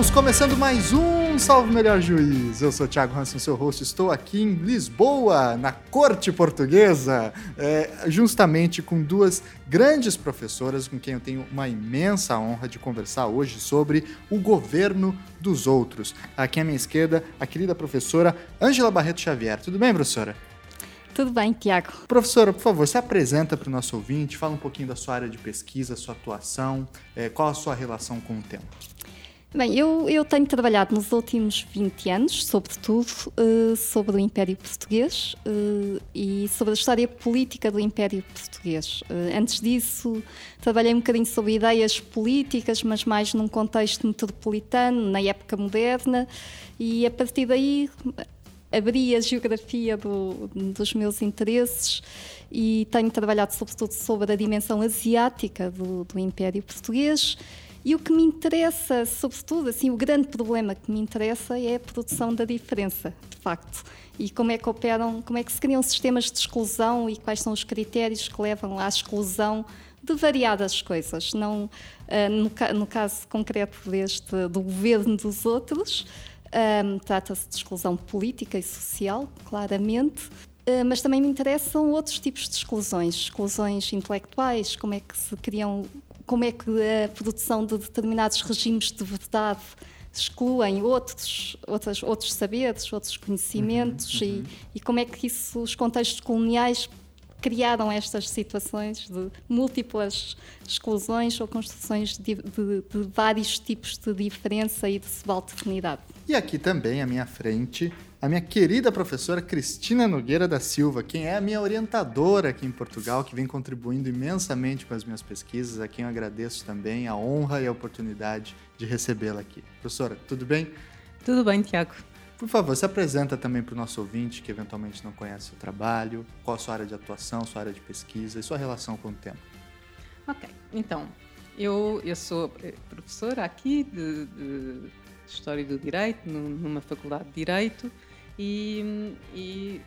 Estamos começando mais um Salve Melhor Juiz. Eu sou o Thiago Hansen, seu host. Estou aqui em Lisboa, na corte portuguesa, é, justamente com duas grandes professoras com quem eu tenho uma imensa honra de conversar hoje sobre o governo dos outros. Aqui à minha esquerda, a querida professora Ângela Barreto Xavier. Tudo bem, professora? Tudo bem, Tiago. Professora, por favor, se apresenta para o nosso ouvinte, fala um pouquinho da sua área de pesquisa, sua atuação, é, qual a sua relação com o tema. Bem, eu, eu tenho trabalhado nos últimos 20 anos, sobretudo, uh, sobre o Império Português uh, e sobre a história política do Império Português. Uh, antes disso, trabalhei um bocadinho sobre ideias políticas, mas mais num contexto metropolitano, na época moderna, e a partir daí abri a geografia do, dos meus interesses e tenho trabalhado sobretudo sobre a dimensão asiática do, do Império Português e o que me interessa, sobretudo, assim, o grande problema que me interessa é a produção da diferença, de facto. E como é que operam, como é que se criam sistemas de exclusão e quais são os critérios que levam à exclusão de variadas coisas. Não, uh, no, no, caso concreto deste, do governo dos outros, um, trata-se de exclusão política e social, claramente, uh, mas também me interessam outros tipos de exclusões, exclusões intelectuais, como é que se criam como é que a produção de determinados regimes de verdade excluem outros, outros, outros saberes, outros conhecimentos uhum, uhum. E, e como é que isso, os contextos coloniais criaram estas situações de múltiplas exclusões ou construções de, de, de vários tipos de diferença e de subalternidade. E aqui também, à minha frente, a minha querida professora Cristina Nogueira da Silva, quem é a minha orientadora aqui em Portugal, que vem contribuindo imensamente com as minhas pesquisas, a quem eu agradeço também a honra e a oportunidade de recebê-la aqui. Professora, tudo bem? Tudo bem, Tiago. Por favor, se apresenta também para o nosso ouvinte que eventualmente não conhece o trabalho, qual a sua área de atuação, sua área de pesquisa e sua relação com o tema. Ok, então, eu, eu sou eh, professora aqui de, de História do Direito, numa faculdade de Direito, e, e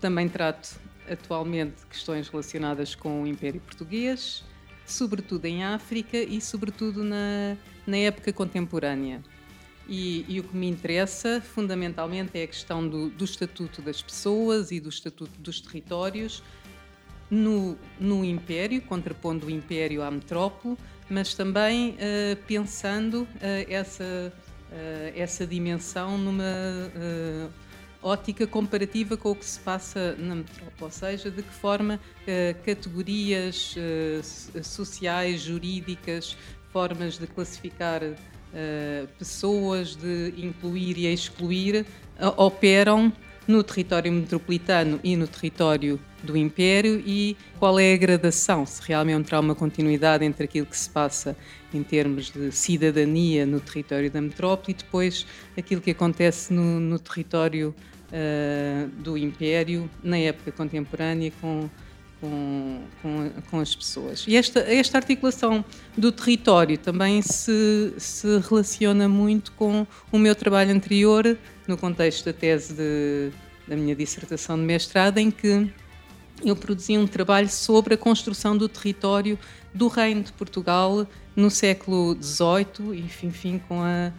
também trato atualmente questões relacionadas com o Império Português, sobretudo em África e sobretudo na, na época contemporânea. E, e, o que me interessa fundamentalmente é a questão do, do, estatuto das pessoas e do estatuto dos territórios no, no Império, contrapondo o Império à metrópole, mas também uh, pensando uh, essa, uh, essa dimensão numa ótica comparativa com o que se passa na metrópole, ou seja, de que forma categorias sociais, jurídicas, formas de classificar uh, pessoas de incluir e excluir operam no território metropolitano e no território do Império e qual é a gradação, se realmente há uma continuidade entre aquilo que se passa em termos de cidadania no território da metrópole e depois aquilo que acontece no, no território uh, do Império na época contemporânea com com, com, com, as pessoas. E esta, esta articulação do território também se, se relaciona muito com o meu trabalho anterior, no contexto da tese de, da minha dissertação de mestrado, em que eu produzi um trabalho sobre a construção do território do Reino de Portugal no século XVIII, enfim, enfim com a,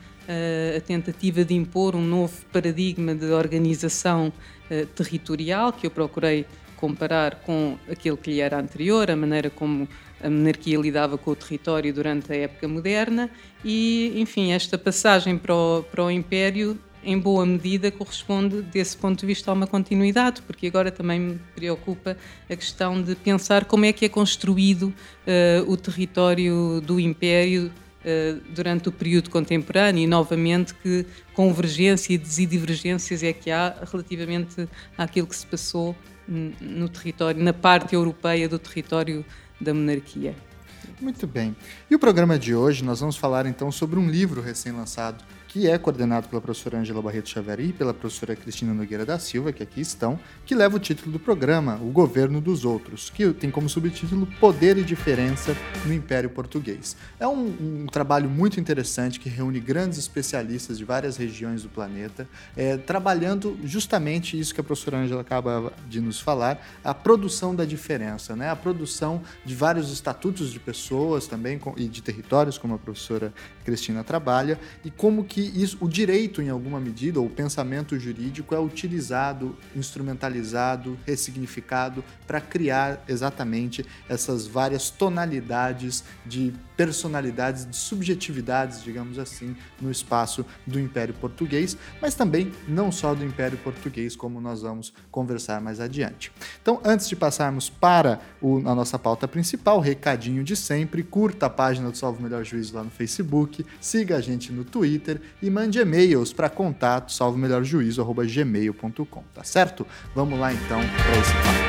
a, tentativa de impor um novo paradigma de organização uh, territorial que eu procurei comparar com aquele que lhe era anterior, a maneira como a monarquia lidava com o território durante a época moderna e, enfim, esta passagem para o, para o Império, em boa medida, corresponde, desse ponto de vista, a uma continuidade, porque agora também me preocupa a questão de pensar como é que é construído uh, o território do Império uh, durante o período contemporâneo. E, novamente, que convergências e divergências é que há relativamente àquilo que se passou no território, na parte europeia do território da monarquia. Muito bem. E o programa de hoje nós vamos falar então sobre um livro recém-lançado que é coordenado pela professora Angela Barreto Xavier e pela professora Cristina Nogueira da Silva, que aqui estão, que leva o título do programa, O Governo dos Outros, que tem como subtítulo Poder e Diferença no Império Português. É um, um trabalho muito interessante que reúne grandes especialistas de várias regiões do planeta, é, trabalhando justamente isso que a professora Angela acaba de nos falar, a produção da diferença, né? a produção de vários estatutos de pessoas também e de territórios, como a professora Cristina trabalha, e como que isso, o direito, em alguma medida, ou o pensamento jurídico é utilizado, instrumentalizado, ressignificado para criar exatamente essas várias tonalidades de personalidades, de subjetividades, digamos assim, no espaço do Império Português, mas também não só do Império Português, como nós vamos conversar mais adiante. Então, antes de passarmos para o, a nossa pauta principal, recadinho de sempre, curta a página do Salvo Melhor Juízo lá no Facebook, siga a gente no Twitter e mande e-mails para contato salvomelhorjuízo@gmail.com, tá certo? Vamos lá então para esse papo.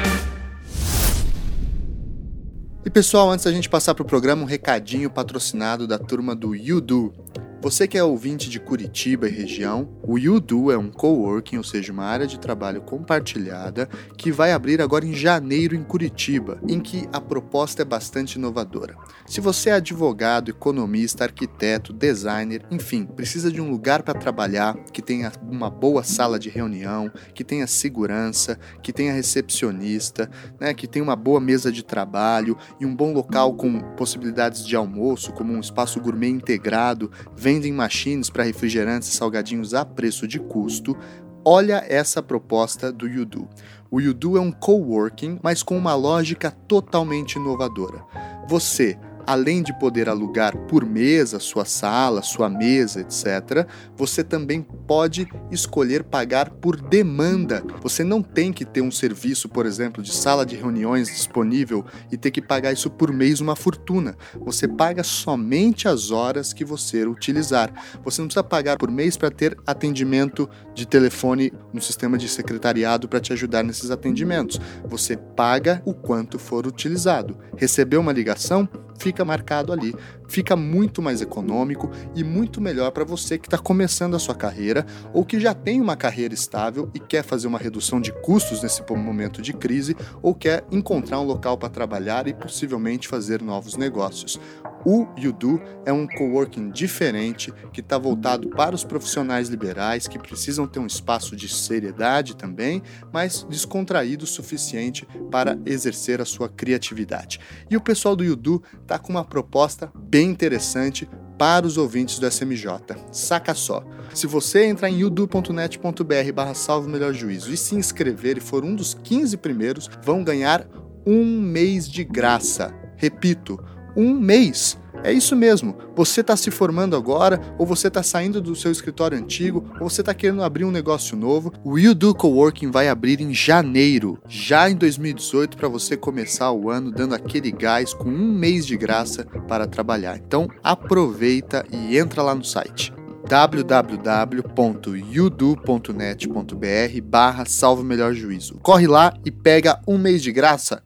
E pessoal, antes da gente passar para o programa, um recadinho patrocinado da turma do YouDo. Você que é ouvinte de Curitiba e região, o YouDo é um coworking, ou seja, uma área de trabalho compartilhada, que vai abrir agora em janeiro em Curitiba, em que a proposta é bastante inovadora. Se você é advogado, economista, arquiteto, designer, enfim, precisa de um lugar para trabalhar, que tenha uma boa sala de reunião, que tenha segurança, que tenha recepcionista, né, que tenha uma boa mesa de trabalho e um bom local com possibilidades de almoço, como um espaço gourmet integrado, vendem machines para refrigerantes e salgadinhos a preço de custo, olha essa proposta do Yudu. O Yudu é um coworking, mas com uma lógica totalmente inovadora. Você além de poder alugar por mesa sua sala, sua mesa, etc., você também pode escolher pagar por demanda. Você não tem que ter um serviço, por exemplo, de sala de reuniões disponível e ter que pagar isso por mês uma fortuna. Você paga somente as horas que você utilizar. Você não precisa pagar por mês para ter atendimento de telefone no sistema de secretariado para te ajudar nesses atendimentos. Você paga o quanto for utilizado. Recebeu uma ligação? Fica marcado ali. Fica muito mais econômico e muito melhor para você que está começando a sua carreira ou que já tem uma carreira estável e quer fazer uma redução de custos nesse momento de crise ou quer encontrar um local para trabalhar e possivelmente fazer novos negócios. O Yudu é um coworking diferente que está voltado para os profissionais liberais que precisam ter um espaço de seriedade também, mas descontraído o suficiente para exercer a sua criatividade. E o pessoal do Yudu está com uma proposta bem interessante para os ouvintes do SMJ. Saca só! Se você entrar em yudu.net.br barra salvo melhor juízo e se inscrever e for um dos 15 primeiros, vão ganhar um mês de graça. Repito, um mês. É isso mesmo. Você está se formando agora, ou você está saindo do seu escritório antigo, ou você está querendo abrir um negócio novo. O Will Do Coworking vai abrir em janeiro, já em 2018, para você começar o ano dando aquele gás com um mês de graça para trabalhar. Então aproveita e entra lá no site www.yudu.net.br barra salvo melhor juízo. Corre lá e pega um mês de graça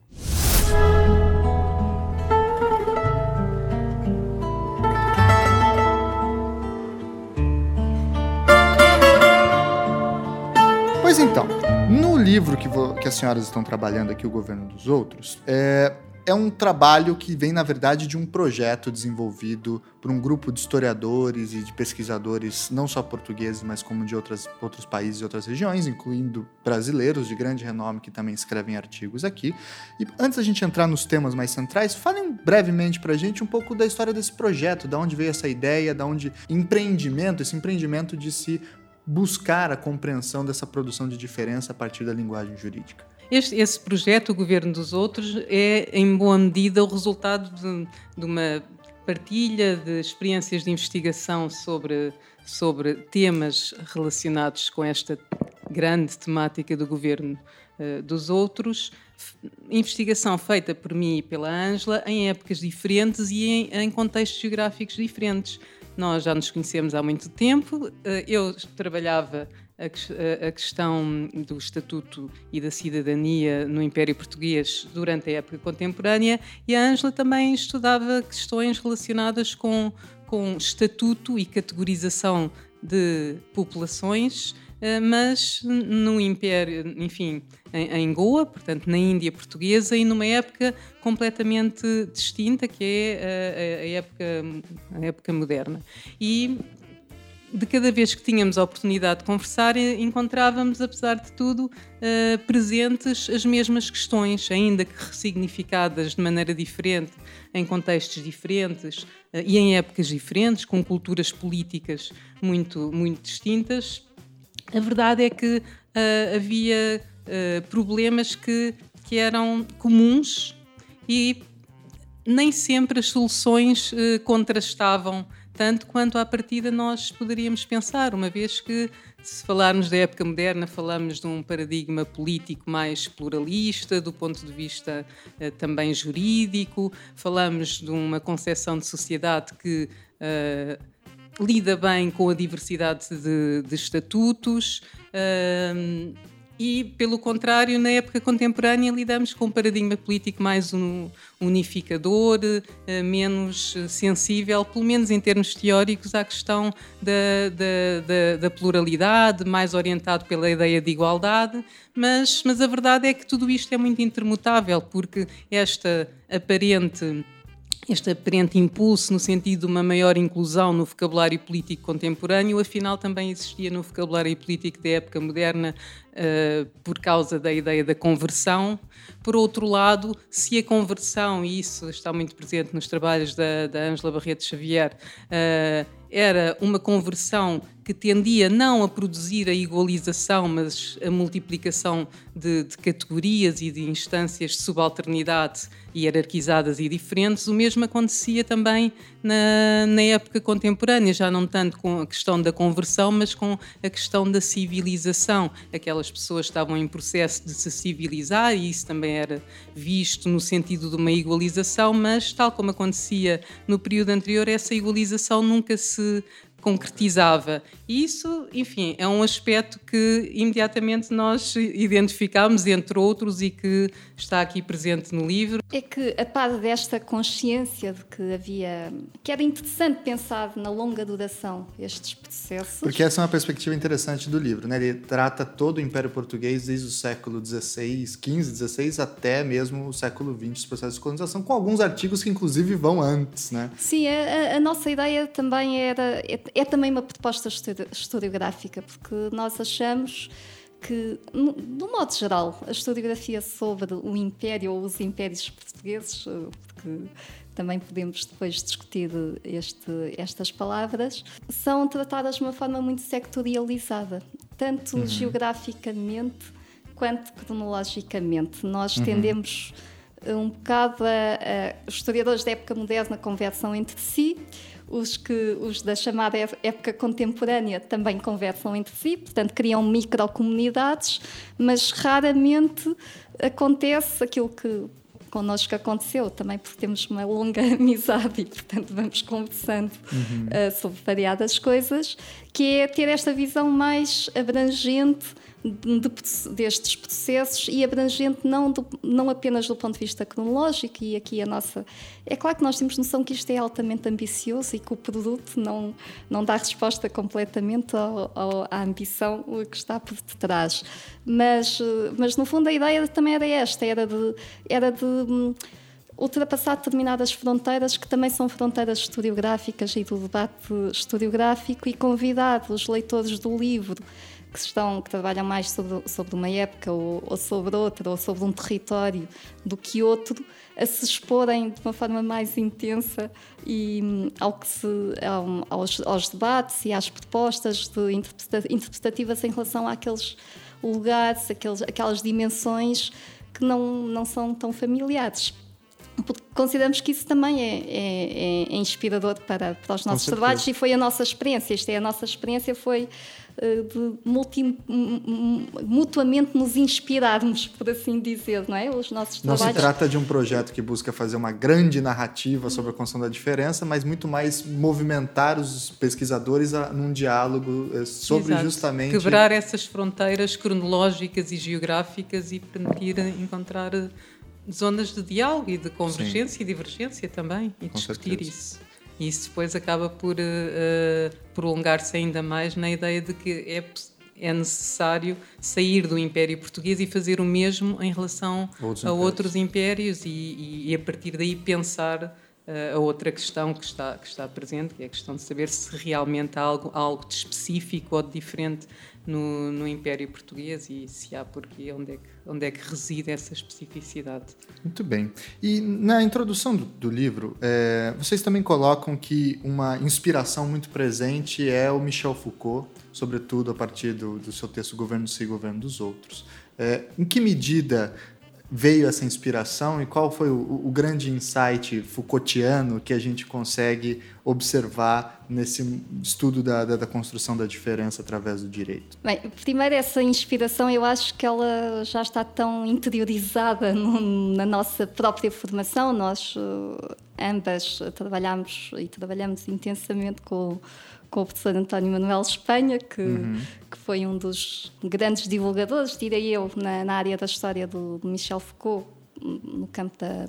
então, no livro que, que, as senhoras estão trabalhando aqui, O Governo dos Outros, é, é um trabalho que vem, na verdade, de um projeto desenvolvido por um grupo de historiadores e de pesquisadores, não só portugueses, mas como de outras, outros países e outras regiões, incluindo brasileiros de grande renome que também escrevem artigos aqui. E antes da gente entrar nos temas mais centrais, falem brevemente para a gente um pouco da história desse projeto, da onde veio essa ideia, da onde empreendimento, esse empreendimento de se buscar a compreensão dessa produção de diferença a partir da linguagem jurídica. Este, esse projeto, o Governo dos Outros, é em boa medida o resultado de, de uma partilha de experiências de investigação sobre, sobre temas relacionados com esta grande temática do governo uh, dos outros. Investigação feita por mim e pela Ângela em épocas diferentes e em, em contextos geográficos diferentes. Nós já nos conhecemos há muito tempo. Eh, eu trabalhava a, questão do Estatuto e da cidadania no Império Português durante a época contemporânea e a Ângela também estudava questões relacionadas com, com estatuto e categorização de populações, eh, mas no Império, enfim, em, Goa, portanto na Índia portuguesa, e numa época completamente distinta, que é a, a época, a época moderna. E de cada vez que tínhamos a oportunidade de conversar, encontrávamos, apesar de tudo, presentes as mesmas questões, ainda que ressignificadas de maneira diferente, em contextos diferentes e em épocas diferentes, com culturas políticas muito, muito distintas. A verdade é que uh, havia problemas que, que eram comuns e nem sempre as soluções contrastavam tanto quanto à partida nós poderíamos pensar, uma vez que, se falarmos da época moderna, falamos de um paradigma político mais pluralista, do ponto de vista eh, também jurídico, falamos de uma concepção de sociedade que eh, lida bem com a diversidade de, de estatutos. E, pelo contrário, na época contemporânea lidamos com um paradigma político mais unificador, eh, menos sensível, pelo menos em termos teóricos, à questão da, da, da, da pluralidade, mais orientado pela ideia de igualdade, mas, mas a verdade é que tudo isto é muito intermutável, porque esta aparente este aparente impulso no sentido de uma maior inclusão no vocabulário político contemporâneo, afinal também existia no vocabulário político da época moderna uh, por causa da ideia da conversão. Por outro lado, se a conversão, e isso está muito presente nos trabalhos da, Ângela Barreto Xavier, uh, era uma conversão que tendia não a produzir a igualização, mas a multiplicação de, de, categorias e de instâncias de subalternidade hierarquizadas e diferentes, o mesmo acontecia também na, na, época contemporânea, já não tanto com a questão da conversão, mas com a questão da civilização. Aquelas pessoas estavam em processo de se civilizar e isso também era visto no sentido de uma igualização, mas tal como acontecia no período anterior, essa igualização nunca se concretizava. E isso, enfim, é um aspecto que imediatamente nós identificamos, entre outros, e que está aqui presente no livro. É que, a par desta consciência de que havia. que era interessante pensar na longa duração estes processos. Porque essa é uma perspectiva interessante do livro, né? Ele trata todo o Império Português desde o século XVI, XV, XVI até mesmo o século XX, os processos de colonização, com alguns artigos que, inclusive, vão antes, né? Sim, a, a nossa ideia também era é também uma proposta historiográfica, porque nós achamos que, no, modo geral, a historiografia sobre o Império ou os impérios portugueses, eh, porque também podemos depois discutir este, estas palavras, são tratadas de uma forma muito sectorializada, tanto uhum. geograficamente quanto cronologicamente. Nós uhum. tendemos um bocado a, a, os historiadores da época moderna conversam entre si os, que, os da chamada época contemporânea também conversam entre si, portanto criam microcomunidades, mas raramente acontece aquilo que connosco aconteceu, também porque temos uma longa amizade e, portanto, vamos conversando uhum. uh, sobre variadas coisas, que é ter esta visão mais abrangente de, destes processos e abrangente não, do, não apenas do ponto de vista cronológico, e aqui a nossa. É claro que nós temos noção que isto é altamente ambicioso e que o produto não, não dá resposta completamente ao, ao, à ambição que está por detrás. Mas, mas, no fundo, a ideia também era esta: era de. Era de hum, ultrapassar determinadas fronteiras que também são fronteiras historiográficas e do debate historiográfico e convidar os leitores do livro que estão que trabalham mais sobre, sobre uma época ou, ou, sobre outra ou sobre um território do que outro a se exporem de uma forma mais intensa e hum, ao que se ao, aos, aos, debates e às propostas de interpretativas em relação àqueles lugares aqueles, aquelas dimensões que não não são tão familiares porque consideramos que isso também é, é, é inspirador para, para os nossos trabalhos e foi a nossa experiência. Isto é, a nossa experiência foi de multi, mutuamente nos inspirarmos, por assim dizer, não é? Os nossos não trabalhos. se trata de um projeto que busca fazer uma grande narrativa sobre a construção da diferença, mas muito mais movimentar os pesquisadores a, num diálogo eh, sobre Exato. justamente quebrar essas fronteiras cronológicas e geográficas e permitir encontrar zonas de diálogo e de convergência Sim. e divergência também e Com discutir certeza. isso. E isso depois acaba por uh, prolongar-se ainda mais na ideia de que é, é necessário sair do Império Português e fazer o mesmo em relação outros a impérios. outros impérios e, e, e, a partir daí pensar a outra questão que está, que está presente, que é a questão de saber se realmente há algo, algo de específico ou de diferente no, no Império Português e se há porquê, onde é que, onde é que reside essa especificidade. Muito bem. E na introdução do, do livro, é, vocês também colocam que uma inspiração muito presente é o Michel Foucault, sobretudo a partir do, do seu texto Governo de Si, Governo dos Outros. É, em que medida veio essa inspiração e qual foi o, o, grande insight Foucaultiano que a gente consegue observar nesse estudo da, da, da, construção da diferença através do direito? Bem, primeiro, essa inspiração eu acho que ela já está tão interiorizada no, na nossa própria formação. Nós uh, ambas trabalhamos e trabalhamos intensamente com com o professor António Manuel Espanha, que, uhum. que foi um dos grandes divulgadores, direi eu, na, na área da história do, do, Michel Foucault, no campo da,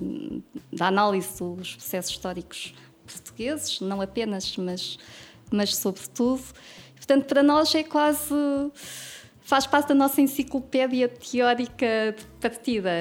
da análise dos processos históricos portugueses, não apenas, mas, mas sobretudo. Portanto, para nós é quase faz parte da nossa enciclopédia teórica de partida.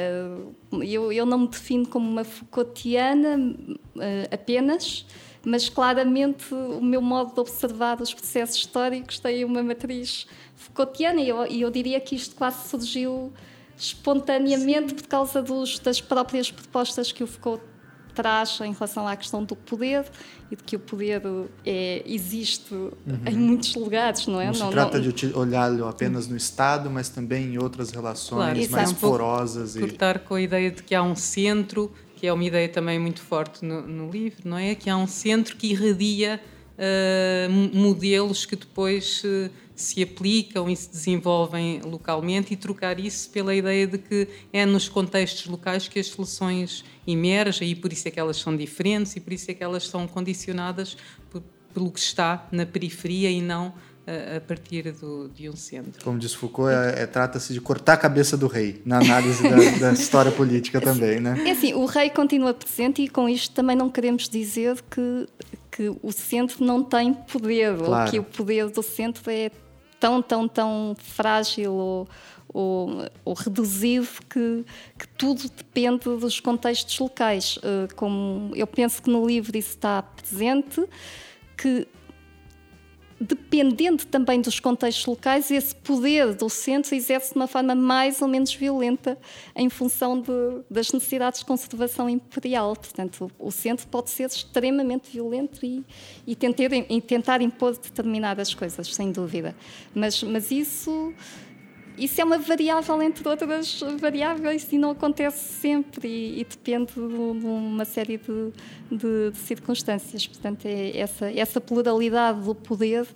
Eu, eu não me defino como uma Foucaultiana uh, apenas, mas claramente o meu modo de observar os processos históricos tem uma matriz Foucaultiana e eu, eu diria que isto quase surgiu espontaneamente Sim. por causa dos, das próprias propostas que o Foucault traz em relação à questão do poder e de que o poder é, existe uhum. em muitos lugares, não é? Não, não se trata não... de olhá-lo apenas no Estado, mas também em outras relações claro, mais porosas. E... Cortar com a ideia de que há um centro que é uma ideia também muito forte no, no livro, não é? Que há um centro que irradia uh, modelos que depois uh, se aplicam e se desenvolvem localmente e trocar isso pela ideia de que é nos contextos locais que as soluções emergem e por isso é que elas são diferentes e por isso é que elas são condicionadas pelo que está na periferia e não a, partir do, de um centro. Como diz Foucault, é, é, trata-se de cortar a cabeça do rei, na análise da, da, história política também, né? É assim, o rei continua presente e com isto também não queremos dizer que, que o centro não tem poder, claro. ou que o poder do centro é tão, tão, tão frágil ou, ou, ou reduzido que, que, tudo depende dos contextos locais. Eh, como eu penso que no livro isso está presente, que dependendo também dos contextos locais, esse poder do centro exerce de uma forma mais ou menos violenta em função de, das necessidades de conservação imperial. Portanto, o, centro pode ser extremamente violento e, e, tentar, e tentar impor determinadas coisas, sem dúvida. Mas, mas isso isso é uma variável entre outras variáveis e não acontece sempre e, e depende de, uma série de, de, de, circunstâncias. Portanto, é essa, essa pluralidade do poder,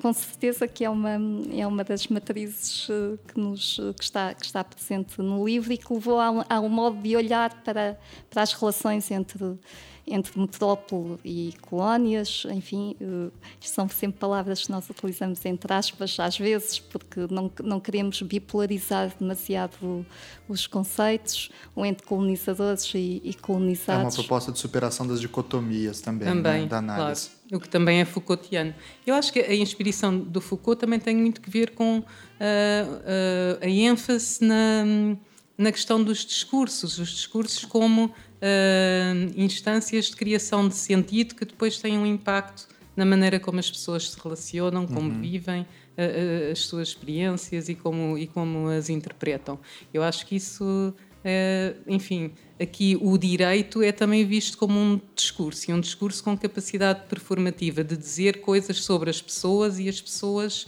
com certeza que é uma, é uma das matrizes eh, que, nos, que, está, que está presente no livro e que levou a, a um modo de olhar para, para as relações entre entre metrópole e colónias, enfim, uh, são sempre palavras que nós utilizamos entre aspas, às vezes, porque não, não queremos bipolarizar demasiado os conceitos, ou entre colonizadores e, e colonizados. É uma proposta de superação das dicotomias também, né, também né, da análise. Claro. O que também é Foucaultiano. Eu acho que a inspiração do Foucault também tem muito que ver com uh, uh, a ênfase na, na questão dos discursos, os discursos como uh, instâncias de criação de sentido que depois têm um impacto na maneira como as pessoas se relacionam, como uhum. vivem, uh, uh, as suas experiências e como, e como as interpretam. Eu acho que isso, enfim, aqui o direito é também visto como um discurso, e um discurso com capacidade performativa de dizer coisas sobre as pessoas e as pessoas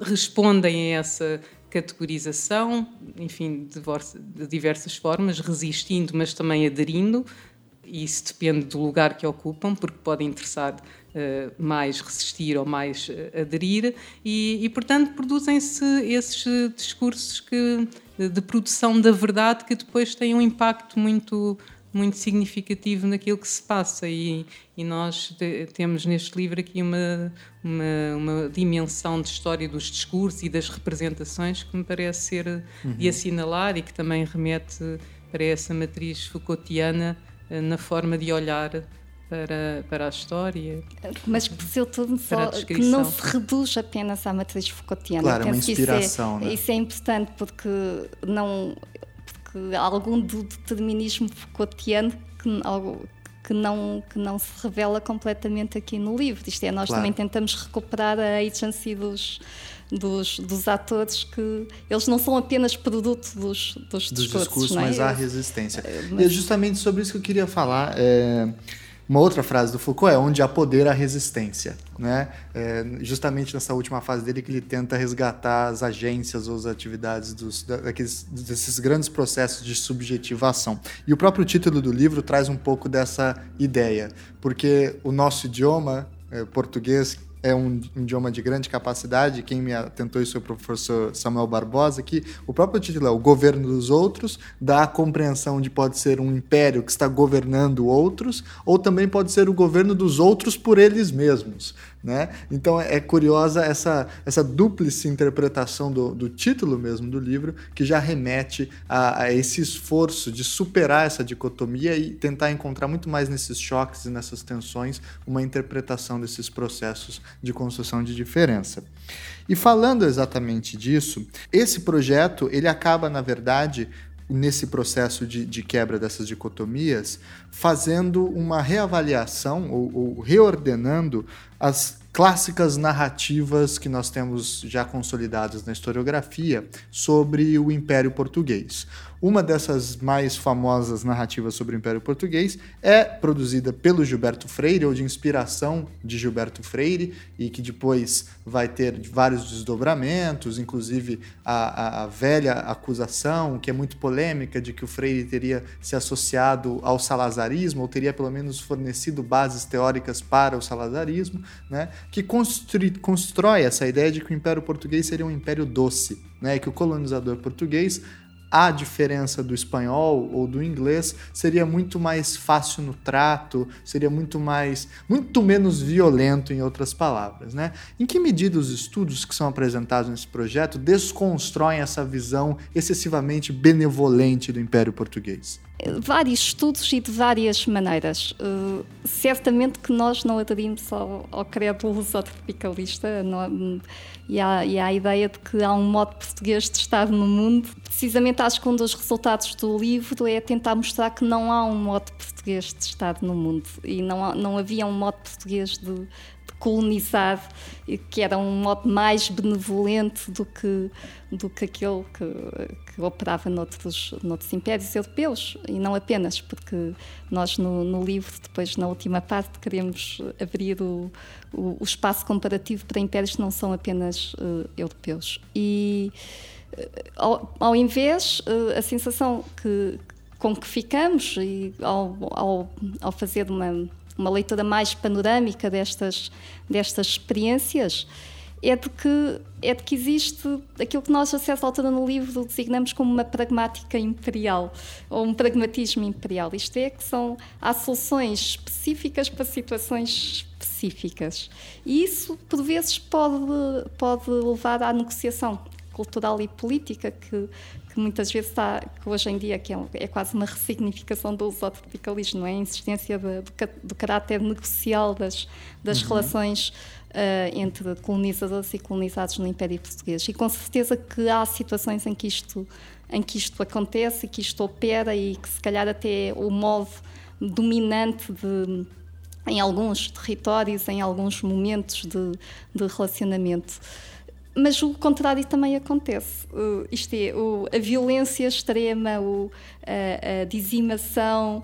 respondem a essa categorização, enfim, de, de diversas formas, resistindo, mas também aderindo. Isso depende do lugar que ocupam, porque pode interessar uh, mais resistir ou mais uh, aderir, e, e portanto produzem-se esses discursos que, de produção da verdade que depois têm um impacto muito muito significativo naquilo que se passa e, e nós de, temos neste livro aqui uma, uma, uma, dimensão de história dos discursos e das representações que me parece ser uhum. de assinalar e que também remete para essa matriz Foucaultiana eh, na forma de olhar para, para a história. Mas que seu todo só, que não se reduz apenas à matriz Foucaultiana. Claro, é uma inspiração. Isso é, né? isso é importante porque não porque algum do determinismo Foucaultiano que, algo, que não, que não se revela completamente aqui no livro. Isto é, nós claro. também tentamos recuperar a agency dos, dos, dos atores que eles não são apenas produto dos, dos, dos discursos, discursos é? mas há resistência. Mas... E é justamente sobre isso que eu queria falar. É... Uma outra frase do Foucault é onde há poder há resistência, né? É justamente nessa última fase dele que ele tenta resgatar as agências ou as atividades dos, daqueles, desses grandes processos de subjetivação. E o próprio título do livro traz um pouco dessa ideia, porque o nosso idioma é, português é um, idioma de grande capacidade. Quem me atentou isso foi o professor Samuel Barbosa, que o próprio título é O Governo dos Outros, dá a compreensão de pode ser um império que está governando outros, ou também pode ser o governo dos outros por eles mesmos. Né? Então é curiosa essa, essa dúplice interpretação do, do título mesmo do livro, que já remete a, a, esse esforço de superar essa dicotomia e tentar encontrar muito mais nesses choques e nessas tensões uma interpretação desses processos de construção de diferença. E falando exatamente disso, esse projeto ele acaba, na verdade, nesse processo de, de, quebra dessas dicotomias, fazendo uma reavaliação ou, ou, reordenando as clássicas narrativas que nós temos já consolidadas na historiografia sobre o Império Português. Uma dessas mais famosas narrativas sobre o Império Português é produzida pelo Gilberto Freire, ou de inspiração de Gilberto Freire, e que depois vai ter vários desdobramentos, inclusive a, a, a velha acusação, que é muito polêmica, de que o Freire teria se associado ao salazarismo, ou teria pelo menos fornecido bases teóricas para o salazarismo, né, que constrói, essa ideia de que o Império Português seria um império doce, né, que o colonizador português a diferença do espanhol ou do inglês seria muito mais fácil no trato, seria muito mais, muito menos violento em outras palavras, né? Em que medida os estudos que são apresentados nesse projeto desconstroem essa visão excessivamente benevolente do Império Português? Vários estudos e de várias maneiras. Uh, certamente que nós não aderimos ao, ao credo lusotropicalista não, e, há, e a ideia de que há um modo português de estar no mundo. Precisamente acho que um dos resultados do livro é tentar mostrar que não há um modo português de estar no mundo e não, não havia um modo português de, colonizado, que era um modo mais benevolente do que, do que aquele que, que operava noutros, noutros impérios europeus, e não apenas, porque nós no, no livro, depois na última parte, queremos abrir o, o, o espaço comparativo para impérios que não são apenas uh, europeus. E, uh, ao, ao invés, uh, a sensação que, com que ficamos, e ao, ao, ao fazer uma uma leitura mais panorâmica destas, destas experiências, é de, que, é de que existe aquilo que nós, a certa altura no livro, designamos como uma pragmática imperial, ou um pragmatismo imperial. Isto é, que são, há soluções específicas para situações específicas. E isso, por vezes, pode, pode levar à negociação cultural e política que, que muitas vezes está, que hoje em dia que é, é quase uma ressignificação do lusotropicalismo, não é? A insistência de, do, do, caráter negocial das, das uhum. relações uh, entre colonizadores e colonizados no Império Português. E com certeza que há situações em que isto, em que isto acontece, que isto opera e que se calhar até o modo dominante de em alguns territórios, em alguns momentos de, de relacionamento. Mas o contrário também acontece. Uh, isto é, o, a violência extrema, o, a, a, dizimação,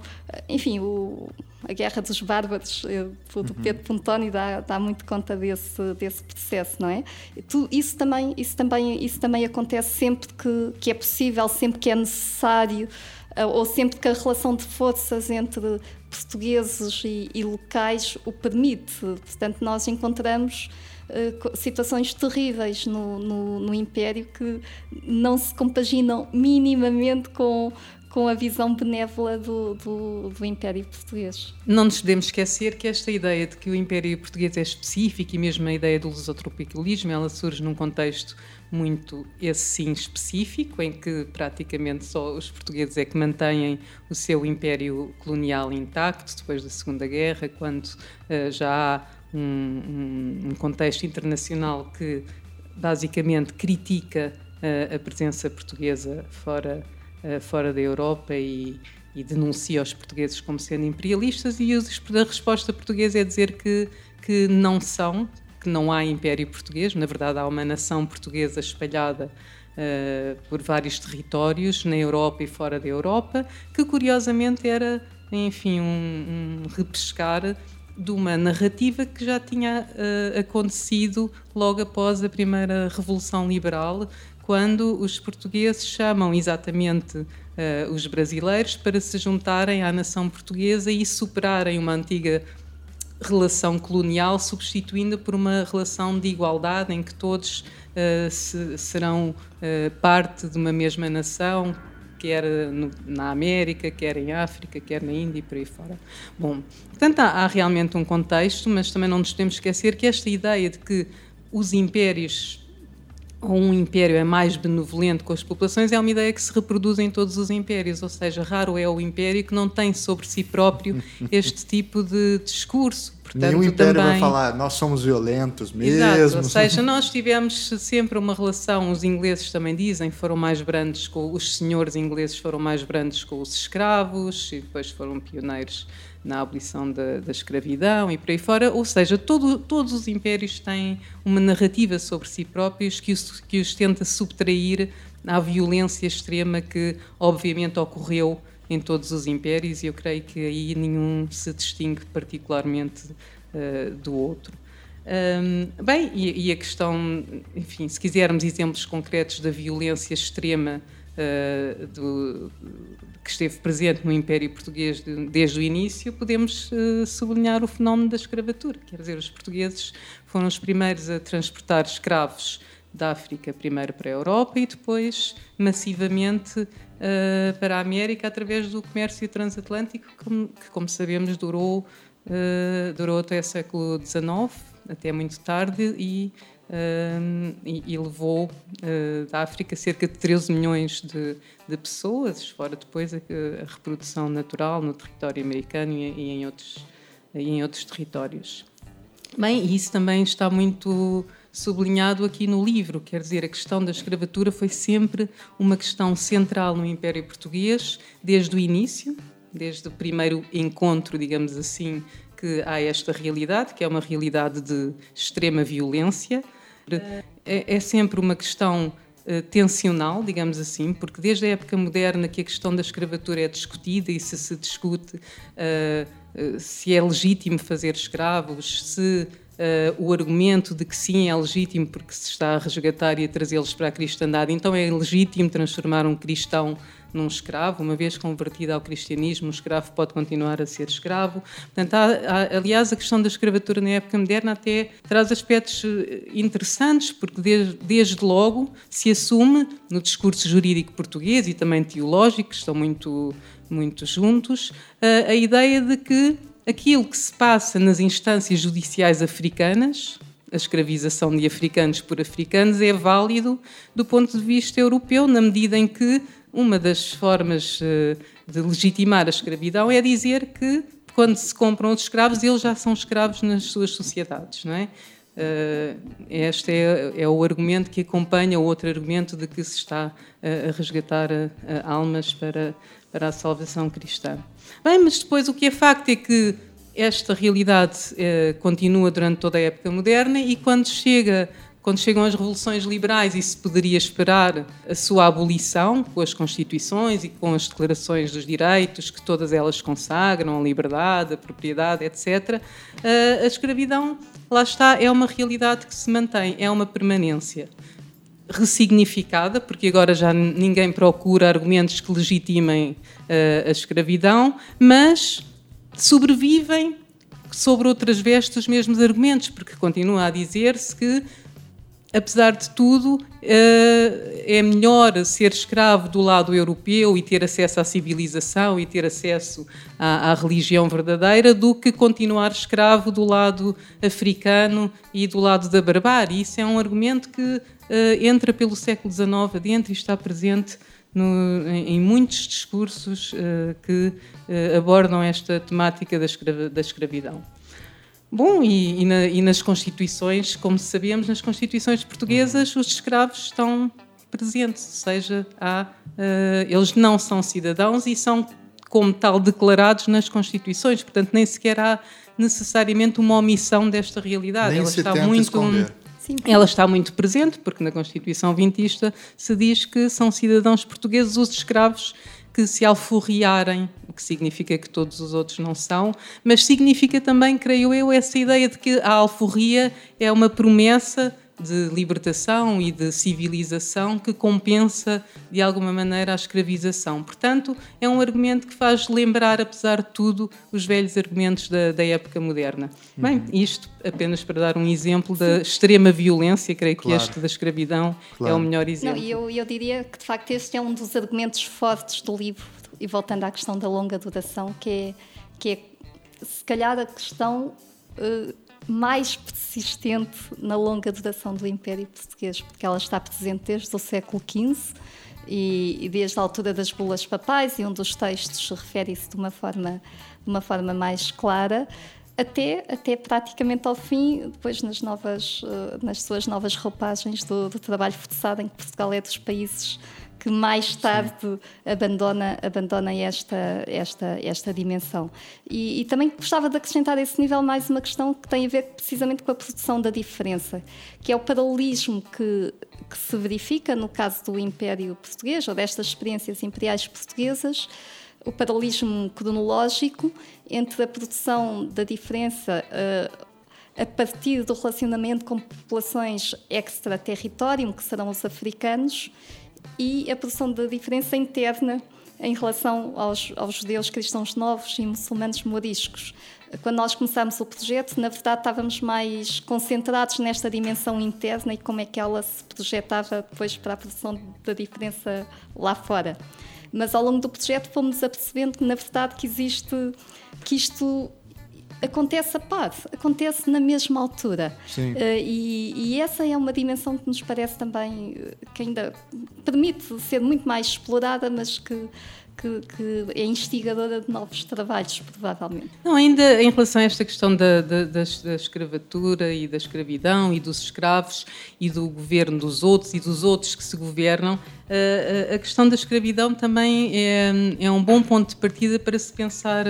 enfim, o, a guerra dos bárbaros do uhum. Pedro Pontoni dá, dá muito conta desse, desse processo, não é? Tu, isso, também, isso, também, isso também acontece sempre que, que é possível, sempre que é necessário, uh, ou sempre que a relação de forças entre portugueses e, e locais o permite. Portanto, nós encontramos eh, situações terríveis no, no, no, Império que não se compaginam minimamente com, com a visão benévola do, do, do, Império Português. Não nos podemos esquecer que esta ideia de que o Império Português é específico e mesmo a ideia do lusotropicalismo, ela surge num contexto muito, esse sim, específico, em que praticamente só os portugueses é que mantêm o seu império colonial intacto depois da Segunda Guerra, quando uh, já há um, um, um contexto internacional que basicamente critica uh, a presença portuguesa fora eh, fora da Europa e, e, denuncia os portugueses como sendo imperialistas e a resposta portuguesa é dizer que, que não são, que não há império português, na verdade há uma nação portuguesa espalhada uh, por vários territórios na Europa e fora da Europa, que curiosamente era, enfim, um, um repescar de uma narrativa que já tinha uh, acontecido logo após a primeira Revolução Liberal, quando os portugueses chamam exatamente uh, os brasileiros para se juntarem à nação portuguesa e superarem uma antiga relação colonial, substituindo por uma relação de igualdade em que todos uh, se, serão uh, parte de uma mesma nação, quer no, na América, quer em África, quer na Índia e por aí fora. Bom, portanto, há, há realmente um contexto, mas também não nos podemos esquecer que esta ideia de que os impérios ou um império é mais benevolente com as populações é uma ideia que se reproduz em todos os impérios, ou seja, raro é o império que não tem sobre si próprio este tipo de discurso. Portanto, Nenhum império também... vai falar, nós somos violentos mesmo. Exato, ou seja, nós tivemos sempre uma relação, os ingleses também dizem, foram mais brandos com os senhores ingleses foram mais brandos com os escravos e depois foram pioneiros na abolição da, da, escravidão e por aí fora, ou seja, todo, todos os impérios têm uma narrativa sobre si próprios que os, que os tenta subtrair à violência extrema que obviamente ocorreu em todos os impérios e eu creio que aí nenhum se distingue particularmente uh, do outro. Bem, e, e, a questão, enfim, se quisermos exemplos concretos da violência extrema uh, do, que esteve presente no Império Português de, desde o início, podemos uh, sublinhar o fenómeno da escravatura. Quer dizer, os portugueses foram os primeiros a transportar escravos da África, primeiro para a Europa e depois massivamente uh, para a América através do comércio transatlântico, que, como sabemos, durou, uh, durou até o século XIX, até muito tarde, e e, e, levou uh, da África cerca de 13 milhões de, de pessoas, fora depois a, a, reprodução natural no território americano e, e, em, outros, e em outros territórios. Bem, e isso também está muito sublinhado aqui no livro, quer dizer, a questão da escravatura foi sempre uma questão central no Império Português, desde o início, desde o primeiro encontro, digamos assim, que há esta realidade, que é uma realidade de extrema violência, é, é sempre uma questão uh, tensional, digamos assim, porque desde a época moderna que a questão da escravatura é discutida e se se discute uh, se é legítimo fazer escravos, se o argumento de que sim é legítimo porque se está a resgatar e a trazê-los para a cristandade, então é legítimo transformar um cristão num escravo, uma vez convertido ao cristianismo, o escravo pode continuar a ser escravo. Portanto, há, há, aliás, a questão da escravatura na época moderna até traz aspectos eh, interessantes, porque desde, desde logo se assume no discurso jurídico português e também teológico, que estão muito, muito juntos, a, a ideia de que aquilo que se passa nas instâncias judiciais africanas, a escravização de africanos por africanos, é válido do ponto de vista europeu, na medida em que uma das formas eh, de legitimar a escravidão é dizer que quando se compram os escravos, eles já são escravos nas suas sociedades, não é? Uh, este é, é, o argumento que acompanha o outro argumento de que se está uh, a resgatar almas para, para a salvação cristã. Bem, mas depois o que é facto é que esta realidade continua durante toda a época moderna e quando chega quando chegam as revoluções liberais e se poderia esperar a sua abolição com as constituições e com as declarações dos direitos que todas elas consagram, a liberdade, a propriedade, etc., a escravidão, lá está, é uma realidade que se mantém, é uma permanência ressignificada, porque agora já ninguém procura argumentos que legitimem a escravidão, mas sobrevivem sobre outras vestes os mesmos argumentos, porque continua a dizer-se que apesar de tudo, eh, é melhor ser escravo do lado europeu e ter acesso à civilização e ter acesso à, à, religião verdadeira do que continuar escravo do lado africano e do lado da barbárie. Isso é um argumento que entra pelo século XIX adentro e está presente no, em, muitos discursos uh, que uh, abordam esta temática da, da escravidão. Bom, e, e, na, e, nas constituições, como sabemos, nas constituições portuguesas os escravos estão presentes, ou seja, há, uh, eles não são cidadãos e são, como tal, declarados nas constituições. Portanto, nem sequer há necessariamente uma omissão desta realidade. Nem Ela se está muito esconder. Sim. ela está muito presente, porque na Constituição Vintista se diz que são cidadãos portugueses os escravos que se alforriarem, o que significa que todos os outros não são, mas significa também, creio eu, essa ideia de que a alforria é uma promessa de libertação e de civilização que compensa de alguma maneira a escravização. Portanto, é um argumento que faz lembrar, apesar de tudo, os velhos argumentos da, da época moderna. Uhum. Bem, isto apenas para dar um exemplo da extrema violência, creio claro. que este da escravidão claro. é o melhor exemplo. Não, eu, eu diria que de facto este é um dos argumentos fortes do livro, e voltando à questão da longa duração, que é, que é se calhar a questão. Uh, mais persistente na longa duração do Império Português, porque ela está presente desde o século XV e, e desde a altura das bulas papais, e um dos textos refere-se de uma forma, de uma forma mais clara, até, até praticamente ao fim, depois nas, novas, eh, nas suas novas roupagens do, do trabalho forçado, em que Portugal é dos países que mais tarde abandona, abandona esta, esta, esta dimensão. E, e, também gostava de acrescentar a esse nível mais uma questão que tem a ver precisamente com a produção da diferença, que é o paralelismo que, que se verifica no caso do Império Português, ou destas experiências imperiais portuguesas, o paralelismo cronológico entre a produção da diferença uh, a partir do relacionamento com populações extraterritorium, que serão os africanos, e a produção da diferença interna em relação aos, aos judeus cristãos novos e muçulmanos moriscos. Quando nós começámos o projeto, na verdade estávamos mais concentrados nesta dimensão interna e como é que ela se projetava depois para a produção da diferença lá fora. Mas ao longo do projeto fomos apercebendo que na verdade que existe que isto acontece a par, acontece na mesma altura. Sim. Uh, e, e, essa é uma dimensão que nos parece também eh, que ainda permite ser muito mais explorada, mas que, que, que, é instigadora de novos trabalhos, provavelmente. Não, ainda em relação a esta questão da, da, da, da, escravatura e da escravidão e dos escravos e do governo dos outros e dos outros que se governam, a, a questão da escravidão também é, é um bom ponto de partida para se pensar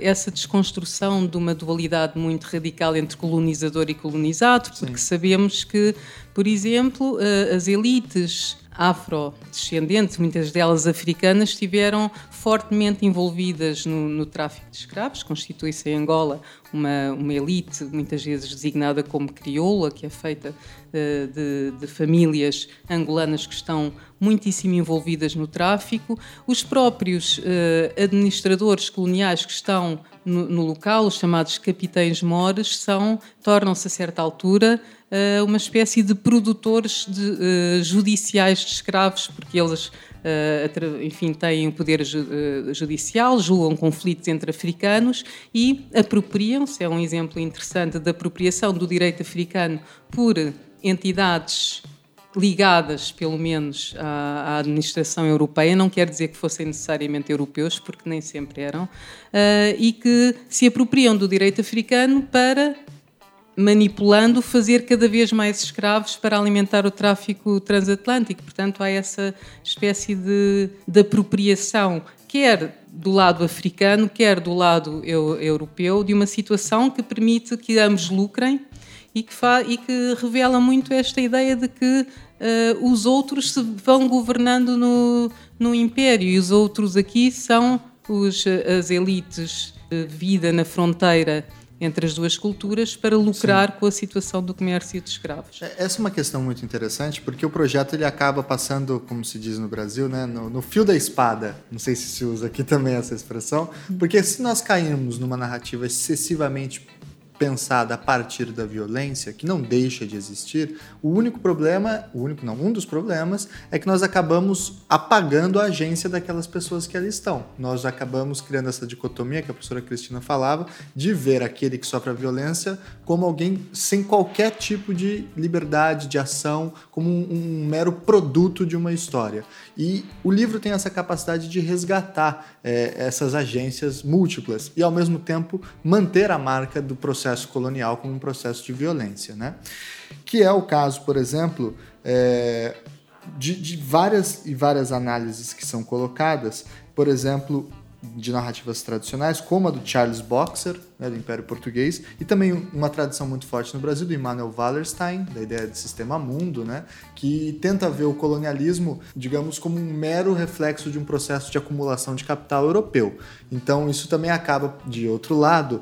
essa desconstrução de uma dualidade muito radical entre colonizador e colonizado, porque Sim. sabemos que, por exemplo, uh, as elites afrodescendentes, muitas delas africanas, estiveram fortemente envolvidas no, no tráfico de escravos. Constitui-se em Angola uma, uma elite, muitas vezes designada como crioula, que é feita uh, de, de, famílias angolanas que estão muitíssimo envolvidas no tráfico. Os próprios uh, administradores coloniais que estão no, no, local, os chamados capitães mores, são tornam-se a certa altura uma espécie de produtores de, uh, judiciais de escravos, porque eles, uh, enfim, têm o poder ju judicial, julgam conflitos entre africanos e apropriam-se. É um exemplo interessante da apropriação do direito africano por entidades ligadas, pelo menos, à, administração europeia, não quer dizer que fossem necessariamente europeus, porque nem sempre eram, e que se apropriam do direito africano para manipulando, fazer cada vez mais escravos para alimentar o tráfico transatlântico. Portanto, há essa espécie de, de apropriação, quer do lado africano, quer do lado eu, europeu, de uma situação que permite que ambos lucrem e que, e que revela muito esta ideia de que uh, os outros se vão governando no, no império e os outros aqui são os, as elites de vida na fronteira entre as duas culturas para lucrar Sim. com a situação do comércio de escravos. É, essa é uma questão muito interessante porque o projeto ele acaba passando, como se diz no Brasil, né, no, no fio da espada. Não sei se se usa aqui também essa expressão, porque se nós cairmos numa narrativa excessivamente pensada a partir da violência, que não deixa de existir, o único problema, o único não, um dos problemas é que nós acabamos apagando a agência daquelas pessoas que ali estão. Nós acabamos criando essa dicotomia que a professora Cristina falava, de ver aquele que sofre a violência como alguém sem qualquer tipo de liberdade de ação, como um, um mero produto de uma história. E o livro tem essa capacidade de resgatar é, essas agências múltiplas e, ao mesmo tempo, manter a marca do processo colonial como um processo de violência. Né? Que é o caso, por exemplo, é, de, de várias e várias análises que são colocadas. Por exemplo, de narrativas tradicionais, como a do Charles Boxer, né, do Império Português, e também uma tradição muito forte no Brasil do Immanuel Wallerstein, da ideia de sistema mundo, né, que tenta ver o colonialismo, digamos, como um mero reflexo de um processo de acumulação de capital europeu. Então, isso também acaba, de outro lado,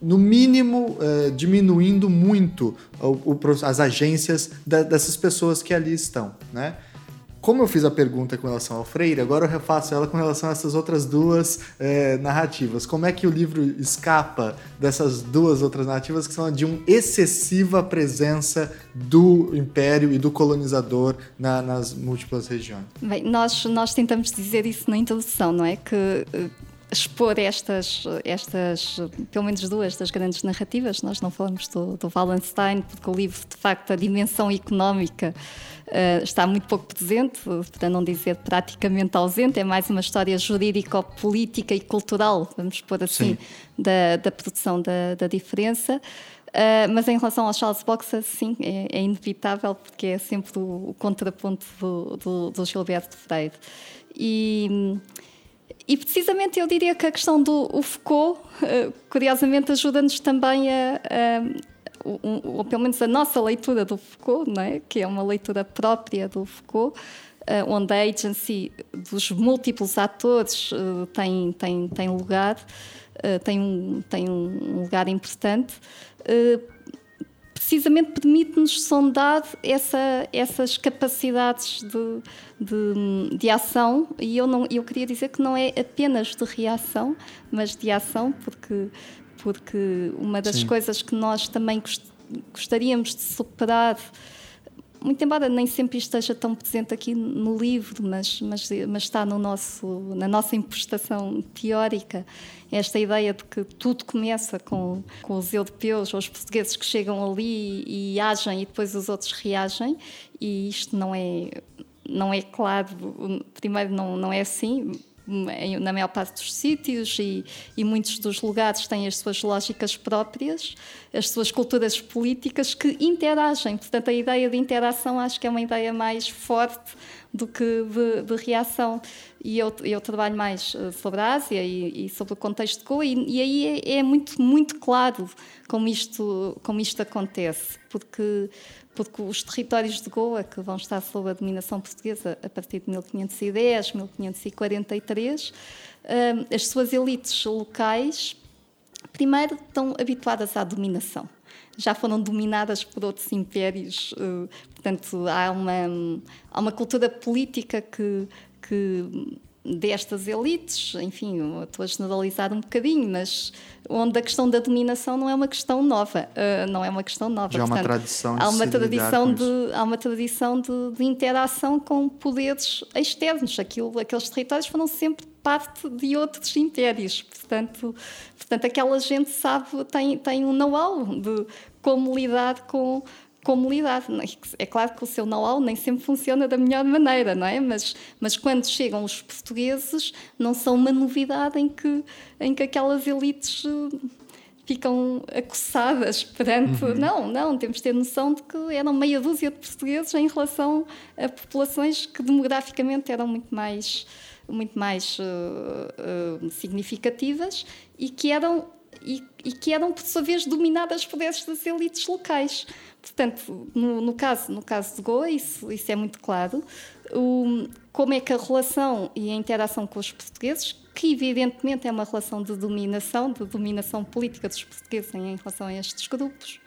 no mínimo, eh, diminuindo muito o, o, as agências da, dessas pessoas que ali estão, né? como eu fiz a pergunta com relação ao Freire, agora eu refaço ela com relação a essas outras duas é, narrativas. Como é que o livro escapa dessas duas outras narrativas que são de uma excessiva presença do império e do colonizador na, nas múltiplas regiões? Bem, nós, nós tentamos dizer isso na introdução, não é? Que eh, expor estas, estas, pelo menos duas das grandes narrativas. Nós não falamos do, do Wallenstein, porque o livro, de facto, a dimensão económica uh, está muito pouco presente, para não dizer praticamente ausente. É mais uma história jurídico-política e cultural, vamos pôr assim, da, da, produção da, da diferença. Uh, mas em relação ao Charles Boxer, sim, é, é inevitável, porque é sempre o, o contraponto do, do, do Gilberto Freire. E e precisamente eu diria que a questão do Foucault, eh, curiosamente, ajuda-nos também a, a ou pelo menos a nossa leitura do Foucault, não é? que é uma leitura própria do Foucault, eh, onde a agency dos múltiplos atores eh, tem, tem, tem lugar, tem um, tem um lugar importante precisamente permite-nos sondar essa, essas capacidades de, de, de, ação e eu, não, eu queria dizer que não é apenas de reação, mas de ação, porque, porque uma das Sim. coisas que nós também gostaríamos de superar muito embora nem sempre esteja tão presente aqui no livro, mas, mas, mas está no nosso, na nossa impostação teórica, esta ideia de que tudo começa com, com os europeus ou os portugueses que chegam ali e, agem e depois os outros reagem, e isto não é, não é claro, primeiro não, não é assim, na maior parte dos sítios e, e, muitos dos lugares têm as suas lógicas próprias, as suas culturas políticas que interagem. Portanto, a ideia de interação acho que é uma ideia mais forte do que de, de reação. E eu, eu, trabalho mais eh, sobre a Ásia e, e sobre o contexto de Goa, e, e aí é, é, muito, muito claro como isto, como isto acontece, porque porque os territórios de Goa, que vão estar sob a dominação portuguesa a partir de 1510, 1543, hum, as suas elites locais, primeiro, estão habituadas à dominação. Já foram dominadas por outros impérios, hum, portanto, há uma, há uma cultura política que, que destas elites, enfim, estou a generalizar um bocadinho, mas onde a questão da dominação não é uma questão nova, uh, não é uma questão nova. Já há uma tradição há uma tradição de há uma tradição de, de, interação com poderes externos. Aquilo, aqueles territórios foram sempre parte de outros impérios, portanto, portanto aquela gente sabe tem tem um know-how de como lidar com como lidar. É claro que o seu know-how nem sempre funciona da melhor maneira, não é? Mas, mas quando chegam os portugueses, não são uma novidade em que, em que aquelas elites eh, ficam acossadas perante. Uhum. Não, não, temos de ter noção de que eram meia dúzia de portugueses em relação a populações que demograficamente eram muito mais, muito mais uh, uh, significativas e que eram e, e, que eram, por sua vez, dominadas por essas elites locais. Portanto, no, no, caso, no caso de Goa, isso, isso é muito claro. O, como é que a relação e a interação com os portugueses, que evidentemente é uma relação de dominação, de dominação política dos portugueses em relação a estes grupos,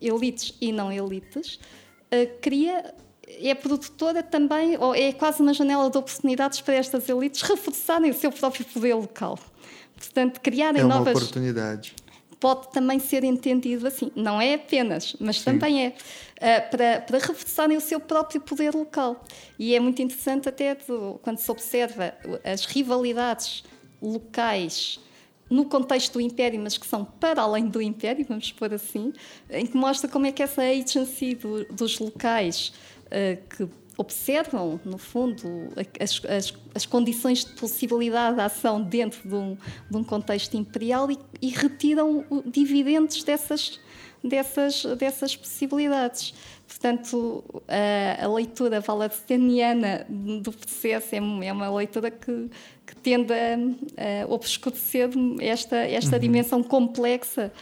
elites e não elites, uh, cria é produtora também, ou é quase uma janela de oportunidades para estas elites reforçarem o seu próprio poder local. Portanto, criarem é uma novas. oportunidade pode também ser entendido assim. Não é apenas, mas Sim. também é. Uh, para, para reforçarem o seu próprio poder local. E é muito interessante até quando se observa as rivalidades locais no contexto do Império, mas que são para além do Império, vamos pôr assim, em que mostra como é que essa agency do, dos locais uh, que observam, no fundo, as, as, as, condições de possibilidade de ação dentro de um, de um contexto imperial e, e retiram dividendos dessas, dessas, dessas possibilidades. Portanto, a, a leitura valasteniana do processo é, é uma leitura que, que tende a, a obscurecer esta, esta uhum. dimensão complexa,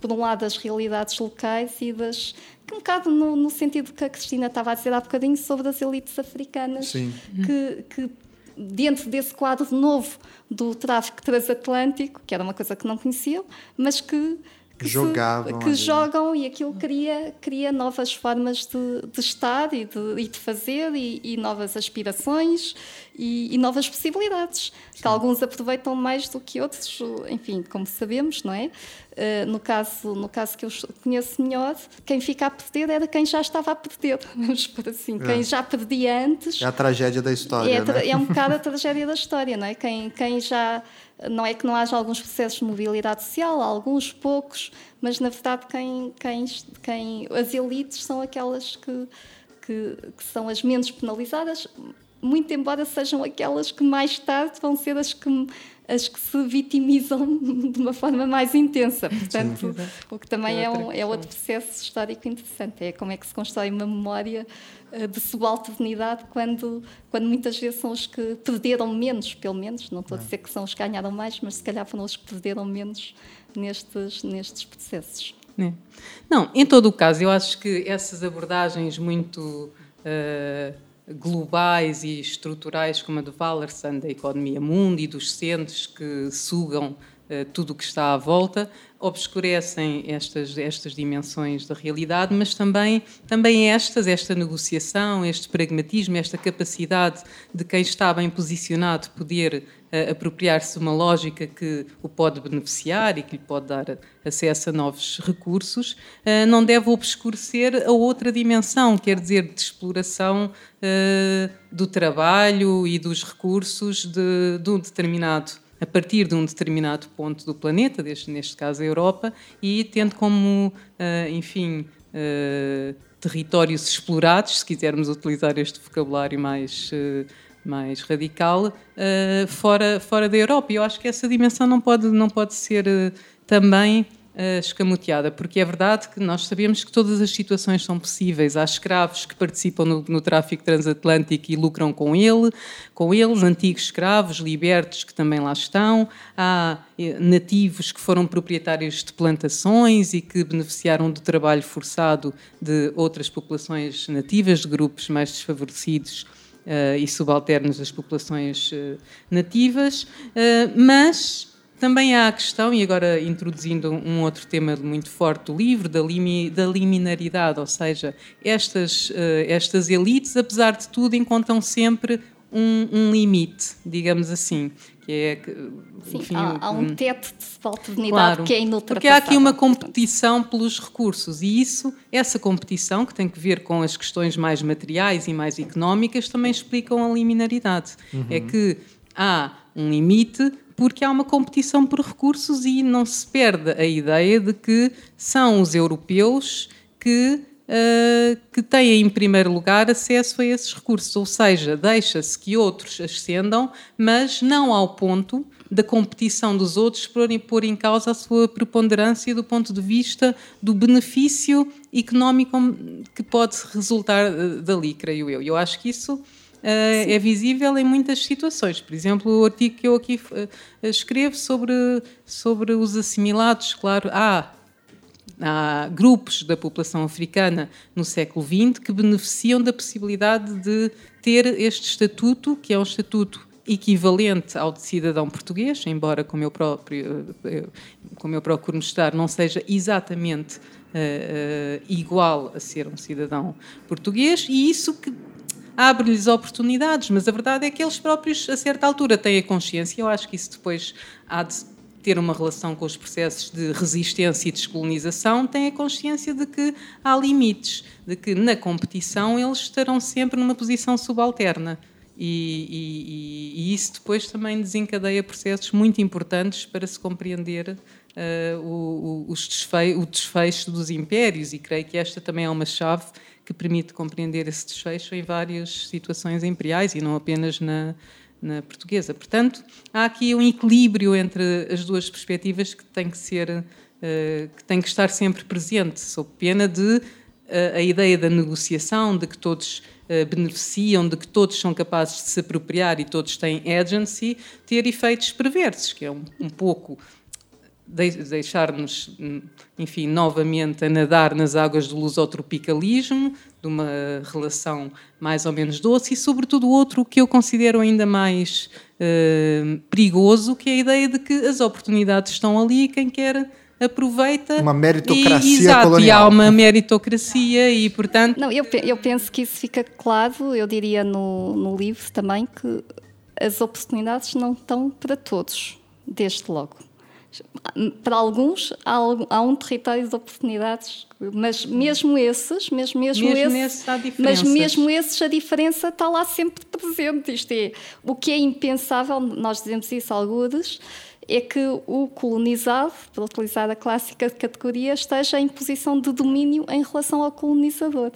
por um lado, das realidades locais e das. um bocado no, no, sentido que a Cristina estava a dizer há bocadinho sobre as elites africanas, que, que dentro desse quadro novo do tráfico transatlântico, que era uma coisa que não conheciam, mas que que, Jogavam se, que jogam e aquilo cria, cria novas formas de, de estar e de, e de fazer e, e, novas aspirações e, e novas possibilidades Sim. que alguns aproveitam mais do que outros, enfim, como sabemos, não é? Uh, no, caso, no caso que eu conheço melhor, quem fica a perder era quem já estava a perder, vamos por assim, é. quem já perdia antes. É a tragédia da história. É, né? é um bocado a tragédia da história, não é? Quem, quem já não é que não haja alguns processos de mobilidade social, alguns poucos, mas na verdade quem, quem, quem as elites são aquelas que, que, que são as menos penalizadas, muito embora sejam aquelas que mais tarde vão ser as que as que se vitimizam de uma forma mais intensa. Portanto, Sim. o que também é, é, um, é outro processo histórico interessante. É como é que se constrói uma memória eh, de subalternidade quando, quando muitas vezes são os que perderam menos, pelo menos. Não estou a dizer que são os que ganharam mais, mas se calhar foram os que perderam menos nestes, nestes processos. É. Não, em todo o caso, eu acho que essas abordagens muito. Uh globais e estruturais como a do Wallerson, da economia mundo e dos centros que sugam uh, tudo o que está à volta, obscurecem estas, estas dimensões da realidade, mas também, também estas, esta negociação, este pragmatismo, esta capacidade de quem está bem posicionado poder apropriar-se de uma lógica que o pode beneficiar e que lhe pode dar acesso a novos recursos, uh, não deve obscurecer a outra dimensão, quer dizer, de exploração uh, do trabalho e dos recursos de, de um determinado a partir de um determinado ponto do planeta, neste caso a Europa, e tendo como, uh, enfim, territórios explorados, se quisermos utilizar este vocabulário mais, mais radical, fora, fora da Europa. E eu acho que essa dimensão não pode, não pode ser também uh, escamoteada, porque é verdade que nós sabemos que todas as situações são possíveis. Há escravos que participam no, no tráfico transatlântico e lucram com ele, com eles, antigos escravos libertos que também lá estão, há nativos que foram proprietários de plantações e que beneficiaram do trabalho forçado de outras populações nativas, de grupos mais desfavorecidos. Uh, e subalternos das populações uh, nativas, uh, mas também há a questão, e agora introduzindo um outro tema muito forte do livro, da, limi, da liminaridade, ou seja, estas, estas elites, apesar de tudo, encontram sempre um, um limite, digamos assim. Que é, Sim, enfim, há, há, um teto de subalternidade claro, que é inultrapassável. Porque há aqui uma competição pelos recursos e isso, essa competição, que tem que ver com as questões mais materiais e mais económicas, também explicam a liminaridade. Uhum. É que há um limite porque há uma competição por recursos e não se perde a ideia de que são os europeus que, que têm, em primeiro lugar, acesso a esses recursos. Ou seja, deixa-se que outros ascendam, mas não ao ponto da competição dos outros por pôr em causa a sua preponderância do ponto de vista do benefício económico que pode resultar eh, dali, creio eu. Eu acho que isso Uh, é visível em muitas situações. Por exemplo, o artigo que eu aqui escrevo sobre, sobre os assimilados, claro, há, há grupos da população africana no século XX que beneficiam da possibilidade de ter este estatuto, que é um estatuto equivalente ao de cidadão português, embora, como eu, próprio, eh, como eu procuro mostrar, não seja exatamente uh, uh, igual a ser um cidadão português, e isso que abre-lhes oportunidades, mas a verdade é que eles próprios, a certa altura, têm a consciência. Eu acho que isso depois há de, ter uma relação com os processos de resistência e descolonização, têm a consciência de que há limites, de que na competição eles estarão sempre numa posição subalterna. E, e, e isso depois também desencadeia processos muito importantes para se compreender uh, o, o, o desfecho dos impérios, e creio que esta também é uma chave que permite compreender esse desfecho em várias situações imperiais e não apenas na, na portuguesa. Portanto, há aqui um equilíbrio entre as duas perspectivas que tem que ser, uh, que tem que estar sempre presente, sob pena de uh, a ideia da negociação, de que todos uh, beneficiam, de que todos são capazes de se apropriar e todos têm agency, ter efeitos perversos, que é um, um pouco deixar-nos, enfim, novamente a nadar nas águas do lusotropicalismo, de uma relação mais ou menos doce, e sobretudo outro que eu considero ainda mais uh, perigoso, que é a ideia de que as oportunidades estão ali e quem quer aproveita. Uma meritocracia e, exato, colonial. E há uma meritocracia e, portanto... Não, eu, eu penso que isso fica claro, eu diria no, no livro também, que as oportunidades não estão para todos, desde logo para alguns há, há, um território de oportunidades, mas mesmo esses, mesmo, mesmo, mesmo esses, mas mesmo esses a diferença está lá sempre presente. Isto é, o que é impensável, nós dizemos isso algures, é que o colonizado, para utilizar a clássica categoria, esteja em posição de domínio em relação ao colonizador.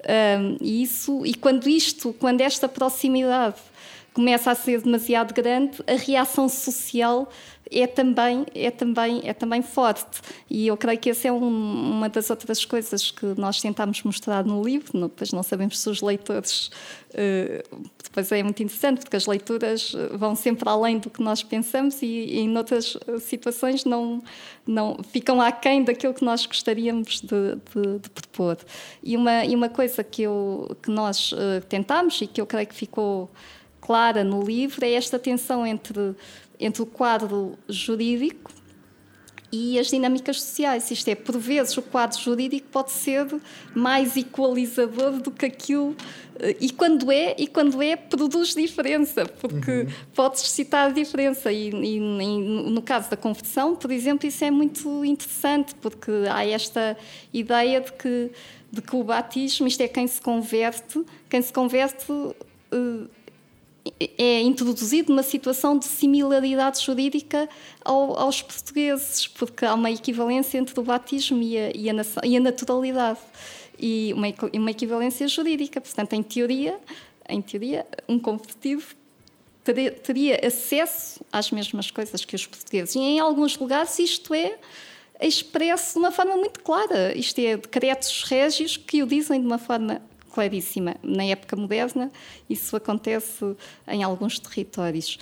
Um, e isso, e quando isto, quando esta proximidade começa a ser demasiado grande, a reação social é também, é também, é também forte. E eu creio que essa é um, uma das outras coisas que nós tentamos mostrar no livro, não, depois não sabemos se os leitores. Uh, depois é muito interessante, porque as leituras vão sempre além do que nós pensamos e, e em outras situações não, não ficam aquém daquilo que nós gostaríamos de, de, de propor. E uma, e uma coisa que, eu, que nós uh, tentamos e que eu creio que ficou clara no livro é esta tensão entre entre o quadro jurídico e as dinâmicas sociais. Isto é, por vezes o quadro jurídico pode ser mais equalizador do que aquilo eh, e quando é e quando é produz diferença porque uhum. pode suscitar diferença e, e, e, no caso da conversão, por exemplo, isso é muito interessante porque há esta ideia de que de que o batismo, isto é quem se converte, quem se converte uh, é introduzido numa situação de similaridade jurídica ao, aos portugueses, porque há uma equivalência entre o batismo e a, e a, e a naturalidade e uma, uma equivalência jurídica. Portanto, em teoria, em teoria, um convertido teria acesso às mesmas coisas que os portugueses. E em alguns lugares isto é expresso de uma forma muito clara. Isto é, decretos régios que o dizem de uma forma claríssima. Na época moderna, isso acontece em alguns territórios.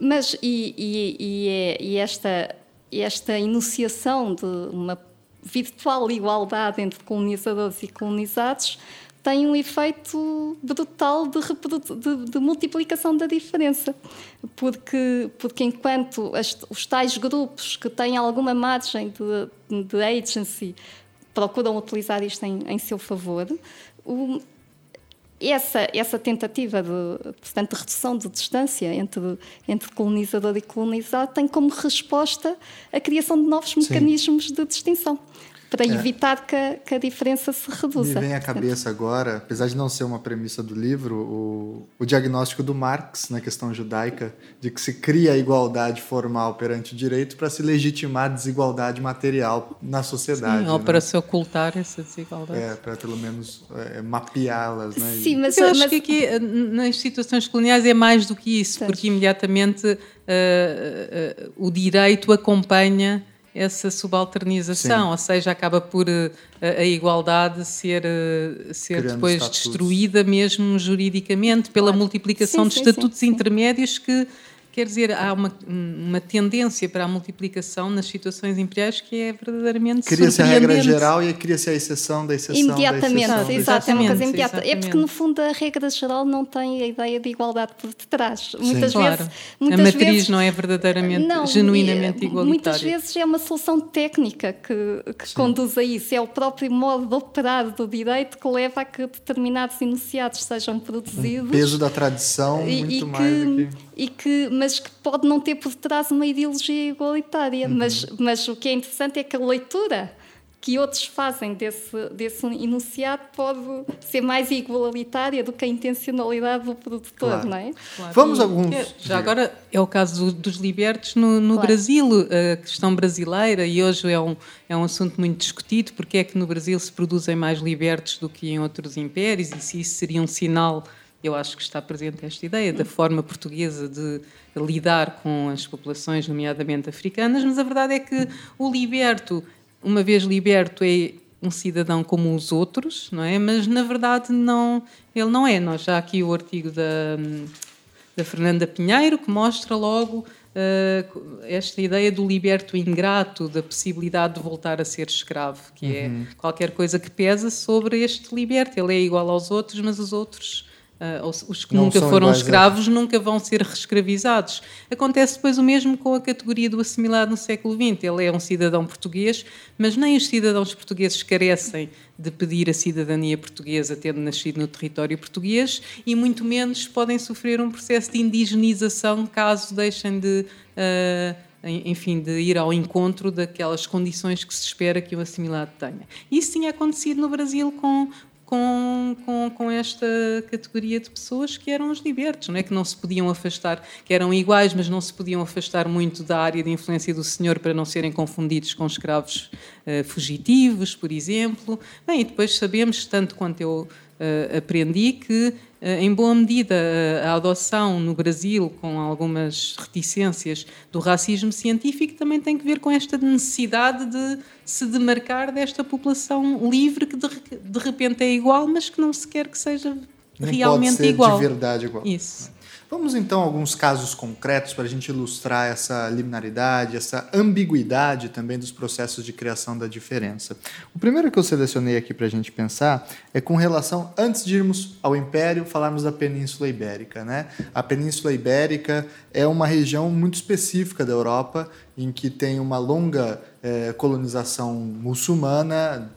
Mas, e, e, e, é, e esta, esta enunciação de uma virtual igualdade entre colonizadores e colonizados tem um efeito brutal de, de, de, multiplicação da diferença. Porque, porque enquanto as, os tais grupos que têm alguma margem de, de agency procuram utilizar isto em, em seu favor, o, essa, essa tentativa de, portanto, de redução de distância entre, entre colonizador e colonizado tem como resposta a criação de novos Sim. mecanismos de distinção para é. evitar que a, que a, diferença se reduza. Me vem à cabeça agora, apesar de não ser uma premissa do livro, o, o diagnóstico do Marx na questão judaica, de que se cria a igualdade formal perante o direito para se legitimar a desigualdade material na sociedade. Sim, ou né? para se ocultar essa desigualdade. É, para pelo menos é, mapeá-las. Né? Sim, mas eu acho mas... que aqui eh, nas situações coloniais é mais do que isso, porque imediatamente uh, uh, o direito acompanha essa subalternização, Sim. ou seja, acaba por uh, a igualdade ser, uh, ser depois estatutos. destruída mesmo juridicamente pela claro. multiplicação sim, de estatutos sim, intermédios que Quer dizer, há uma, uma tendência para a multiplicação nas situações imperiais que é verdadeiramente Cria-se a regra geral e cria-se a exceção da exceção. Imediatamente, da exceção, exato, é uma coisa imediata. É porque, no fundo, a regra geral não tem a ideia de igualdade por detrás. Muitas claro. vezes. Muitas a matriz vezes, não é verdadeiramente, não, genuinamente igualitária. Muitas vezes é uma solução técnica que, que conduz a isso. É o próprio modo de operar do direito que leva a que determinados enunciados sejam produzidos. O peso da tradição, e, muito e mais que, do que e que, mas que pode não ter por trás uma ideologia igualitária. Uhum. Mas, mas o que é interessante é que a leitura que outros fazem desse, desse enunciado pode ser mais igualitária do que a intencionalidade do produtor, claro. não é? Claro. Vamos a alguns. Já agora é o caso do, dos libertos no, no claro. Brasil, a questão brasileira, e hoje é um, é um assunto muito discutido, porque é que no Brasil se produzem mais libertos do que em outros impérios, e se isso seria um sinal eu acho que está presente esta ideia da forma portuguesa de lidar com as populações, nomeadamente africanas, mas a verdade é que o liberto uma vez liberto, é um cidadão como os outros, não é? Mas na verdade não, ele não é. Nós já aqui o artigo da, da Fernanda Pinheiro que mostra logo uh, esta ideia do liberto ingrato, da possibilidade de voltar a ser escravo, que é uhum. é qualquer coisa que pesa sobre este liberto. Ele é igual aos outros, mas os outros Uh, os que não nunca foram escravos a... nunca vão ser reescravizados. Acontece depois o mesmo com a categoria do assimilado no século XX. Ele é um cidadão português, mas nem os cidadãos portugueses carecem de pedir a cidadania portuguesa tendo nascido no território português e muito menos podem sofrer um processo de indigenização caso deixem de. Uh, enfim, de ir ao encontro daquelas condições que se espera que o assimilado tenha. Isso tinha acontecido no Brasil com com, com, com, esta categoria de pessoas que eram os libertos, não é? que não se podiam afastar, que eram iguais, mas não se podiam afastar muito da área de influência do senhor para não serem confundidos com escravos uh, fugitivos, por exemplo. Bem, e depois sabemos, tanto quanto eu uh, aprendi, que em boa medida, a adoção no Brasil, com algumas reticências do racismo científico, também tem que ver com esta necessidade de se demarcar desta população livre que de, repente é igual, mas que não se quer que seja não realmente pode ser igual. de verdade igual. Isso. Vamos então a alguns casos concretos para a gente ilustrar essa liminaridade, essa ambiguidade também dos processos de criação da diferença. O primeiro que eu selecionei aqui para a gente pensar é com relação, antes de irmos ao Império, falarmos da Península Ibérica. Né? A Península Ibérica é uma região muito específica da Europa, em que tem uma longa é, colonização muçulmana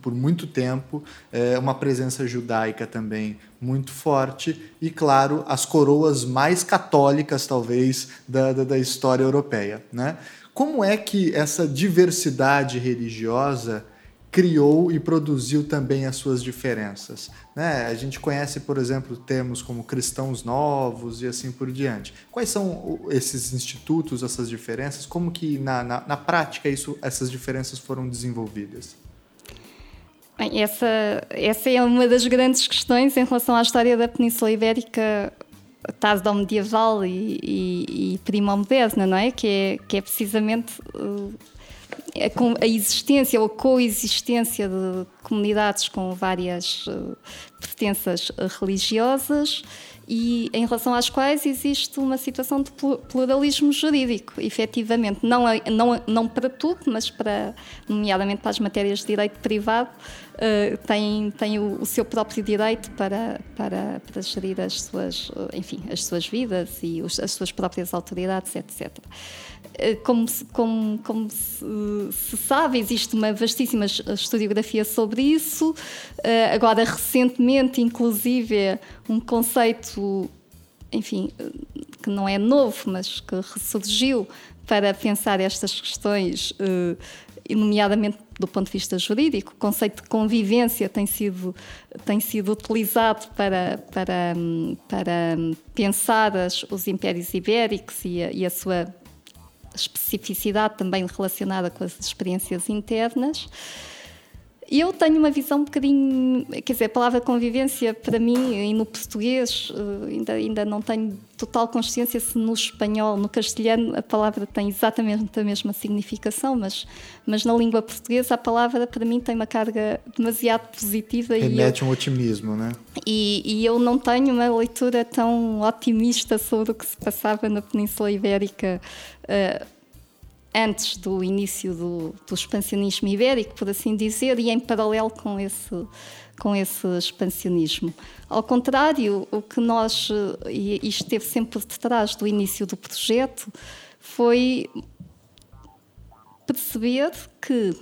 por muito tempo, é, uma presença judaica também muito forte e, claro, as coroas mais católicas, talvez, da, da, da história europeia. Né? Como é que essa diversidade religiosa criou e produziu também as suas diferenças. Né? A gente conhece, por exemplo, termos como cristãos novos e assim por diante. Quais são esses institutos, essas diferenças? Como que na, na, na prática isso, essas diferenças foram desenvolvidas? Essa, essa é uma das grandes questões em relação à história da Península Ibérica tarde medieval e, e, e primo-moderna, não é? Que é, que é precisamente a, a, existência ou a coexistência de comunidades com várias uh, pertenças religiosas e em relação às quais existe uma situação de pluralismo jurídico, efetivamente, não, não, não para tudo, mas para, nomeadamente para as matérias de direito privado, uh, tem, tem o, o, seu próprio direito para, para, para gerir as suas, enfim, as suas vidas e os, as suas próprias autoridades, etc. Eh, como, como, como se, se, sabe, existe uma vastíssima historiografia sobre isso. Eh, agora, recentemente, inclusive, um conceito, enfim, eh, que não é novo, mas que ressurgiu para pensar estas questões, nomeadamente do ponto de vista jurídico, o conceito de convivência tem sido, tem sido utilizado para, para, para pensar as, os impérios ibéricos e a, e a sua especificidade também relacionada com as experiências internas. Eu tenho uma visão um bocadinho, quer dizer, a palavra convivência para mim e no português eh, ainda, ainda não tenho total consciência se no espanhol, no castelhano a palavra tem exatamente a mesma significação, mas, mas na língua portuguesa a palavra para mim tem uma carga demasiado positiva. Remete eu, um otimismo, né? E, e eu não tenho uma leitura tão otimista sobre o que se passava na Península Ibérica. Uh, antes do início do, do, expansionismo ibérico, por assim dizer, e em paralelo com esse, com esse expansionismo. Ao contrário, o que nós, e isto esteve sempre por detrás do início do projeto, foi perceber que,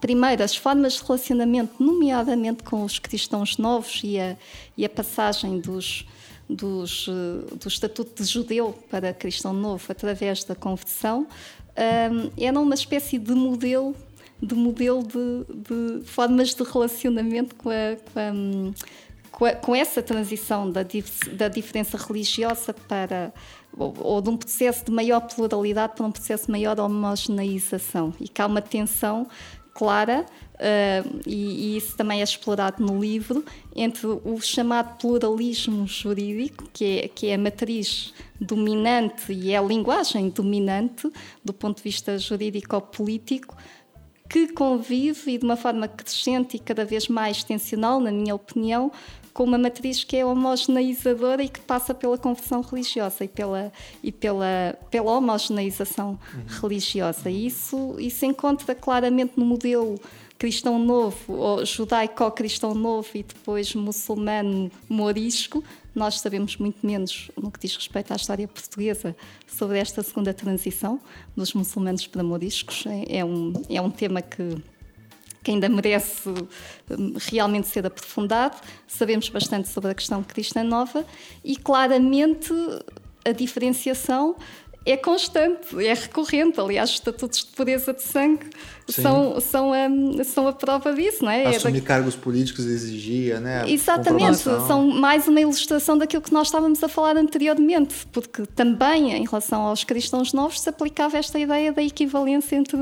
primeiro, as formas de relacionamento, nomeadamente com os cristãos novos e a, e a passagem dos dos, do Estatuto de Judeu para Cristão Novo através da conversão, era uma espécie de modelo de modelo de, de formas de relacionamento com a, com a com essa transição da, da diferença religiosa para ou, ou, de um processo de maior pluralidade para um processo de maior homogeneização. E que há uma tensão clara uh, e, e, isso também é explorado no livro entre o chamado pluralismo jurídico que é, que é a matriz dominante e é a linguagem dominante do ponto de vista jurídico-político que convive e de uma forma crescente e cada vez mais tensional, na minha opinião, com uma matriz que é homogeneizadora e que passa pela confissão religiosa e pela, e pela, pela homogeneização uhum. religiosa. E isso, isso encontra claramente no modelo cristão novo, ou judaico-cristão novo e depois muçulmano morisco, nós sabemos muito menos no que diz respeito à história portuguesa sobre esta segunda transição dos muçulmanos para moriscos. É, é um, é um tema que que ainda merece hum, realmente ser aprofundado. Sabemos bastante sobre a questão cristã nova e claramente a diferenciação é constante, é recorrente. Aliás, os estatutos de pureza de sangue são, são, a, são a prova disso, não é? é Assumir é da... cargos políticos exigia, né? Exatamente, são mais uma ilustração daquilo que nós estávamos a falar anteriormente, porque também em relação aos cristãos novos se aplicava esta ideia da equivalência entre,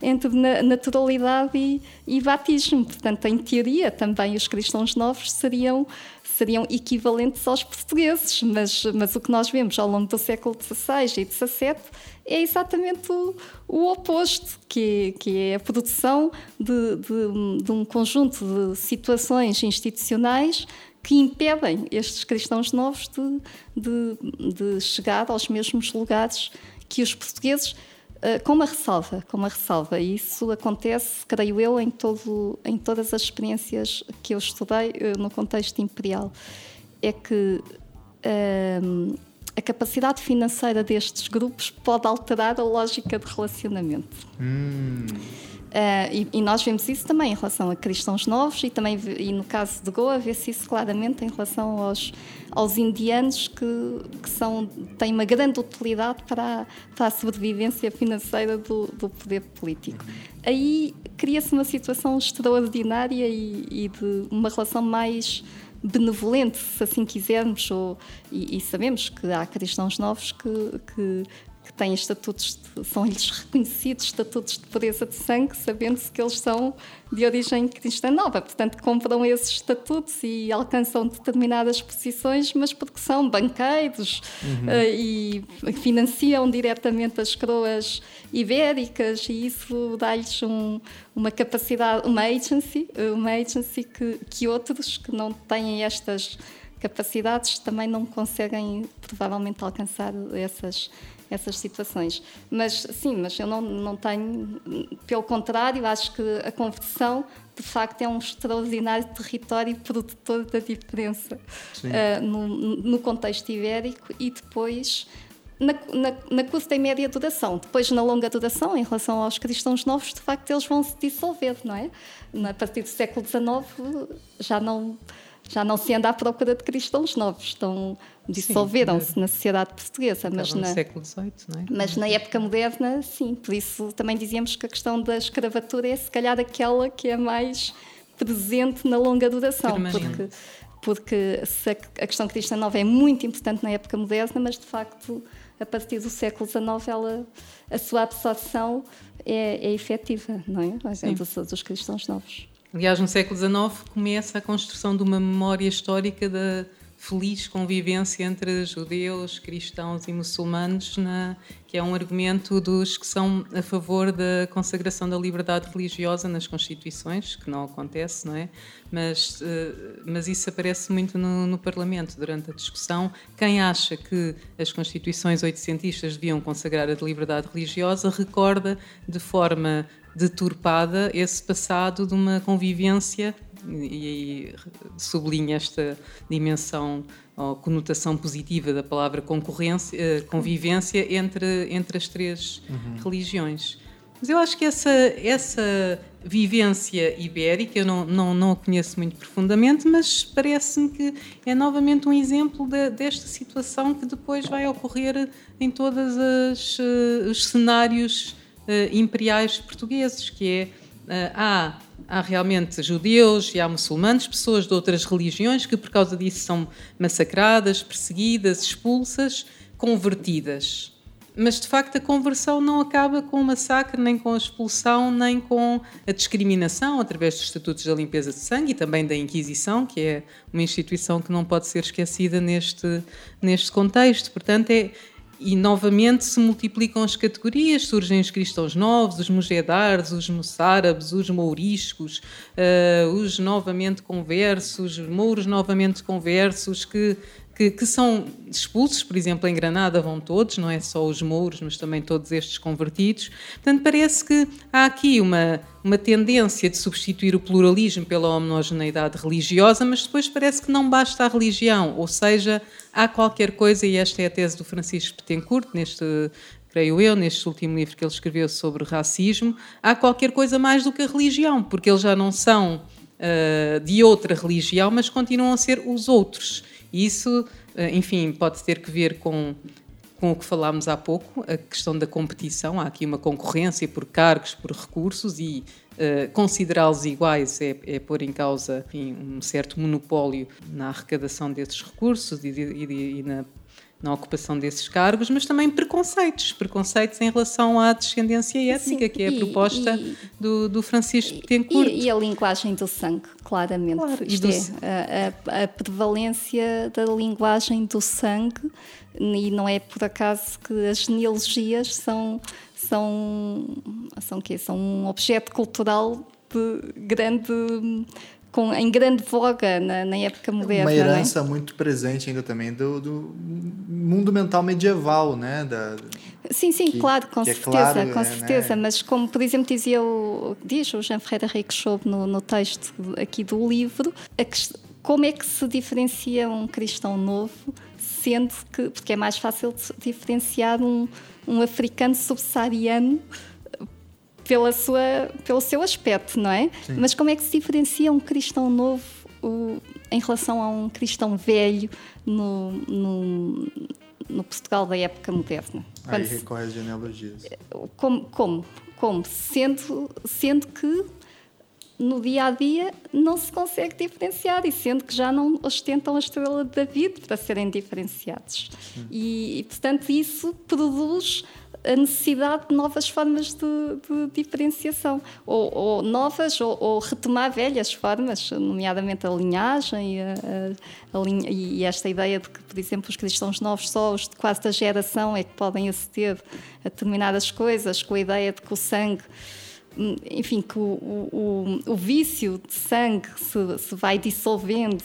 entre naturalidade e, e batismo. Portanto, em teoria, também os cristãos novos seriam seriam equivalentes aos portugueses, mas, mas o que nós vemos ao longo do século XVI e XVII é exatamente o, o oposto, que, que é a produção de, de, de um conjunto de situações institucionais que impedem estes cristãos novos de, de, de, chegar aos mesmos lugares que os portugueses, eh, com uma ressalva, com uma ressalva. E isso acontece, creio eu, em, todo, em todas as experiências que eu estudei eh, no contexto imperial. É que ehm, a capacidade financeira destes grupos pode alterar a lógica de relacionamento. Hum. Uh, e, e, nós vemos isso também em relação a cristãos novos e também e no caso de Goa vê-se isso claramente em relação aos, aos indianos que, que são, têm uma grande utilidade para a, para a sobrevivência financeira do, do poder político. Aí cria-se uma situação extraordinária e, e de uma relação mais benevolente, se assim quisermos, ou, e, e, sabemos que há cristãos novos que, que que têm estatutos, são-lhes reconhecidos estatutos de pureza de sangue, sabendo-se que eles são de origem cristã nova. Portanto, compram esses estatutos e alcançam determinadas posições, mas porque são banqueiros uhum. uh, e financiam diretamente as coroas ibéricas e isso dá-lhes um, uma capacidade, uma agency, uma agency que, que outros que não têm estas capacidades também não conseguem provavelmente alcançar essas essas situações. Mas sim, mas eu não, não tenho, pelo contrário, acho que a conversão de facto é um extraordinário território produtor da diferença uh, no, no, contexto ibérico e depois na, na, na, curta e média duração. Depois, na longa duração, em relação aos cristãos novos, de facto, eles vão se dissolver, não é? A partir do século XIX já não já não se anda à procura de cristãos novos, estão dissolveram-se na sociedade portuguesa. Mas na, século XVIII, não é? Mas na época moderna, sim. Por isso também dizíamos que a questão da escravatura é se calhar aquela que é mais presente na longa duração. Porque, porque a questão cristã nova é muito importante na época moderna, mas de facto, a partir do século XIX, ela, a sua absorção é, é efetiva, não é? Dos, dos cristãos novos. Aliás, no século XIX começa a construção de uma memória histórica da feliz convivência entre judeus, cristãos e muçulmanos, na, que é um argumento dos que são a favor da consagração da liberdade religiosa nas constituições, que não acontece, não é? Mas, eh, mas isso aparece muito no, no Parlamento durante a discussão. Quem acha que as constituições oitocentistas deviam consagrar a liberdade religiosa recorda de forma deturpada esse passado de uma convivência e, sublinha esta dimensão ou conotação positiva da palavra concorrência, eh, convivência entre, entre as três uhum. religiões. Mas eu acho que essa, essa vivência ibérica, eu não, não, não a conheço muito profundamente, mas parece-me que é novamente um exemplo de, desta situação que depois vai ocorrer em todos uh, os cenários imperiais portugueses, que é uh, há, há realmente judeus e há muçulmanos, pessoas de outras religiões que por causa disso são massacradas, perseguidas, expulsas, convertidas mas de facto a conversão não acaba com o massacre, nem com a expulsão, nem com a discriminação através dos estatutos da limpeza de sangue e também da Inquisição, que é uma instituição que não pode ser esquecida neste, neste contexto. Portanto, é, e novamente se multiplicam as categorias, surgem os cristãos novos, os mugedares, os moçárabes, os mouriscos, uh, os novamente conversos, os mouros novamente conversos, que que, que, são expulsos, por exemplo, em Granada vão todos, não é só os mouros, mas também todos estes convertidos. Portanto, parece que há aqui uma, uma tendência de substituir o pluralismo pela homogeneidade religiosa, mas depois parece que não basta a religião, ou seja, há qualquer coisa, e esta é a tese do Francisco Betancourt, neste creio eu, neste último livro que ele escreveu sobre racismo, há qualquer coisa mais do que a religião, porque eles já não são uh, de outra religião, mas continuam a ser os outros. Isso, eh, enfim, pode ter que ver com, com o que falámos há pouco, a questão da competição. Há aqui uma concorrência por cargos, por recursos e uh, considerá-los iguais é, é pôr em causa enfim, um certo monopólio na arrecadação desses recursos e, e, e na na ocupação desses cargos, mas também preconceitos, preconceitos em relação à descendência étnica, Sim, que é a proposta e, do, do Francisco Betancourt. E, e, a linguagem do sangue, claramente. Claro, Isto do... é, a, a, prevalência da linguagem do sangue, e não é por acaso que as genealogias são, são, são, quê? são um objeto cultural de grande com, em grande voga na, na época moderna. Uma é? herança é? muito presente ainda também do, do, mundo mental medieval, né? Da, sim, sim, que, claro, com certeza, é claro, com é, certeza. Né? Mas como, por exemplo, dizia o, diz o Jean-Frédéric Chaube no, no texto aqui do livro, que, como é que se diferencia um cristão novo, sendo que, porque é mais fácil diferenciar um, um africano subsaariano pela sua, pelo seu aspecto, não é? Sim. Mas como é que se diferencia um cristão novo o, em relação a um cristão velho no, no, no Portugal da época moderna? Aí recorre às genealogias. Como, como? Como? Sendo, sendo que no dia a dia não se consegue diferenciar e sendo que já não ostentam a estrela de David para serem diferenciados. E, e, portanto, isso produz a necessidade de novas formas de, de diferenciação, ou, ou novas, ou, ou, retomar velhas formas, nomeadamente a linhagem e, a, a, a e, esta ideia de que, por exemplo, os cristãos novos, só os de quarta geração, é que podem aceder a determinadas coisas, com a ideia de que o sangue enfim, que o, o, o, vício de sangue se, se vai dissolvendo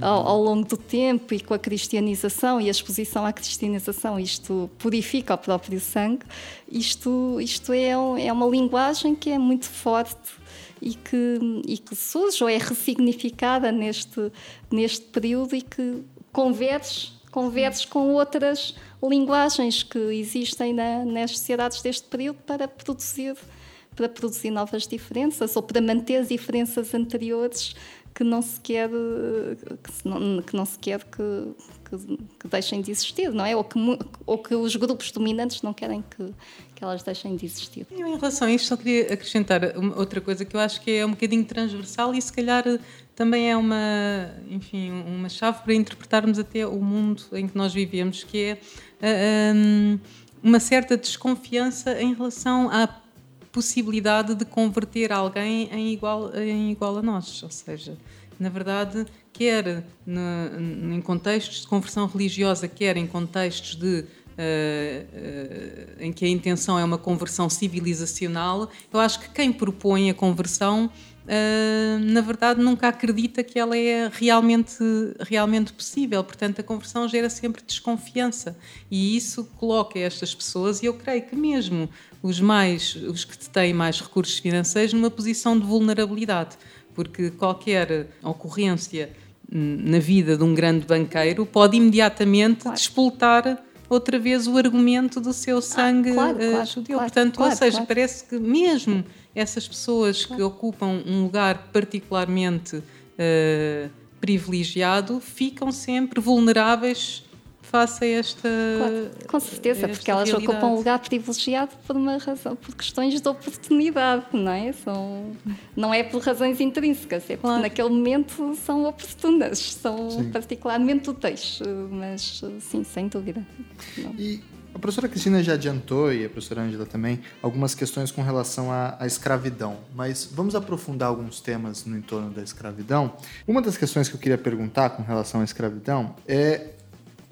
ao, ao, longo do tempo e com a cristianização e a exposição à cristianização, isto purifica o próprio sangue. Isto, isto é, é uma linguagem que é muito forte e que, e que surge ou é ressignificada neste, neste período e que converge, converge com outras linguagens que existem na, nas sociedades deste período para produzir para produzir novas diferenças ou para manter as diferenças anteriores que não se quer que não, que não se quer que, que, que, deixem de existir, não é? Ou que, ou que os grupos dominantes não querem que, que elas deixem de existir. Eu, em relação a isto, só queria acrescentar outra coisa que eu acho que é um bocadinho transversal e se calhar também é uma, enfim, uma chave para interpretarmos até o mundo em que nós vivemos, que é uh, um, uma certa desconfiança em relação à possibilidade de converter alguém em igual, em igual a nós. Ou seja, na verdade, quer no, em contextos de conversão religiosa, quer em contextos de Uh, uh, em que a intenção é uma conversão civilizacional, eu acho que quem propõe a conversão Uh, na verdade nunca acredita que ela é realmente, realmente possível. Portanto, a conversão gera sempre desconfiança e isso coloca estas pessoas, e eu creio que mesmo os mais, os que têm mais recursos financeiros, numa posição de vulnerabilidade, porque qualquer ocorrência na vida de um grande banqueiro pode imediatamente claro. despoltar outra vez o argumento do seu ah, sangue ah, claro, claro, judeu. Portanto, ou seja, parece que mesmo essas pessoas que ocupam um lugar particularmente uh, privilegiado ficam sempre vulneráveis face a esta. Claro, com certeza, porque elas realidade. ocupam um lugar privilegiado por uma razão, por questões de oportunidade, não é? São, não é por razões intrínsecas, é porque claro. naquele momento são oportunas, são sim. particularmente úteis, mas sim, sem dúvida. Não. E a professora Cristina já adiantou, e a professora Angela também, algumas questões com relação à, à, escravidão, mas vamos aprofundar alguns temas no entorno da escravidão. Uma das questões que eu queria perguntar com relação à escravidão é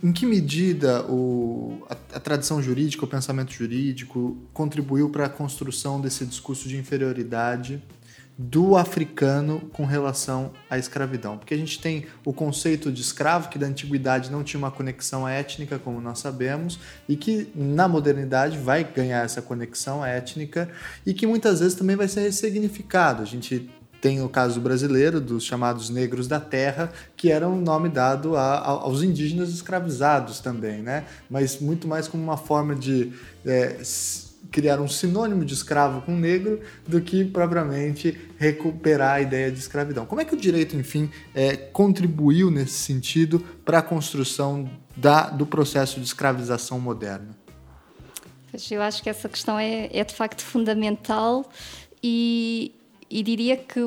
em que medida o, a, a, tradição jurídica, o pensamento jurídico contribuiu para a construção desse discurso de inferioridade do africano com relação à escravidão? Porque a gente tem o conceito de escravo, que da antiguidade não tinha uma conexão étnica, como nós sabemos, e que na modernidade vai ganhar essa conexão étnica e que muitas vezes também vai ser ressignificado. A gente tem o caso brasileiro dos chamados negros da terra, que era um nome dado a, a, aos indígenas escravizados também, né? Mas muito mais como uma forma de é, criar um sinônimo de escravo com negro do que propriamente recuperar a ideia de escravidão. Como é que o direito, enfim, é, contribuiu nesse sentido para a construção da, do processo de escravização moderna? Eu acho que essa questão é, é de facto fundamental e, e diria que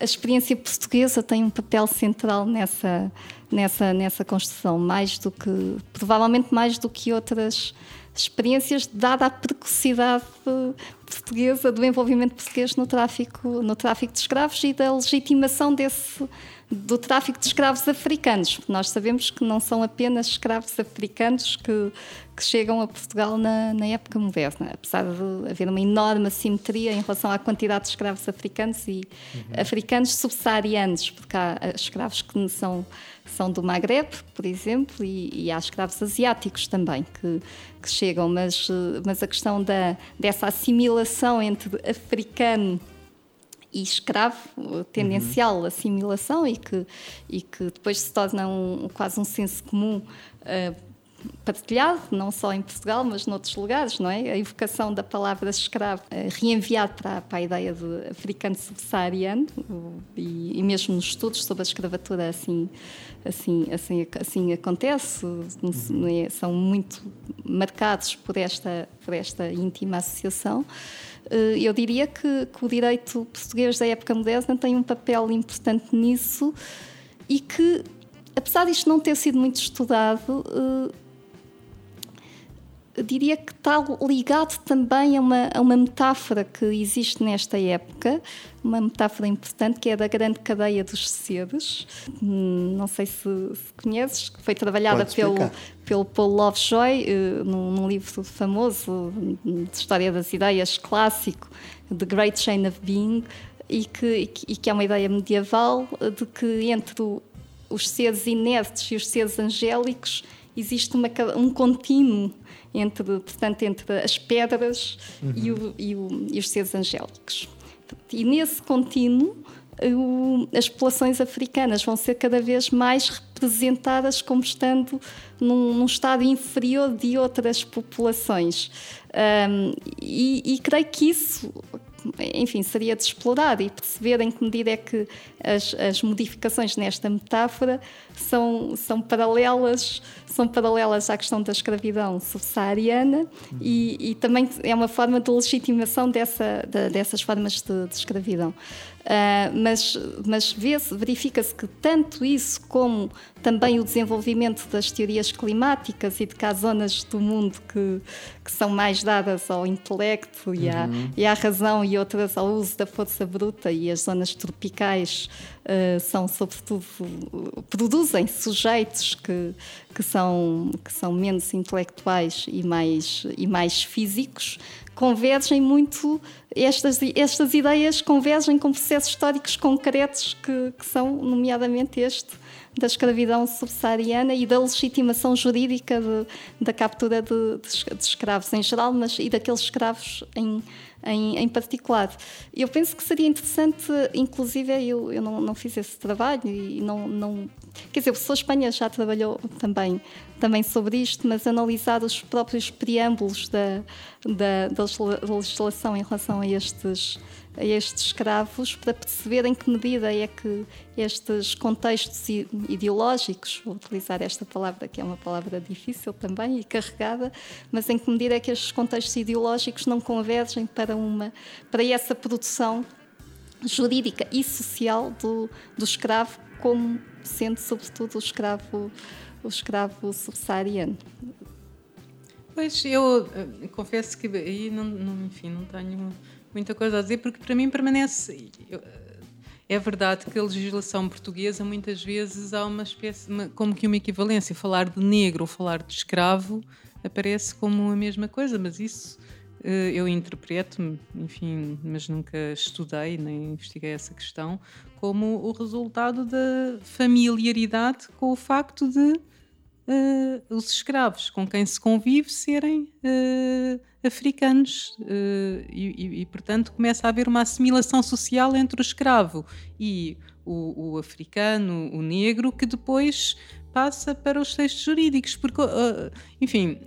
a experiência portuguesa tem um papel central nessa, nessa, nessa construção, mais do que, provavelmente mais do que outras experiências, dada a precocidade portuguesa, do envolvimento português no tráfico, no tráfico de escravos e da legitimação desse, do tráfico de escravos africanos. Nós sabemos que não são apenas escravos africanos que, que chegam a Portugal na, na, época moderna, apesar de haver uma enorme assimetria em relação à quantidade de escravos africanos e uhum. africanos subsaarianos, porque há escravos que são, são do Maghreb, por exemplo, e, e há escravos asiáticos também que, que chegam, mas, mas a questão da, dessa assimilação entre africano e escravo, tendencial uhum. assimilação e que, e que depois se torna um, quase um senso comum uh, partilhado, não só em Portugal, mas noutros lugares, não é? A evocação da palavra escravo uh, reenviado para, para, a ideia de africano subsaariano e, e, mesmo nos estudos sobre a escravatura assim assim assim assim acontece, é? são muito marcados por esta por esta íntima associação. Eh, eu diria que, que, o direito português da época moderna tem um papel importante nisso e que, apesar disto não ter sido muito estudado, eu diria que está ligado também a uma, a uma metáfora que existe nesta época, uma metáfora importante que é da grande cadeia dos seres. Hum, não sei se, se conheces, que foi trabalhada pelo, pelo Paul Lovejoy uh, num, num, livro famoso de História das Ideias, clássico, The Great Chain of Being, e que, e que é uma ideia medieval de que entre o, os seres inertes e os seres angélicos existe uma, um contínuo entre, portanto, entre as pedras uhum. e, o, e, o, e, os seres angélicos. E nesse contínuo, o, as populações africanas vão ser cada vez mais representadas como estando num, num estado inferior de outras populações. Um, e, e creio que isso enfim, seria de explorar e perceber em que medida é que as, as modificações nesta metáfora são, são paralelas são paralelas à questão da escravidão subsaariana uhum. e, e, também é uma forma de legitimação dessa, de, dessas formas de, de escravidão. Uh, mas mas verifica-se que tanto isso como também o desenvolvimento das teorias climáticas e de que há zonas do mundo que, que são mais dadas ao intelecto e, à, uhum. e à razão e outras ao uso da força bruta e as zonas tropicais uh, são sobretudo produzem sujeitos que, que, são, que são menos intelectuais e mais, e mais físicos convergem muito, estas, estas ideias convergem com processos históricos concretos que, que são, nomeadamente este, da escravidão subsaariana e da legitimação jurídica de, da captura de, de, de, escravos em geral, mas e daqueles escravos em, em, em particular. Eu penso que seria interessante, inclusive, eu, eu não, não fiz esse trabalho e não, não. Quer dizer, o professor Espanha já trabalhou também, também sobre isto, mas analisar os próprios preâmbulos da, da, da legislação em relação a estes a estes escravos para perceber em que medida é que estes contextos ideológicos, vou utilizar esta palavra que é uma palavra difícil também e carregada, mas em que medida é que estes contextos ideológicos não convergem para uma para essa produção jurídica e social do, do escravo como sendo sobretudo o escravo o escravo subsaariano. Pois eu uh, confesso que aí não, não, enfim não tenho muita coisa a dizer, porque para mim permanece. É verdade que a legislação portuguesa muitas vezes há uma espécie, como que uma equivalência. Falar de negro ou falar de escravo aparece como a mesma coisa, mas isso eh, eu interpreto, enfim, mas nunca estudei nem investiguei essa questão, como o resultado da familiaridade com o facto de uh, os escravos com quem se convive serem uh, africanos uh, e, e, portanto, começa a haver uma assimilação social entre o escravo e o, o africano, o negro, que depois passa para os textos jurídicos, porque, enfim,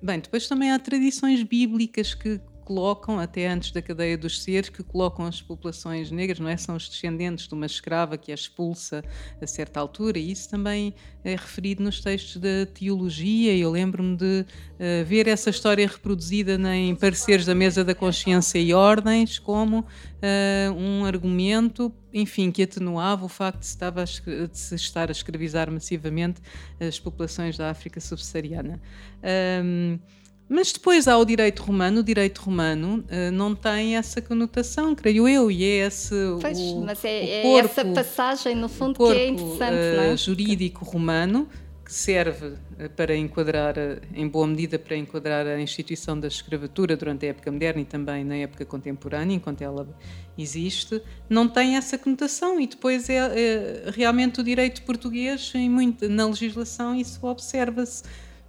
bem, depois também há tradições bíblicas que colocam, até antes da cadeia dos seres, que colocam as populações negras, não é? São os descendentes de uma escrava que é expulsa a certa altura, e isso também é referido nos textos da teologia. Eu lembro-me de uh, ver essa história reproduzida em Pareceres da Mesa da Consciência e Ordens, como uh, um argumento, enfim, que atenuava o facto de se, estava de se estar a escravizar massivamente as populações da África subsaariana. Um, mas depois há o direito romano. O direito romano uh, não tem essa conotação, creio eu, e é esse pois, o, mas é, o corpo, é essa passagem, no fundo, corpo, que é interessante, uh, não é? jurídico romano que serve uh, para enquadrar, em boa medida, para enquadrar a instituição da escravatura durante a época moderna e também na época contemporânea, enquanto ela existe, não tem essa conotação e depois é, é realmente o direito português, em muito, na legislação, isso observa-se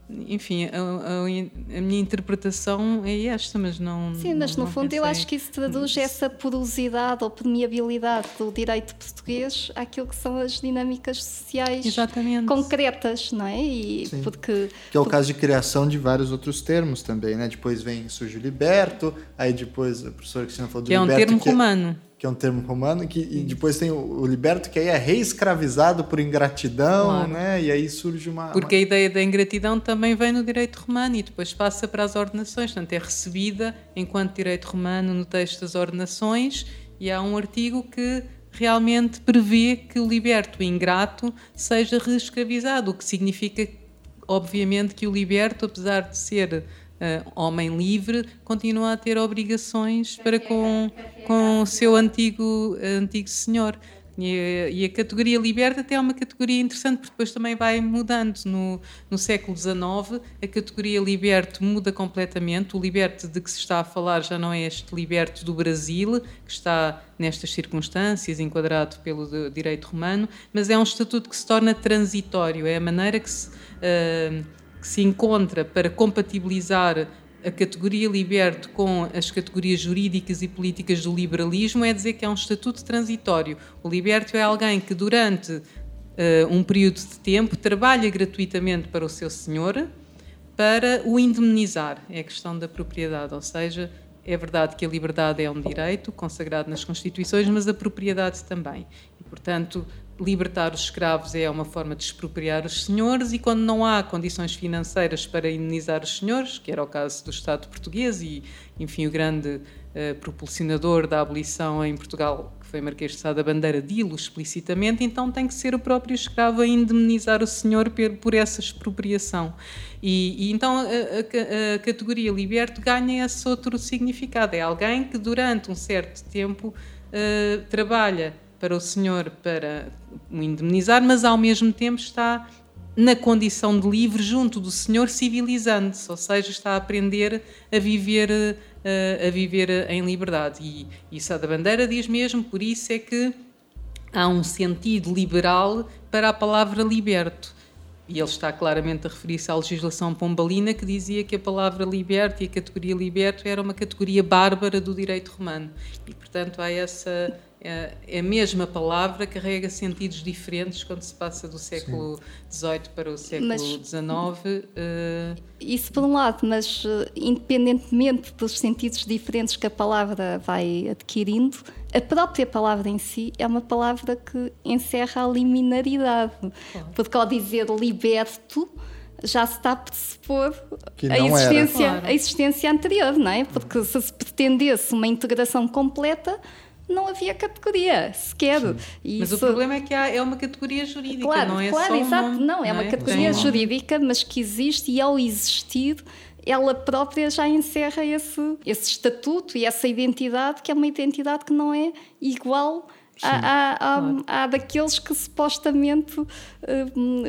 enfim, a, a, a, minha interpretação é esta, mas não. Sim, mas não, no fundo pensei... eu acho que isso traduz essa porosidade ou permeabilidade do direito português àquilo que são as dinâmicas sociais Exatamente. concretas, não é? E Sim. porque, que é o caso de criação de vários outros termos também, né? Depois vem surge o liberto, aí depois a professora Cristina falou do que liberto. É um termo que romano que é um termo romano, que, e depois tem o, o, liberto, que aí é reescravizado por ingratidão, claro. né? E aí surge uma. Porque uma... a ideia da ingratidão também vem no direito romano e depois passa para as ordenações, portanto é recebida enquanto direito romano no texto das ordenações e há um artigo que realmente prevê que o liberto ingrato seja reescravizado, o que significa, obviamente, que o liberto, apesar de ser uh, homem livre continua a ter obrigações para com, com o seu antigo, antigo senhor. E a, e a, categoria liberta até é uma categoria interessante, porque depois também vai mudando. No, no século XIX, a categoria liberto muda completamente. O liberto de que se está a falar já não é este liberto do Brasil, que está nestas circunstâncias, enquadrado pelo direito romano, mas é um estatuto que se torna transitório. É a maneira que se. Uh, que se encontra para compatibilizar a categoria liberto com as categorias jurídicas e políticas do liberalismo é dizer que é um estatuto transitório. O liberto é alguém que durante uh, um período de tempo trabalha gratuitamente para o seu senhor para o indemnizar. É a questão da propriedade, ou seja, é verdade que a liberdade é um direito consagrado nas Constituições, mas a propriedade também. E, portanto, libertar os escravos é uma forma de expropriar os senhores e quando não há condições financeiras para indemnizar os senhores, que era o caso do Estado português e, enfim, o grande uh, propulsionador da abolição em Portugal, que foi Marquês de Sá da Bandeira, dilo explicitamente, então tem que ser o próprio escravo a indemnizar o senhor por, por essa expropriação. E, e então a, a, a, categoria liberto ganha esse outro significado, é alguém que durante um certo tempo uh, trabalha para o senhor para o indemnizar, mas ao mesmo tempo está na condição de livre junto do senhor civilizando-se, ou seja, está a aprender a viver a, a viver em liberdade. E, e Sá da Bandeira diz mesmo, por isso é que há um sentido liberal para a palavra liberto. e ele está claramente a referir-se à legislação pombalina que dizia que a palavra liberto e a categoria liberto era uma categoria bárbara do direito romano. E, portanto, há essa é, é a mesma palavra carrega sentidos diferentes quando se passa do século XVIII para o século XIX. Uh... Isso por um lado, mas uh, independentemente dos sentidos diferentes que a palavra vai adquirindo, a própria palavra em si é uma palavra que encerra a liminaridade. Claro. Porque ao dizer liberto, já se está a pressupor a existência, claro. a existência anterior, não é? Porque se se pretendesse uma integração completa, não havia categoria sequer. Mas o problema é que há, é uma categoria jurídica, claro, não é claro, só exato, uma, não, é? uma categoria jurídica, mas que existe e ao existir ela própria já encerra esse, esse estatuto e essa identidade que é uma identidade que não é igual há, há, claro. há, daqueles que supostamente uh,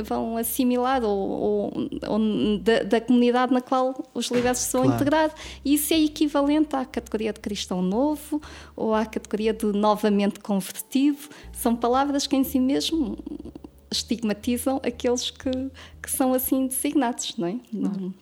vão assimilar ou, ou, ou da, da, comunidade na qual os libertos são claro. integrados. E isso é equivalente à categoria de cristão novo ou à categoria de novamente convertido. São palavras que em si mesmo estigmatizam aqueles que, que são assim designados, não é? Claro.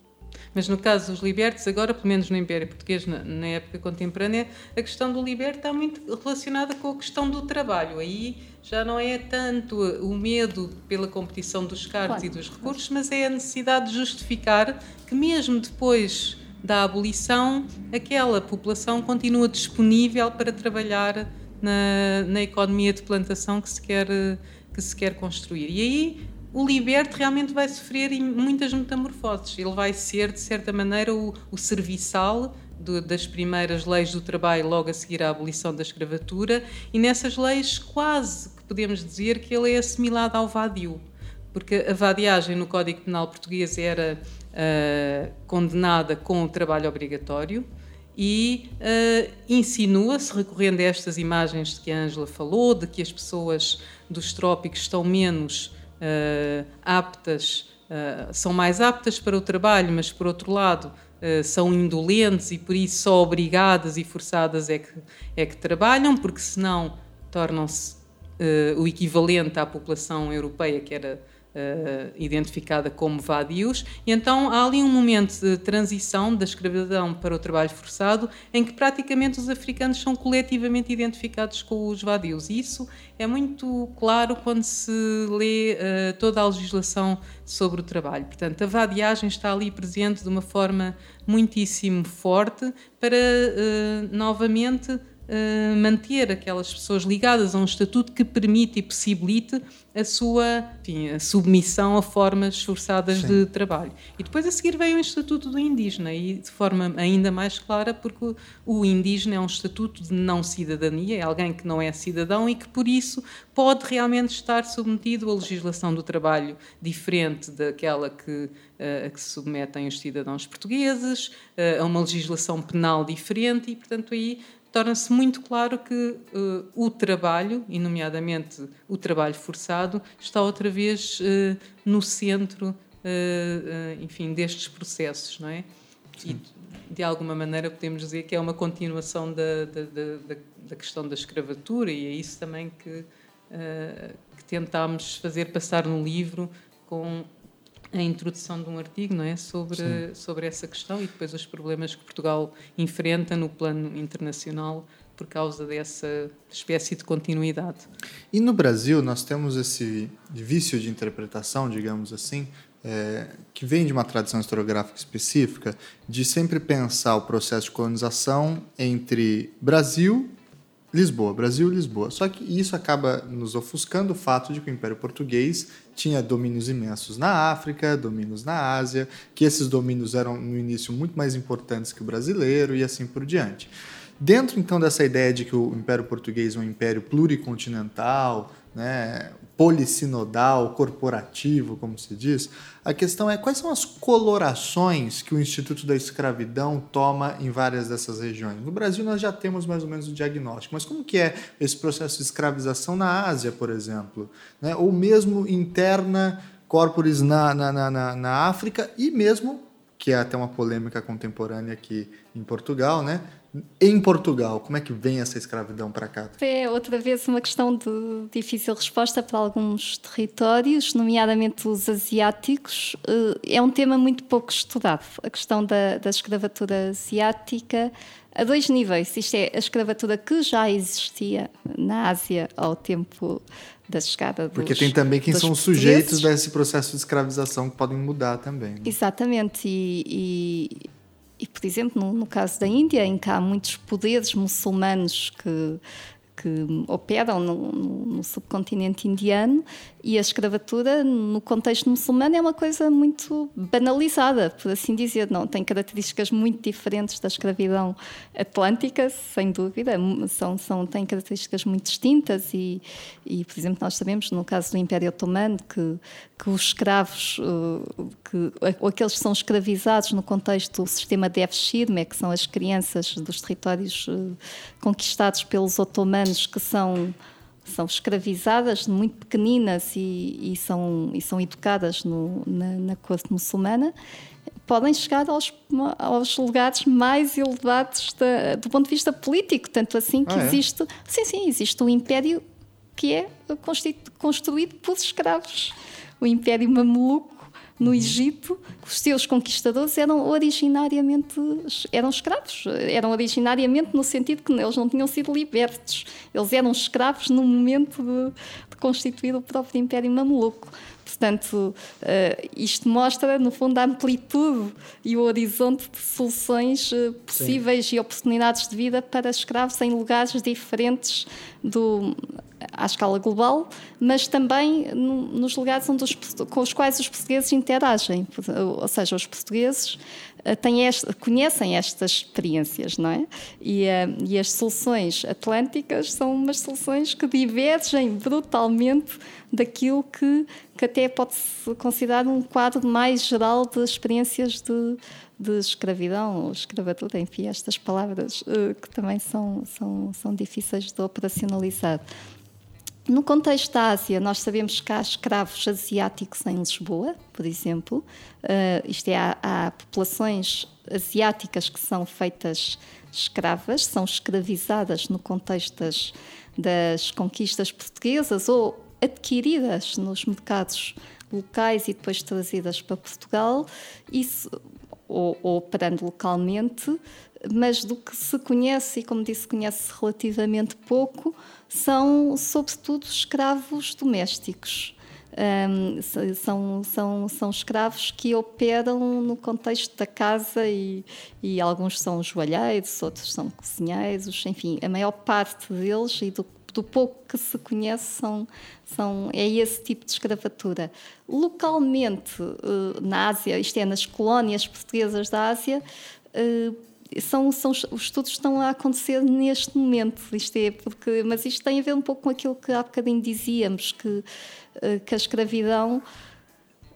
Mas no caso dos libertos, agora, pelo menos no Império Português, na, na, época contemporânea, a questão do liberto está muito relacionada com a questão do trabalho. Aí já não é tanto o medo pela competição dos cargos claro. e dos recursos, mas é a necessidade de justificar que, mesmo depois da abolição, aquela população continua disponível para trabalhar na, na economia de plantação que se quer, que se quer construir. E aí o liberto realmente vai sofrer muitas metamorfoses. Ele vai ser, de certa maneira, o, o serviçal do, das primeiras leis do trabalho logo a seguir à abolição da escravatura, e nessas leis quase que podemos dizer que ele é assimilado ao vadio, porque a vadiagem no Código Penal português era uh, condenada com o trabalho obrigatório, e uh, insinua-se, recorrendo a estas imagens de que a Ângela falou, de que as pessoas dos trópicos estão menos aptas, uh, são mais aptas para o trabalho, mas por outro lado uh, são indolentes e por isso só obrigadas e forçadas é que, é que trabalham, porque senão tornam-se o equivalente à população europeia que era uh, identificada como vadios, e então há ali um momento de transição da escravidão para o trabalho forçado, em que praticamente os africanos são coletivamente identificados com os vadios. E isso é muito claro quando se lê uh, toda a legislação sobre o trabalho. Portanto, a vadiagem está ali presente de uma forma muitíssimo forte para, uh, novamente, eh, manter aquelas pessoas ligadas a um estatuto que permite e possibilite a sua enfim, a submissão a formas forçadas Sim. de trabalho. E depois a seguir veio o Estatuto do Indígena, e de forma ainda mais clara, porque o indígena é um estatuto de não cidadania, é alguém que não é cidadão e que, por isso, pode realmente estar submetido à legislação do trabalho diferente daquela que, uh, a que se submetem os cidadãos portugueses, uh, a uma legislação penal diferente, e, portanto, aí torna-se muito claro que uh, o trabalho, e nomeadamente o trabalho forçado, está outra vez uh, no centro, uh, enfim, destes processos, não é? Sim. E de alguma maneira podemos dizer que é uma continuação da, da, da, da questão da escravatura e é isso também que, que tentámos fazer passar no livro com a introdução de um artigo não é sobre sobre essa questão e depois os problemas que Portugal enfrenta no plano internacional por causa dessa espécie de continuidade. E no Brasil nós temos esse vício de interpretação, digamos assim, é, que vem de uma tradição historiográfica específica, de sempre pensar o processo de colonização entre Brasil Lisboa, Brasil Lisboa. Só que isso acaba nos ofuscando o fato de que o Império Português tinha domínios imensos na África, domínios na Ásia, que esses domínios eram no início muito mais importantes que o brasileiro e assim por diante. Dentro então dessa ideia de que o Império Português é um império pluricontinental, né, polissinodal, corporativo, como se diz, a questão é quais são as colorações que o Instituto da Escravidão toma em várias dessas regiões. No Brasil nós já temos mais ou menos o diagnóstico, mas como que é esse processo de escravização na Ásia, por exemplo? Né? Ou mesmo interna corporis na, na, na, na África e mesmo, que é até uma polêmica contemporânea aqui em Portugal, né? Em Portugal? Como é que vem essa escravidão para cá? É outra vez uma questão de difícil resposta para alguns territórios, nomeadamente os asiáticos. Eh, é um tema muito pouco estudado. A questão da, da escravatura asiática a dois níveis. Isto é a escravatura que já existia na Ásia ao tempo da chegada dos Porque tem também quem são sujeitos desse processo de escravização que podem mudar também. Né? Exatamente. E, e, e, por exemplo, no, no, caso da Índia, em que há muitos poderes muçulmanos que que operam no, no, subcontinente indiano e a escravatura no contexto muçulmano é uma coisa muito banalizada, por assim dizer, não? Tem características muito diferentes da escravidão atlântica, sem dúvida, são, são têm características muito distintas e, e, por exemplo, nós sabemos no caso do Império Otomano que, que os escravos, eh, que, aqueles que são escravizados no contexto do sistema de Efshirme, que são as crianças dos territórios eh, conquistados pelos otomanos que são são escravizadas muito pequeninas e, e são, e são educadas no, na, na corte muçulmana, podem chegar aos, aos lugares mais elevados da, do ponto de vista político, tanto assim que ah, é? existe, sim, sim, existe um império que é construído por escravos, o Império Mameluco no. Egito, os seus conquistadores eram originariamente eram escravos, eram originariamente no sentido que eles não tinham sido libertos, eles eram escravos no momento de, de constituir o próprio Império Mameluco. Portanto, uh, isto mostra, no fundo, a amplitude e o horizonte de soluções uh, possíveis Sim. e oportunidades de vida para escravos em lugares diferentes do, à escala global, mas também no, nos lugares onde os, com os quais os portugueses interagem. Ou seja, os portugueses este, conhecem estas experiências, não é? E, e as soluções atlânticas são umas soluções que divergem brutalmente daquilo que, que até pode-se considerar um quadro mais geral de experiências de, de escravidão ou escravatura, enfim, estas palavras uh, que também são, são, são difíceis de operacionalizar. No contexto da Ásia, nós sabemos que há escravos asiáticos em Lisboa, por exemplo. Uh, isto é, há, há, populações asiáticas que são feitas escravas, são escravizadas no contexto das, das conquistas portuguesas ou adquiridas nos mercados locais e depois trazidas para Portugal, isso, ou, ou operando localmente, mas do que se conhece, e como disse, conhece relativamente pouco, são sobretudo escravos domésticos. Um, são, são, são escravos que operam no contexto da casa e, e alguns são joalheiros, outros são cozinheiros, enfim, a maior parte deles e do do pouco que se conhece, são, são, é esse tipo de escravatura. Localmente, eh, na Ásia, isto é, nas colónias portuguesas da Ásia, eh, são, são, os estudos estão a acontecer neste momento, isto é, porque, mas isto tem a ver um pouco com aquilo que há bocadinho dizíamos, que, eh, que a escravidão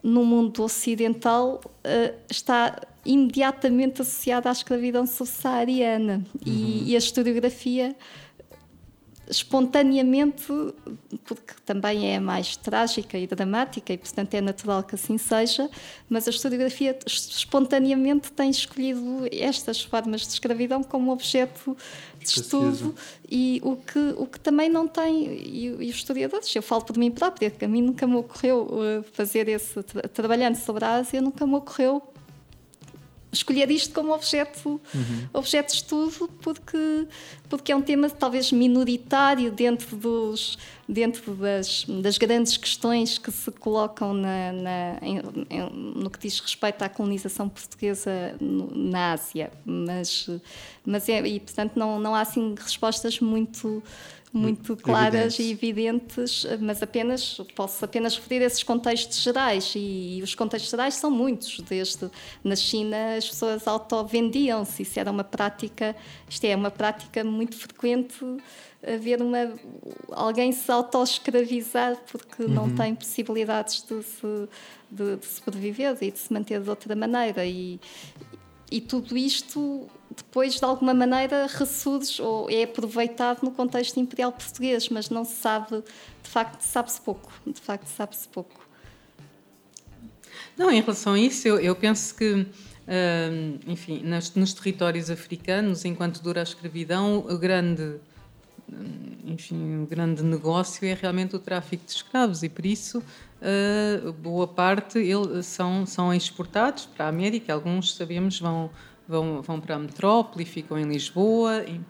no mundo ocidental está imediatamente associada à escravidão subsaariana uhum. e, e a historiografia espontaneamente, porque também é mais trágica e dramática e, portanto, é natural que assim seja, mas a historiografia espontaneamente tem escolhido estas formas de escravidão como objeto de estudo e o que, o que também não tem, e, e os historiadores, eu falo por mim própria, que a mim nunca me ocorreu uh, fazer esse, trabalhando sobre a Ásia, nunca me ocorreu escolher isto como objeto, uhum. objeto de estudo, porque, porque é um tema talvez minoritário dentro, dos, dentro das, das grandes questões que se colocam na, na em, em, no que diz respeito à colonização portuguesa no, na Ásia. Mas, mas é, e, portanto, não, não há assim respostas muito muito claras e evidentes, mas apenas posso apenas referir esses contextos gerais e, e os contextos gerais são muitos. Desde na China as pessoas auto-vendiam-se, isso era uma prática, isto é uma prática muito frequente haver uma alguém se auto-escravizar porque uhum. não tem possibilidades de, se, de, de sobreviver e de se manter de outra maneira e, e tudo isto depois de alguma maneira ressurge ou é aproveitado no contexto imperial português, mas não se sabe, de facto, sabe-se pouco, de facto sabe-se pouco. Não, em relação a isso, eu, eu penso que uh, enfim, nos, territórios africanos, enquanto dura a escravidão, o grande, enfim, o grande negócio é realmente o tráfico de escravos e por isso uh, boa parte ele, são, são exportados para a América. Alguns, sabemos, vão, vão, vão para a metrópole, ficam em Lisboa, em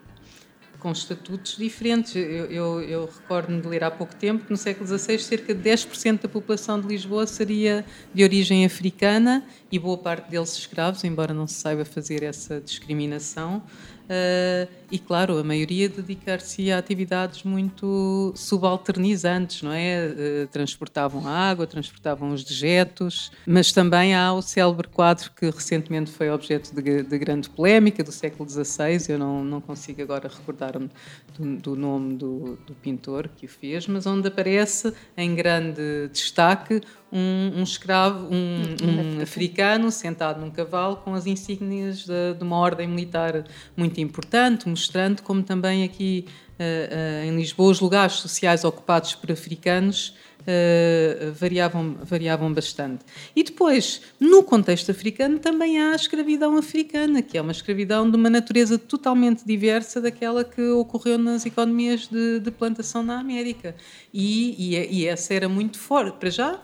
com estatutos diferentes. Eu, eu, eu recordo-me de ler há pouco tempo que no século XVI cerca de 10% da população de Lisboa seria de origem africana e boa parte deles escravos, embora não se saiba fazer essa discriminação. Uh, e claro, a maioria dedicar-se a atividades muito subalternizantes, não é? Uh, transportavam a água, transportavam os dejetos, mas também há o célebre quadro que recentemente foi objeto de, de grande polémica do século XVI, eu não, não consigo agora recordar-me do, do, nome do, do pintor que o fez, mas onde aparece em grande destaque um, um escravo, um, um, africano sentado num cavalo com as insígnias de, de, uma ordem militar muito importante, mostrando como também aqui uh, uh, em Lisboa os lugares sociais ocupados por africanos Uh, variavam, variavam bastante. E depois, no contexto africano, também há a escravidão africana, que é uma escravidão de uma natureza totalmente diversa daquela que ocorreu nas economias de, de plantação na América. E, e, e, essa era muito forte. Para já,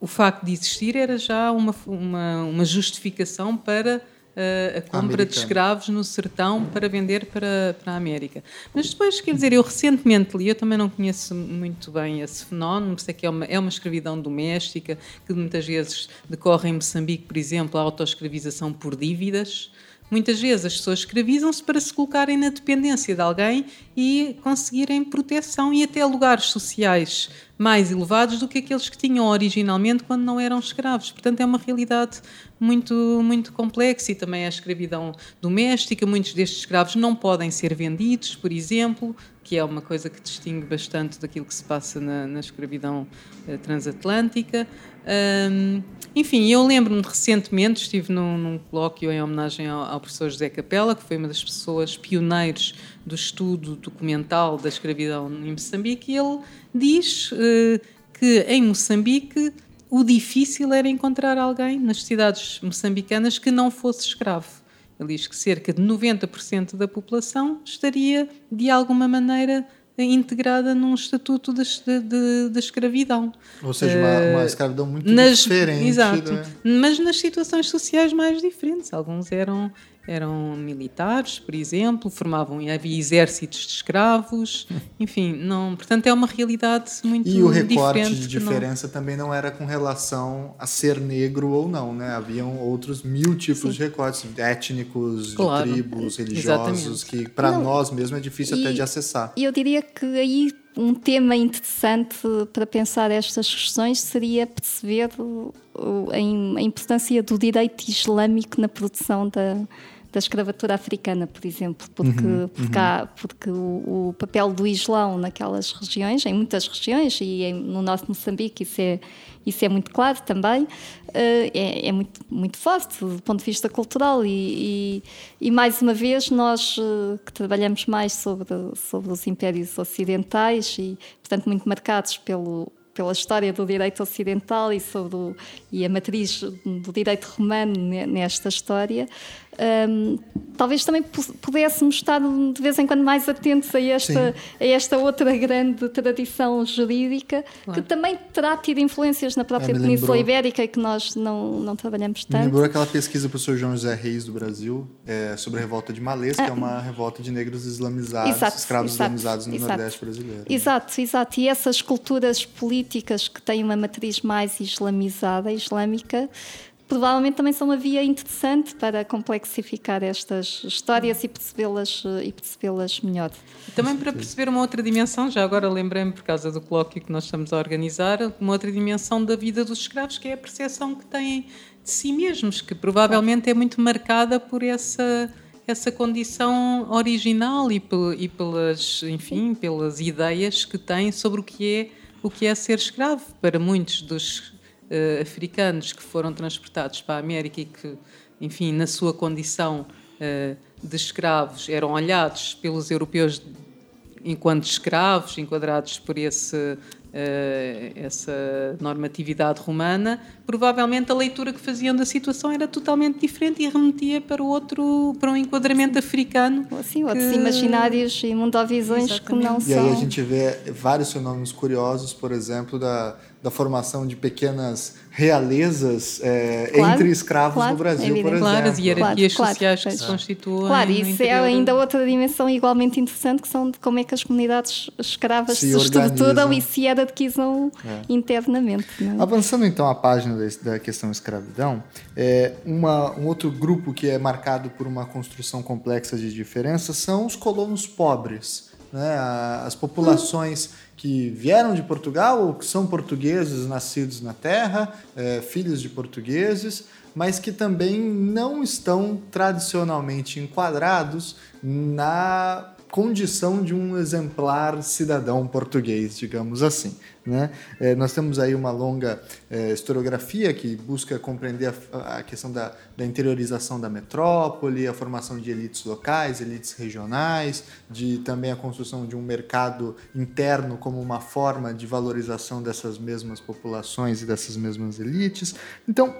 o facto de existir era já uma, uma, uma justificação para uh, a compra Americano. de escravos no sertão para vender para, para a América. Mas depois, quer dizer, eu recentemente li, eu também não conheço muito bem esse fenómeno, sei que é uma, é uma escravidão doméstica que muitas vezes decorre em Moçambique, por exemplo, a autoescravização por dívidas. Muitas vezes as pessoas escravizam-se para se colocarem na dependência de alguém e conseguirem proteção e até lugares sociais mais elevados do que aqueles que tinham originalmente quando não eram escravos. Portanto, é uma realidade muito, muito complexa e também a escravidão doméstica. Muitos destes escravos não podem ser vendidos, por exemplo, que é uma coisa que distingue bastante daquilo que se passa na, na escravidão uh, transatlântica. Um, enfim, eu lembro-me recentemente, estive num, num, colóquio em homenagem ao, ao, professor José Capela, que foi uma das pessoas pioneiros do estudo documental da escravidão em Moçambique, e ele diz uh, que em Moçambique o difícil era encontrar alguém nas cidades moçambicanas que não fosse escravo. Ele diz que cerca de 90% da população estaria, de alguma maneira, integrada num estatuto de, de, de escravidão. Ou seja, uma, uma eh, escravidão muito nas, diferente. Exato, né? mas nas situações sociais mais diferentes. Alguns eram eram militares, por exemplo, formavam havia exércitos de escravos, enfim, não, portanto é uma realidade muito diferente. E o recorte de diferença não... também não era com relação a ser negro ou não, né? Haviam outros mil tipos Sim. de recortes étnicos, claro. de tribos, religiosos, Exatamente. que para nós mesmo é difícil e, até de acessar. E eu diria que aí um tema interessante para pensar estas questões seria perceber a importância do direito islâmico na produção da, da escravatura africana, por exemplo, porque, uhum, porque, uhum. Há, porque o, o, papel do Islão naquelas regiões, em muitas regiões, e em, no nosso Moçambique isso é, isso é muito claro também, uh, é, é, muito, muito forte do ponto de vista cultural. E, e, e mais uma vez, nós uh, que trabalhamos mais sobre, sobre os impérios ocidentais e, portanto, muito marcados pelo pela história do direito ocidental e sobre o, e a matriz do direito romano nesta história, um, talvez também pudéssemos estar de vez em quando mais atentos a esta, a esta outra grande tradição jurídica claro. que também terá tido influências na própria é, Península Ibérica e que nós não, não trabalhamos tanto. Me lembrou aquela pesquisa do professor João José Reis do Brasil é, sobre a revolta de Malês, ah, que é uma revolta de negros islamizados, exato, escravos exato, islamizados no exato, Nordeste brasileiro. Exato, exato. E essas culturas políticas que têm uma matriz mais islamizada, islâmica, provavelmente também são uma via interessante para complexificar estas histórias e percebê-las eh, e percebê-las melhor. Também para perceber uma outra dimensão, já agora lembrei-me por causa do colóquio que nós estamos a organizar, uma outra dimensão da vida dos escravos, que é a percepção que têm de si mesmos, que provavelmente é muito marcada por essa essa condição original e, e pelas, enfim, pelas ideias que têm sobre o que é o que é ser escravo. Para muitos dos uh, africanos que foram transportados para a América e que, enfim, na sua condição uh, de escravos, eram olhados pelos europeus enquanto escravos, enquadrados por esse uh, essa normatividade romana, provavelmente a leitura que faziam da situação era totalmente diferente e remetia para outro, para um enquadramento africano. Sim, outros que... imaginários e mundovisões que não e são. E aí a gente vê vários fenômenos curiosos, por exemplo, da, da formação de pequenas realezas é, claro, entre escravos claro, no Brasil, evidente. por exemplo. Claro, as hierarquias claro, sociais que se constituem. Claro, isso é ainda outra dimensão igualmente interessante, que são de como é que as comunidades escravas se, se estruturam e se hierarquizam é. internamente. É? Avançando então a página da, questão escravidão, é, uma, um outro grupo que é marcado por uma construção complexa de diferenças são os colonos pobres. Né? As populações que vieram de Portugal ou que são portugueses nascidos na terra, é, filhos de portugueses, mas que também não estão tradicionalmente enquadrados na condição de um exemplar cidadão português, digamos assim. Né? É, nós temos aí uma longa é, historiografia que busca compreender a, a questão da, da, interiorização da metrópole, a formação de elites locais, elites regionais, de também a construção de um mercado interno como uma forma de valorização dessas mesmas populações e dessas mesmas elites. Então,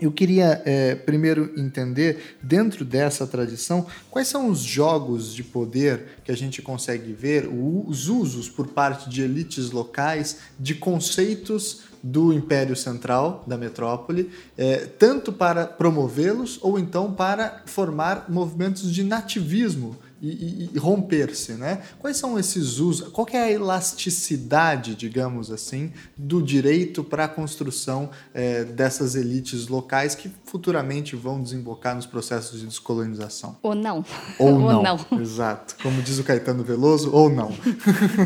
eu queria é, primeiro entender, dentro dessa tradição, quais são os jogos de poder que a gente consegue ver, os usos por parte de elites locais de conceitos do Império Central, da metrópole, é, tanto para promovê-los ou então para formar movimentos de nativismo e, e, romper-se, né? Quais são esses usos? Qual é a elasticidade, digamos assim, do direito para a construção é, dessas elites locais que futuramente vão desembocar nos processos de descolonização? Ou não. Ou, ou não. não. Exato. Como diz o Caetano Veloso, ou não.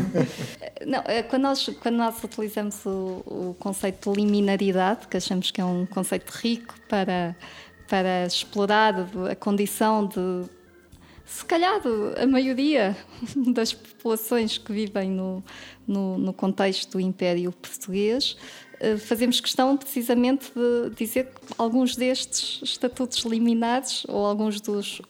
não, é, quando nós, quando nós utilizamos o, o conceito de liminaridade, que achamos que é um conceito rico para para explorar a condição de se calhar a maioria das populações que vivem no, no, no contexto do Império Português, eh, fazemos questão precisamente de dizer que alguns destes estatutos liminares, ou alguns dos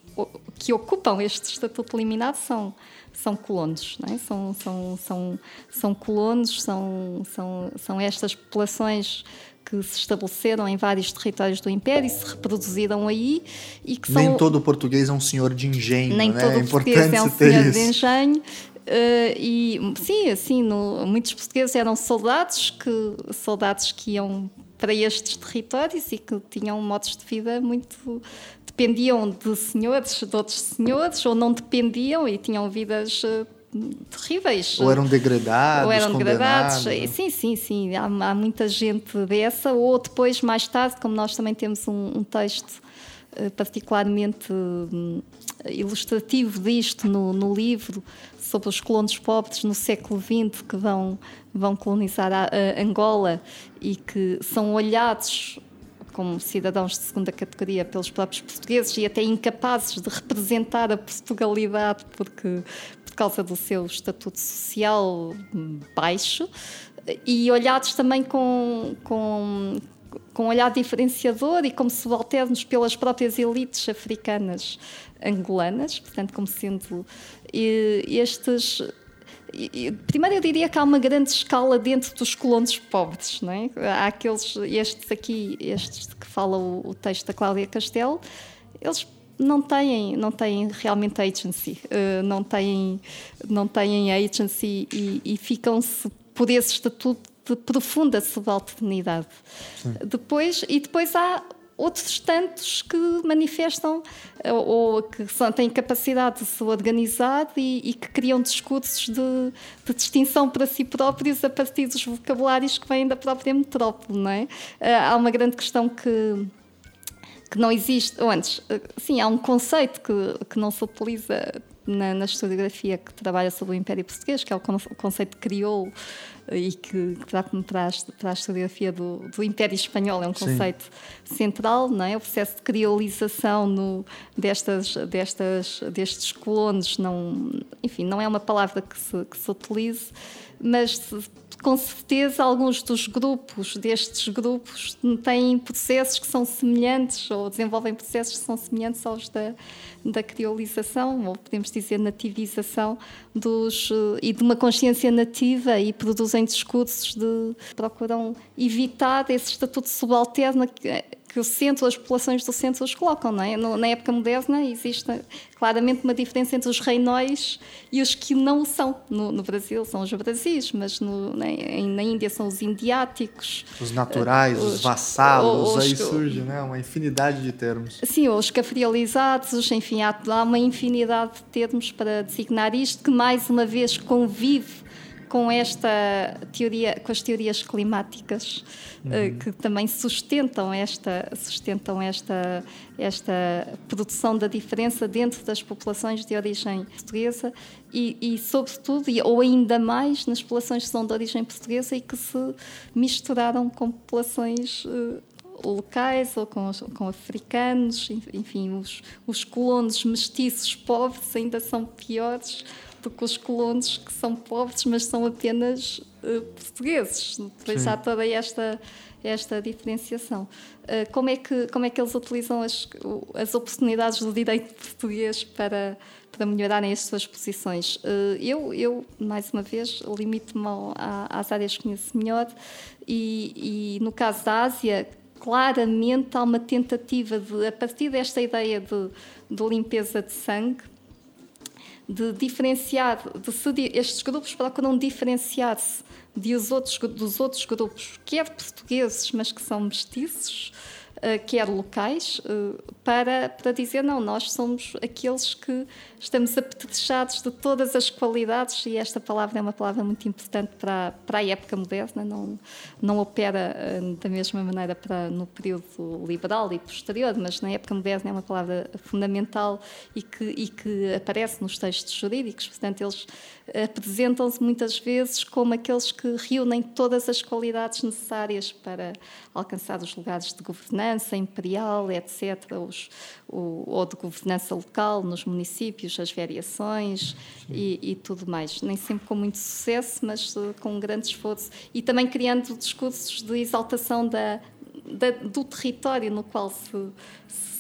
que ocupam este estatuto liminado, são, são colonos, é? são, são, são, são colonos, são, são, são estas populações que se estabeleceram em vários territórios do Império e se reproduziram aí e que são... Nem todo português é um senhor de engenho, Nem né? todo é português é um senhor isso. de engenho. Uh, e sim, assim, no, muitos portugueses eram soldados que, soldados que iam para estes territórios e que tinham modos de vida muito dependiam de senhores, de outros senhores, ou não dependiam e tinham vidas uh, terríveis. Ou eram degradados. Ou eram degradados. Né? Sim, sim, sim. Há, há, muita gente dessa. Ou depois, mais tarde, como nós também temos um, um texto uh, particularmente um, ilustrativo disto no, no, livro, sobre os colonos pobres no século XX que vão, vão colonizar a, a Angola e que são olhados como cidadãos de segunda categoria pelos próprios portugueses e até incapazes de representar a Portugalidade porque causa do seu estatuto social baixo e olhados também com, com, com um olhar diferenciador e como subalternos pelas próprias elites africanas angolanas, portanto, como sendo estes. Primeiro, eu diria que há uma grande escala dentro dos colonos pobres, não é? Há aqueles, estes aqui, estes que fala o, o texto da Cláudia Castelo, eles não têm, não têm realmente agency, uh, não, têm, não têm agency e, e ficam-se por esse estatuto de profunda subalternidade. Depois, e depois há outros tantos que manifestam eh, ou que são, têm capacidade de se organizar e, e que criam discursos de, de, distinção para si próprios a partir dos vocabulários que vêm da própria metrópole. Não é? Eh, há uma grande questão que que não existe, ou antes, eh, sim, há um conceito que, que não se utiliza na, na historiografia que trabalha sobre o Império Português, que é o conceito que criou e que, que para, para a historiografia do, do, Império Espanhol é um conceito Sim. central, não é? O processo de criolização no, destas, destas, destes colonos, não, enfim, não é uma palavra que se, que se utilize, mas com certeza alguns dos grupos, destes grupos, têm processos que são semelhantes ou desenvolvem processos que são semelhantes aos da, da criolização, ou podemos dizer nativização, dos, eh, e de uma consciência nativa e produzem discursos de procuram evitar esse estatuto subalterno que, o centro, as populações do centro os colocam. Não é? Na época moderna existe claramente uma diferença entre os reinóis e os que não são. No, no Brasil são os brasis, mas no, na, na, Índia são os indiáticos. Os naturais, os, os, vassalos, os, aí surge né? uma infinidade de termos. Sim, os cafrializados, enfim, há, há uma infinidade de termos para designar isto, que mais uma vez convive com esta teoria, com as teorias climáticas eh, uhum. que também sustentam esta sustentam esta esta produção da diferença dentro das populações de origem portuguesa e, e sobretudo ou ainda mais nas populações que são de origem portuguesa e que se misturaram com populações uh, locais ou com, com africanos, enfim, os, os colonos mestiços pobres ainda são piores do que os colonos que são pobres, mas são apenas uh, portugueses. Depois Sim. há toda esta, esta diferenciação. Uh, como, é que, como é que eles utilizam as, as oportunidades do direito português para, para melhorarem as suas posições? Uh, eu, eu, mais uma vez, limito-me às áreas que conheço melhor e, e, no caso da Ásia, claramente há uma tentativa de, a partir desta ideia de, de limpeza de sangue, de diferenciar, de se, estes grupos procuram diferenciar-se outros, dos outros grupos, quer portugueses, mas que são mestiços, quer locais, uh, para, para dizer não, nós somos aqueles que estamos apetrechados de todas as qualidades e esta palavra é uma palavra muito importante para, para a época moderna, não, não opera uh, da mesma maneira para no período liberal e posterior, mas na época moderna é uma palavra fundamental e que, e que aparece nos textos jurídicos, portanto eles apresentam-se muitas vezes como aqueles que reúnem todas as qualidades necessárias para alcançar os lugares de governança imperial, etc., os, o, ou de governança local nos municípios, as variações e, e, tudo mais. Nem sempre com muito sucesso, mas uh, com um grande esforço. E também criando discursos de exaltação da, da, do território no qual se,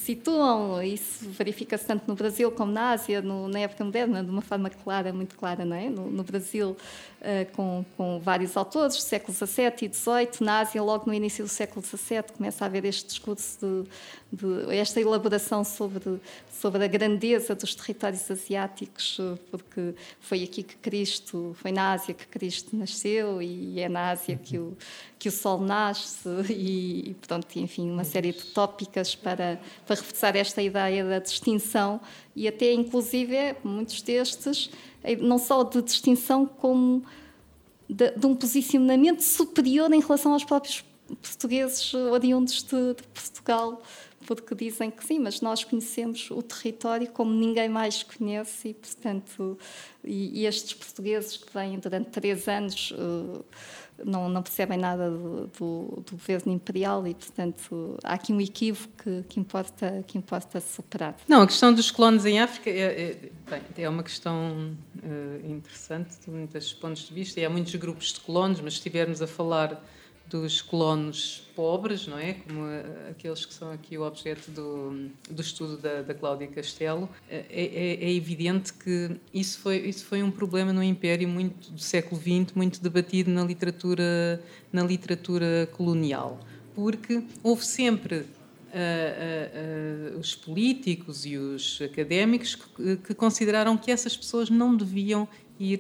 situam, isso verifica-se tanto no Brasil como na Ásia, no, na época moderna, de uma forma clara, muito clara, não é? No, no Brasil, uh, com, com, vários autores, do século XVII e XVIII, na Ásia, logo no início do século XVII, começa a haver este discurso de, de esta elaboração sobre, sobre a grandeza dos territórios asiáticos, porque foi aqui que Cristo, foi na Ásia que Cristo nasceu e é na Ásia que o, que o Sol nasce e, e pronto, enfim, uma série de tópicas para, para reforçar esta ideia da distinção e até inclusive muitos destes eh, não só de distinção como de, de um posicionamento superior em relação aos próprios portugueses oriundos de, de Portugal porque dizem que sim, mas nós conhecemos o território como ninguém mais conhece e, portanto, e, e estes portugueses que vêm durante três anos uh, não, não percebem nada do, do, do, governo imperial e, portanto, há aqui um equívoco que, que, importa, que importa superar. Não, a questão dos colonos em África é, é, é uma questão uh, interessante de muitos pontos de vista e há muitos grupos de colonos, mas se estivermos a falar dos colonos pobres, não é? Como aqueles que são aqui o objeto do, do estudo da, da Cláudia Castelo, é, é, é, evidente que isso foi, isso foi um problema no Império muito do século XX, muito debatido na literatura, na literatura colonial, porque houve sempre Uh, uh, uh, os políticos e os académicos que, que, consideraram que essas pessoas não deviam ir,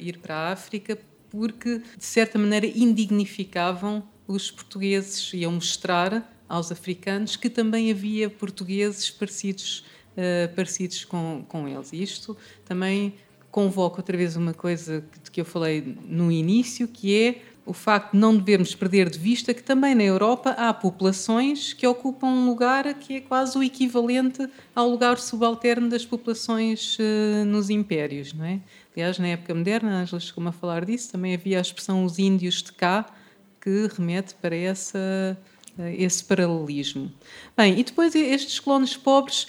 ir para a África porque, de certa maneira, indignificavam os portugueses, iam mostrar aos africanos que também havia portugueses parecidos, uh, parecidos com, com eles. Isto também convoca outra vez uma coisa que, que eu falei no início, que é o facto de não devemos perder de vista que também na Europa há populações que ocupam um lugar que é quase o equivalente ao lugar subalterno das populações uh, nos impérios, não é? Aliás, na época moderna, Angela chegou a falar disso, também havia a expressão os índios de cá, que remete para essa, eh, esse paralelismo. Bem, e depois estes colonos pobres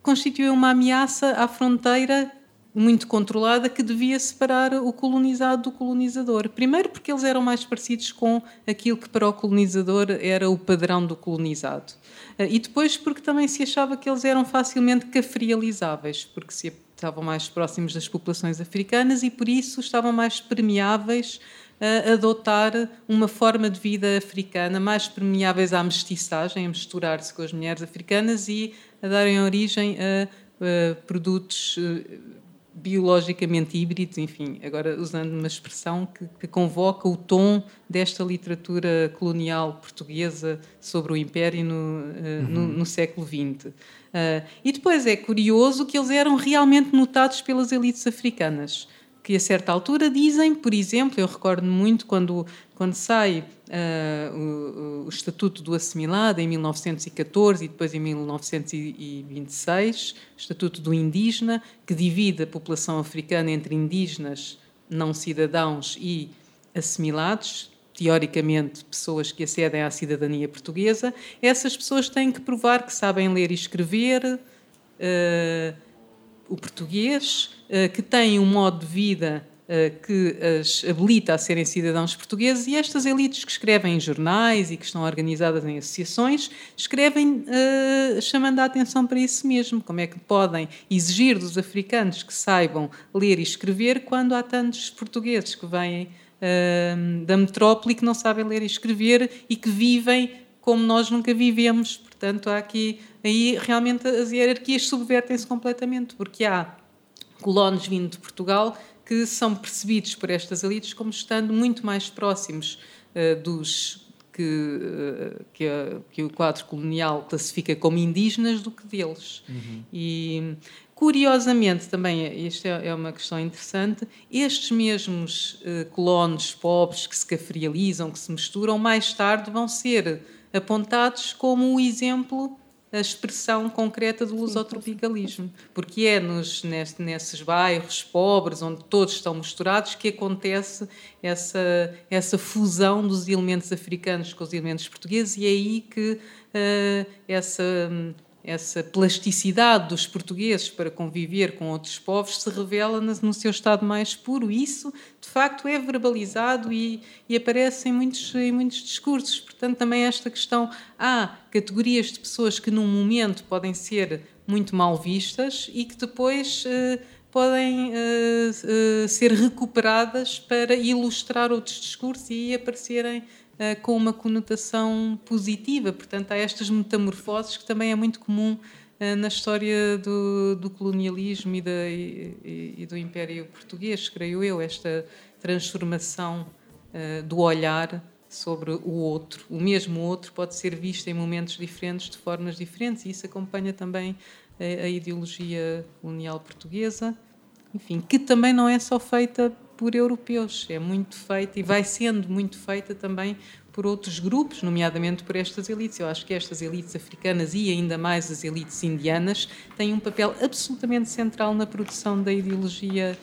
constituem uma ameaça à fronteira muito controlada que devia separar o colonizado do colonizador. Primeiro, porque eles eram mais parecidos com aquilo que para o colonizador era o padrão do colonizado. Eh, e depois, porque também se achava que eles eram facilmente cafrializáveis, porque se estavam mais próximos das populações africanas e por isso estavam mais permeáveis a adotar uma forma de vida africana, mais permeáveis à mestiçagem, a misturar-se com as mulheres africanas e a darem origem a, a produtos eh, biologicamente híbridos, enfim, agora usando uma expressão que, que, convoca o tom desta literatura colonial portuguesa sobre o Império no, uh, uhum. no, no século XX. Uh, e depois é curioso que eles eram realmente notados pelas elites africanas que a certa altura dizem, por exemplo, eu recordo muito quando, quando sai uh, o, o, Estatuto do Assimilado em 1914 e depois em 1926, o Estatuto do Indígena, que divide a população africana entre indígenas, não cidadãos e assimilados, teoricamente pessoas que acedem à cidadania portuguesa, essas pessoas têm que provar que sabem ler e escrever. Uh, o português, eh, que têm um modo de vida eh, que as habilita a serem cidadãos portugueses e estas elites que escrevem em jornais e que estão organizadas em associações escrevem uh, chamando a atenção para isso mesmo. Como é que podem exigir dos africanos que saibam ler e escrever quando há tantos portugueses que vêm da metrópole e que não sabem ler e escrever e que vivem como nós nunca vivemos. Portanto, há aqui aí realmente as hierarquias subvertem-se completamente, porque há colonos vindo de Portugal que são percebidos por estas elites como estando muito mais próximos uh, dos que, uh, que, a, que, o quadro colonial classifica como indígenas do que deles. Uhum. E curiosamente também, isto é, é, uma questão interessante, estes mesmos uh, colonos pobres que se cafrializam, que se misturam, mais tarde vão ser apontados como o exemplo a expressão concreta do lusotropicalismo, porque é nos, nesses bairros pobres, onde todos estão misturados, que acontece essa, essa fusão dos elementos africanos com os elementos portugueses, e é aí que uh, essa essa plasticidade dos portugueses para conviver com outros povos se revela no seu estado mais puro. Isso, de facto, é verbalizado e, e aparece em muitos, em muitos discursos. Portanto, também esta questão: há categorias de pessoas que, num momento, podem ser muito mal vistas e que depois. Eh, podem uh, uh, ser recuperadas para ilustrar outros discursos e aparecerem uh, com uma conotação positiva. Portanto, há estas metamorfoses que também é muito comum uh, na história do, do colonialismo e, da, e, e, do Império Português, creio eu, esta transformação uh, do olhar sobre o outro. O mesmo outro pode ser visto em momentos diferentes, de formas diferentes, e isso acompanha também a, a ideologia colonial portuguesa, enfim, que também não é só feita por europeus, é muito feita e vai sendo muito feita também por outros grupos, nomeadamente por estas elites. Eu acho que estas elites africanas e ainda mais as elites indianas têm um papel absolutamente central na produção da ideologia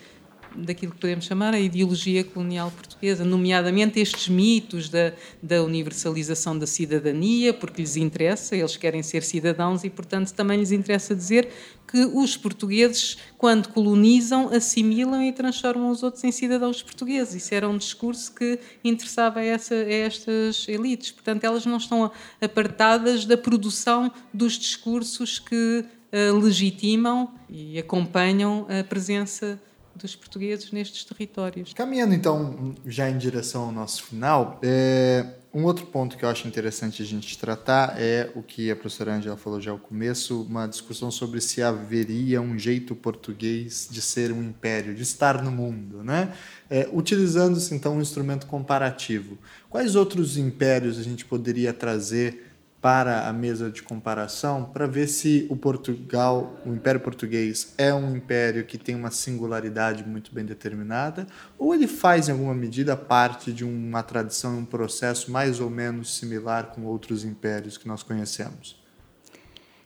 daquilo que podemos chamar a ideologia colonial portuguesa, nomeadamente estes mitos da, da universalização da cidadania, porque lhes interessa, eles querem ser cidadãos e, portanto, também lhes interessa dizer que os portugueses, quando colonizam, assimilam e transformam os outros em cidadãos portugueses. Isso era um discurso que interessava a, essa, a estas elites. Portanto, elas não estão apartadas da produção dos discursos que uh, legitimam e acompanham a presença dos portugueses nestes territórios. Caminhando então já em direção ao nosso final, é, um outro ponto que eu acho interessante a gente tratar é o que a professora Angela falou já ao começo, uma discussão sobre se haveria um jeito português de ser um império, de estar no mundo, né? É, Utilizando-se então um instrumento comparativo. Quais outros impérios a gente poderia trazer para a mesa de comparação para ver se o Portugal, o Império Português, é um império que tem uma singularidade muito bem determinada ou ele faz em alguma medida parte de uma tradição, um processo mais ou menos similar com outros impérios que nós conhecemos.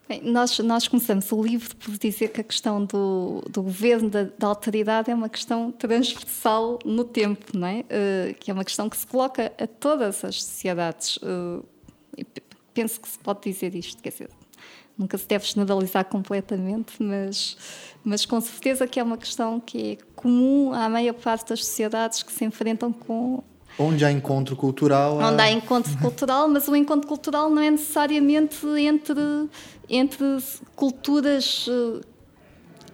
Bem, nós, nós começamos o livro por dizer que a questão do, do governo, da, da, é uma questão transversal no tempo, não é? Uh, que é uma questão que se coloca a todas as sociedades. Uh, penso que se pode dizer isto, quer dizer, nunca se deve generalizar completamente, mas, mas com certeza que é uma questão que é comum à maior parte das sociedades que se enfrentam com. Onde há encontro cultural. Onde há encontro cultural, mas o encontro cultural não é necessariamente entre, entre culturas eh,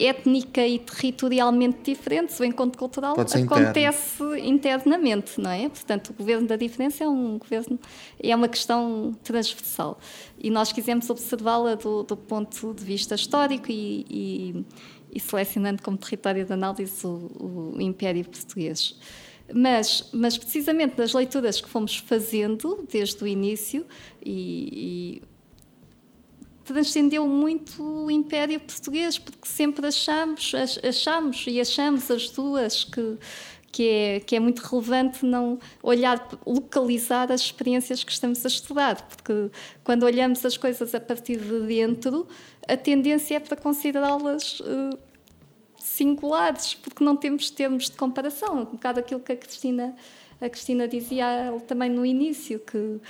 étnica e territorialmente diferentes, o encontro cultural acontece interno. internamente, não é? Portanto, o governo da diferença é um governo, é uma questão transversal. E nós quisemos observá-la do, do, ponto de vista histórico e, e, e selecionando como território de análise o, o Império Português. Mas, mas, precisamente das leituras que fomos fazendo desde o início, e, transcendeu muito o Império Português, porque sempre achamos, achamos e achamos as duas que, que é, que é muito relevante não olhar, localizar as experiências que estamos a estudar, porque quando olhamos as coisas a partir de dentro, a tendência é para considerá-las uh, singulares, porque não temos termos de comparação. Um bocado aquilo que a Cristina, a Cristina dizia também no início, que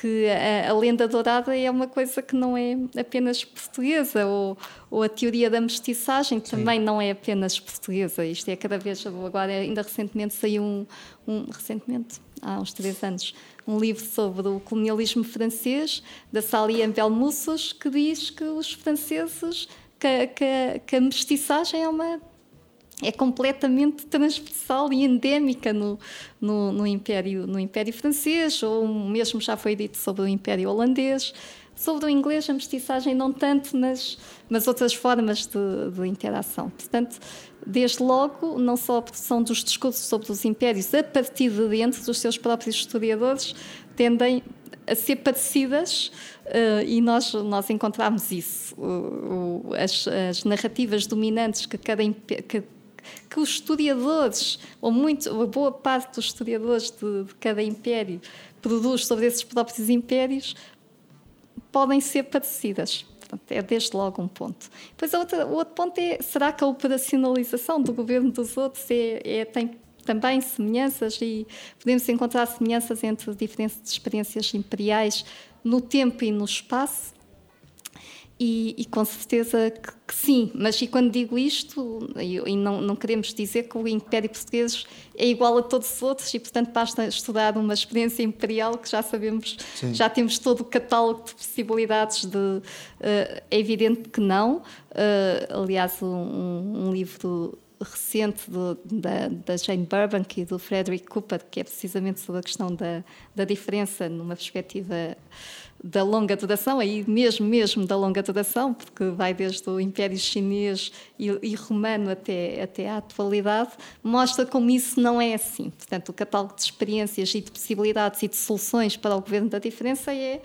que a, a, lenda dourada é uma coisa que não é apenas portuguesa, ou, ou a teoria da mestiçagem Sim. também não é apenas portuguesa. Isto é cada vez, agora ainda recentemente saiu um, um recentemente, há uns três anos, um livro sobre o colonialismo francês, da Sally Belmoussos, que diz que os franceses, que, que, que a mestiçagem é uma é completamente transversal e endémica no, no, no, Império, no Império Francês, ou mesmo já foi dito sobre o Império Holandês. Sobre o inglês, a mestiçagem não tanto, mas, mas outras formas de, de interação. Portanto, desde logo, não só a produção dos discursos sobre os impérios a partir de dentro dos seus próprios historiadores tendem a ser parecidas uh, e nós, nós encontramos isso. As, as, narrativas dominantes que cada que que os historiadores, ou muito, uma boa parte dos historiadores de, de cada império, produz sobre esses próprios impérios, podem ser parecidas. Portanto, é desde logo um ponto. Depois, outra, o outro ponto é: será que a operacionalização do governo dos outros é, é, tem também semelhanças e podemos encontrar semelhanças entre diferentes experiências imperiais no tempo e no espaço? E, e, com certeza que, que, sim, mas e quando digo isto, e, e, não, não queremos dizer que o Império Português é igual a todos os outros e, portanto, basta estudar uma experiência imperial que já sabemos, sim. já temos todo o catálogo de possibilidades de. Uh, é evidente que não. Uh, aliás, um, um livro recente do, da, da, Jane Burbank e do Frederick Cooper, que é precisamente sobre a questão da, da diferença numa perspectiva da longa duração, aí mesmo, mesmo da longa duração, porque vai desde o Império Chinês e, e, Romano até, até à atualidade, mostra como isso não é assim. Portanto, o catálogo de experiências e de possibilidades e de soluções para o governo da diferença é,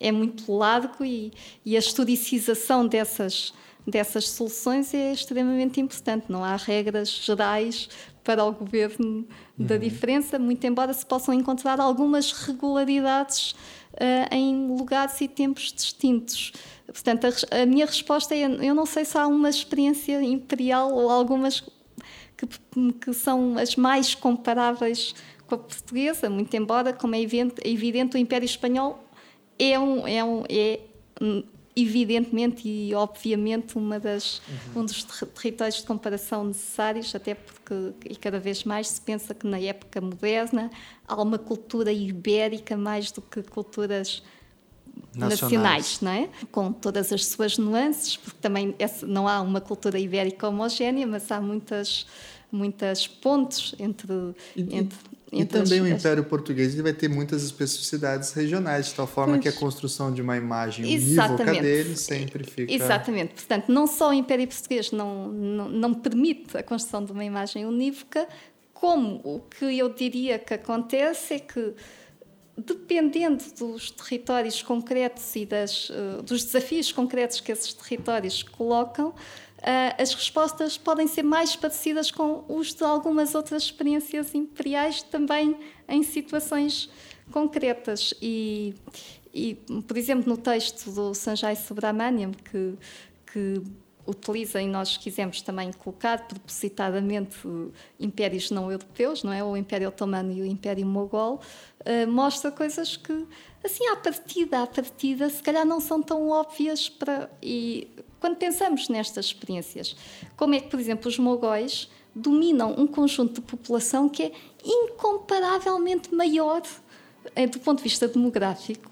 é muito largo e, e a historicização dessas, dessas soluções é extremamente importante. Não há regras gerais para o governo da uhum. diferença, muito embora se possam encontrar algumas regularidades uh, em lugares e tempos distintos. Portanto, a, a, minha resposta é: eu não sei se há uma experiência imperial ou algumas que, que são as mais comparáveis com a portuguesa, muito embora, como é evidente, é evidente o Império Espanhol é um, é um é evidentemente e obviamente uma das, uhum. um dos territórios de comparação necessários, até porque e cada vez mais se pensa que na época moderna há uma cultura ibérica mais do que culturas nacionais, nacionais não é? Com todas as suas nuances, porque também não há uma cultura ibérica homogénea, mas há muitas muitas pontes entre, e, entre e também o Império Português ele vai ter muitas especificidades regionais, de tal forma pois. que a construção de uma imagem unívoca dele sempre fica. Exatamente. Portanto, não só o Império Português não, não, não permite a construção de uma imagem unívoca, como o que eu diria que acontece é que dependendo dos territórios concretos e das, uh, dos desafios concretos que esses territórios colocam, as respostas podem ser mais parecidas com os de algumas outras experiências imperiais, também em situações concretas. E, e por exemplo, no texto do Sanjay Subramaniam, que, que utiliza e nós quisemos também colocar propositadamente impérios não europeus, não é? O Império Otomano e o Império Mogol, uh, mostra coisas que, assim, à partida, à partida, se calhar não são tão óbvias para. E quando pensamos nestas experiências, como é que, por exemplo, os mogóis dominam um conjunto de população que é incomparavelmente maior eh, do ponto de vista demográfico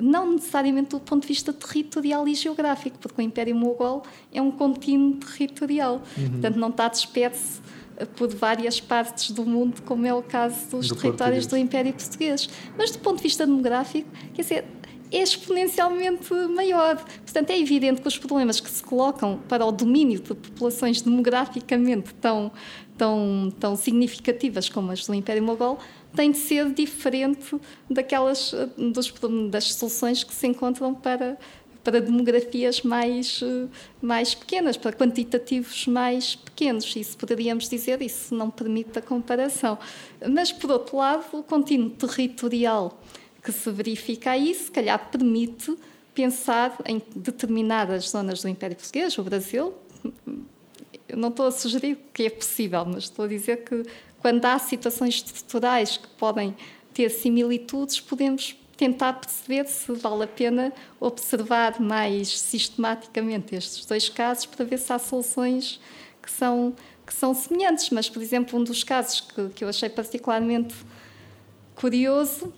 não necessariamente do ponto de vista territorial e geográfico, porque o Império Mogol é um contínuo territorial, uhum. portanto não está disperso eh, por várias partes do mundo, como é o caso dos do territórios português. do Império Português. Mas do ponto de vista demográfico, quer dizer, é exponencialmente maior. Portanto, é evidente que os problemas que se colocam para o domínio de populações demograficamente tão, tão, tão significativas como as do Império Mogol tem de ser diferente daquelas dos, das soluções que se encontram para para demografias mais mais pequenas, para quantitativos mais pequenos. Isso poderíamos dizer, isso não permite a comparação. Mas por outro lado, o contínuo territorial que se verifica aí, se calhar permite pensar em determinadas zonas do Império Português, o Brasil. Eu não estou a sugerir que é possível, mas estou a dizer que quando há situações estruturais que podem ter similitudes, podemos tentar perceber se vale a pena observar mais sistematicamente estes dois casos para ver se há soluções que são, que são semelhantes. Mas, por exemplo, um dos casos que, que eu achei particularmente curioso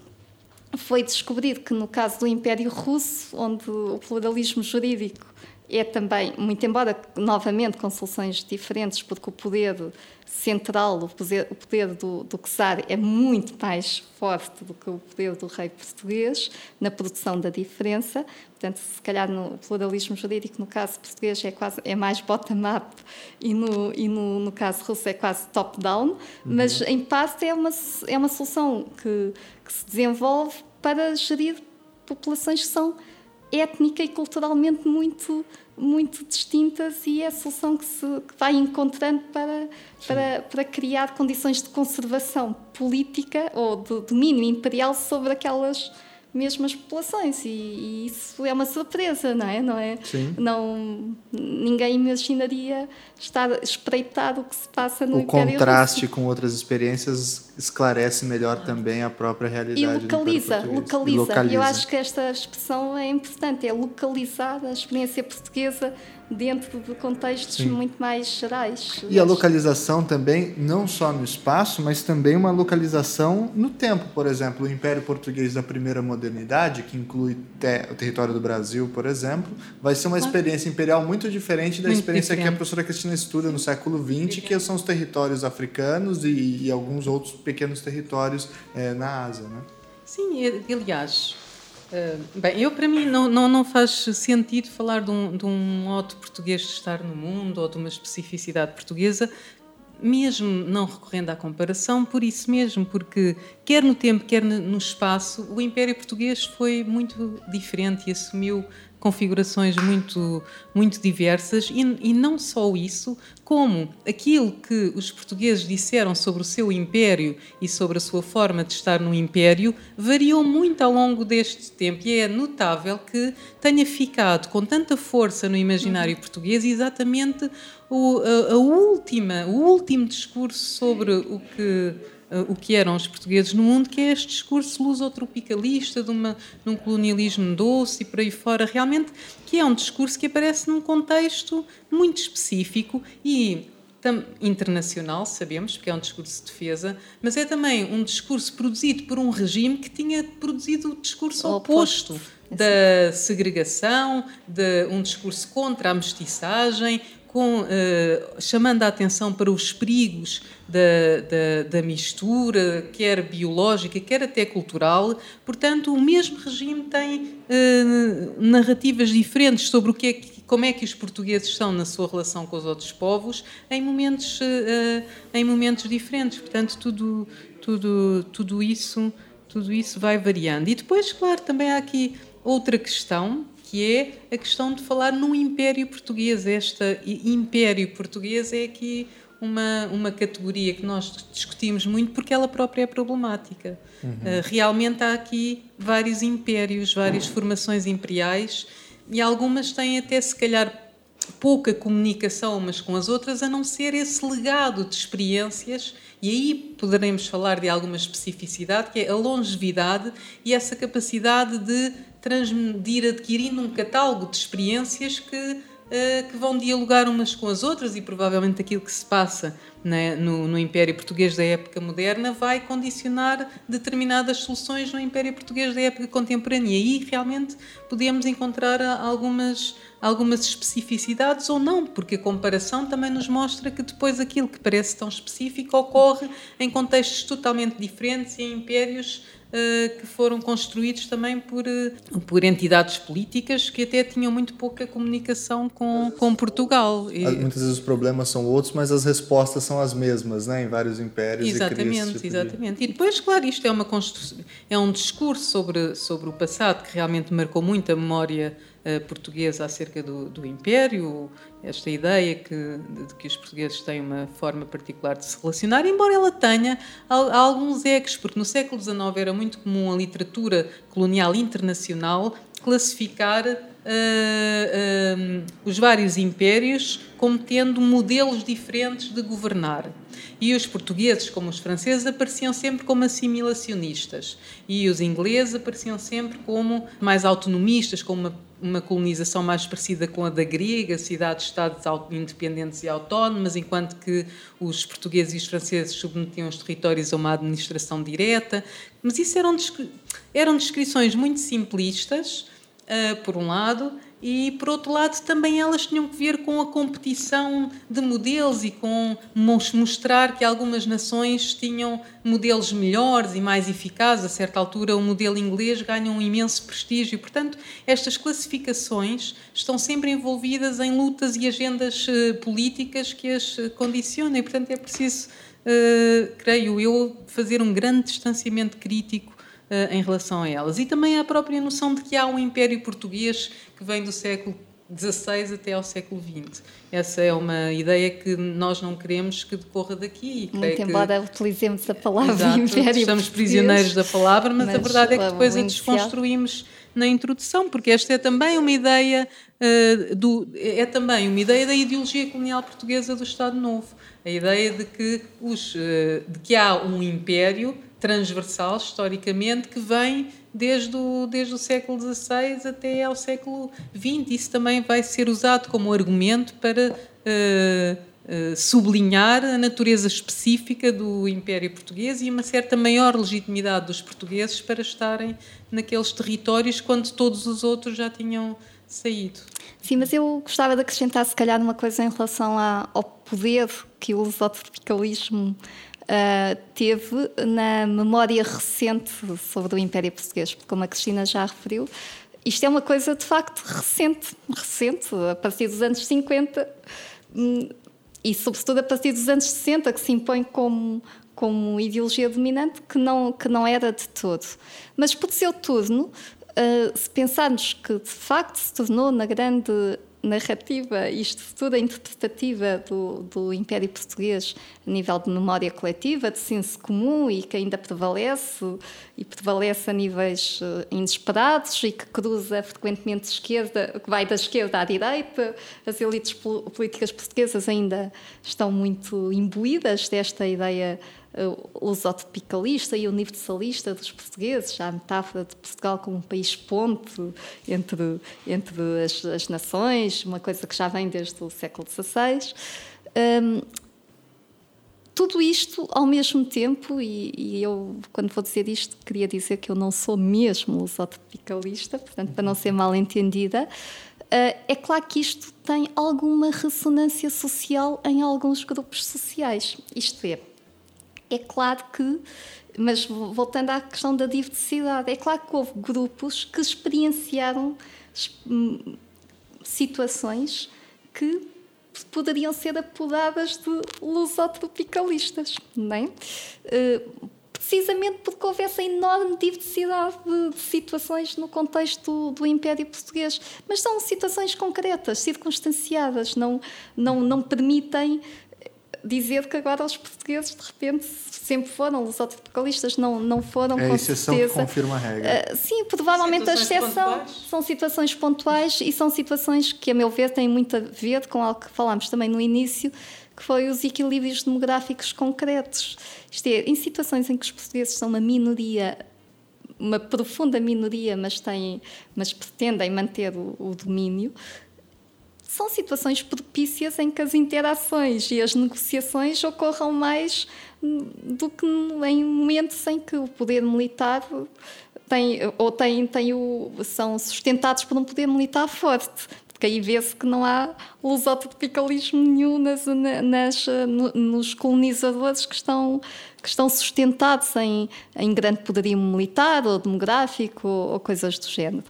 foi descobrir que, no caso do Império Russo, onde o pluralismo jurídico é também, muito embora novamente com soluções diferentes, porque o poder central, o poder, o poder do, do czar é muito mais forte do que o poder do rei português na produção da diferença. Portanto, se calhar no pluralismo jurídico, no caso português, é, quase, é mais bottom-up e, no, e no, no caso russo é quase top-down, uhum. mas em parte é uma, é uma solução que, que se desenvolve para gerir populações que são étnica e culturalmente muito muito distintas e é a solução que se que vai encontrando para, para, para criar condições de conservação política ou de domínio imperial sobre aquelas mesmas populações e, e, isso é uma surpresa, não é? Não é? Sim. Não, ninguém imaginaria estar espreitado o que se passa no o Império contraste Russo. com outras experiências esclarece melhor também a própria realidade e localiza, localiza. E localiza. Eu acho que esta expressão é importante, é localizar a experiência portuguesa dentro de contextos Sim. muito mais gerais. E a localização também, não só no espaço, mas também uma localização no tempo. Por exemplo, o Império Português da Primeira Modernidade, que inclui o território do Brasil, por exemplo, vai ser uma experiência imperial muito diferente da muito experiência diferente. que a professora Cristina estuda no século XX, que são os territórios africanos e, e alguns outros pequenos territórios é, na Ásia. Né? Sim, aliás, Uh, bem, eu para mim não, não, não faz sentido falar de um, de um modo português de estar no mundo ou de uma especificidade portuguesa, mesmo não recorrendo à comparação, por isso mesmo, porque quer no tempo, quer no espaço, o Império Português foi muito diferente e assumiu configurações muito, muito diversas e, e, não só isso, como aquilo que os portugueses disseram sobre o seu império e sobre a sua forma de estar no império variou muito ao longo deste tempo. E é notável que tenha ficado com tanta força no imaginário português exatamente o, a, a última, o último discurso sobre o que o que eram os portugueses no mundo, que é este discurso lusotropicalista de, uma, de um colonialismo doce e por aí fora, realmente, que é um discurso que aparece num contexto muito específico e internacional, sabemos, porque é um discurso de defesa, mas é também um discurso produzido por um regime que tinha produzido o discurso oposto, oposto da segregação, de um discurso contra a mestiçagem, com, uh, chamando a atenção para os perigos da, da, da, mistura, quer biológica, quer até cultural. Portanto, o mesmo regime tem uh, narrativas diferentes sobre o que é que, como é que os portugueses estão na sua relação com os outros povos em momentos, uh, em momentos diferentes. Portanto, tudo, tudo, tudo, isso, tudo isso vai variando. E depois, claro, também há aqui outra questão que é a questão de falar num império português. Este império português é aqui uma, uma categoria que nós discutimos muito porque ela própria é problemática. Uhum. Uh, realmente há aqui vários impérios, várias formações imperiais e algumas têm até, se calhar, pouca comunicação umas com as outras, a não ser esse legado de experiências, e aí poderemos falar de alguma especificidade, que é a longevidade e essa capacidade de, transmitir adquirindo um catálogo de experiências que eh, que vão dialogar umas com as outras e provavelmente aquilo que se passa né, no, no, Império Português da época moderna vai condicionar determinadas soluções no Império Português da época contemporânea. E aí realmente podemos encontrar algumas, algumas especificidades ou não, porque a comparação também nos mostra que depois aquilo que parece tão específico ocorre em contextos totalmente diferentes e em impérios eh, que foram construídos também por, eh, por entidades políticas que até tinham muito pouca comunicação com, com Portugal. E... Muitas vezes os problemas são outros, mas as respostas são as mesmas, né? Em vários impérios exatamente, tipo Exatamente, de... E depois, claro, isto é, uma é um discurso sobre, sobre o passado que realmente marcou muito a memória uh, portuguesa acerca do, do Império, esta ideia que, de que os portugueses têm uma forma particular de se relacionar, embora ela tenha alguns ecos, porque no século XIX era muito comum a literatura colonial internacional classificar uh, uh, os vários impérios como tendo modelos diferentes de governar. E os portugueses, como os franceses, apareciam sempre como assimilacionistas. E os ingleses apareciam sempre como mais autonomistas, como uma uma colonização mais parecida com a da grega, cidades-estados independentes e autónomas, enquanto que os portugueses e os franceses submetiam os territórios a uma administração direta. Mas isso eram, eram descrições muito simplistas, uh, por um lado, e por outro lado também elas tinham que ver com a competição de modelos e com mostrar que algumas nações tinham modelos melhores e mais eficazes. A certa altura, o modelo inglês ganha um imenso prestígio. Portanto, estas classificações estão sempre envolvidas em lutas e agendas eh, políticas que as eh, condicionam. E, portanto, é preciso, uh, creio eu, fazer um grande distanciamento crítico em relação a elas. E também a própria noção de que há um império português que vem do século XVI até ao século XX. Essa é uma ideia que nós não queremos que decorra daqui. Muito embora que... utilizemos a palavra Exato, império Estamos prisioneiros da palavra, mas, mas a verdade é que depois a desconstruímos na introdução, porque esta é também uma ideia uh, do é também uma ideia da ideologia colonial portuguesa do Estado Novo, a ideia de que os uh, de que há um império transversal, historicamente, que vem desde o, desde o século XVI até ao século XX. Isso também vai ser usado como argumento para uh, uh, sublinhar a natureza específica do Império Português e uma certa maior legitimidade dos portugueses para estarem naqueles territórios quando todos os outros já tinham saído. Sim, mas eu gostava de acrescentar, se calhar, uma coisa em relação ao poder que o lusotropicalismo uh, teve na memória recente sobre o Império Português, porque, como a Cristina já referiu, isto é uma coisa de facto recente, recente, a partir dos anos 50 hum, e, sobretudo, a partir dos anos 60, que se impõe como, como ideologia dominante, que não, que não era de todo. Mas por seu turno, uh, se pensarmos que de facto se tornou na grande narrativa e estrutura interpretativa do, do Império Português a nível de memória coletiva, de senso comum e que ainda prevalece e prevalece a níveis eh, inesperados e que cruza frequentemente esquerda, que vai da esquerda à direita. As elites políticas portuguesas ainda estão muito imbuídas desta ideia lusotropicalista e universalista dos portugueses, a metáfora de Portugal como um país ponte entre, entre as, as nações, uma coisa que já vem desde o século XVI. Um, tudo isto ao mesmo tempo, e, e, eu, quando vou dizer isto, queria dizer que eu não sou mesmo lusotropicalista, portanto, para não ser mal entendida, uh, é claro que isto tem alguma ressonância social em alguns grupos sociais. Isto é, é claro que, mas voltando à questão da diversidade, é claro que houve grupos que experienciaram hum, situações que poderiam ser apodadas de lusotropicalistas, não é? Eh, precisamente porque houve essa enorme diversidade de, situações no contexto do, do, Império Português. Mas são situações concretas, circunstanciadas, não, não, não permitem dizer que agora os portugueses de repente sempre foram lusotropicalistas, não, não foram é com a exceção certeza. que confirma a regra. Uh, sim, provavelmente a exceção são situações pontuais e são situações que, a meu ver, têm muito a ver com algo que falámos também no início, que foi os equilíbrios demográficos concretos. Isto é, em situações em que os portugueses são uma minoria uma profunda minoria, mas, têm, mas pretendem manter o, o domínio, são situações propícias em que as interações e as negociações ocorram mais do que em momentos em que o poder militar tem, ou tem, tem o, são sustentados por um poder militar forte. Porque aí vê-se que não há lusotropicalismo nenhum nas, nas, nos colonizadores que estão, que estão sustentados em, em grande poderio militar ou demográfico ou, ou coisas do género.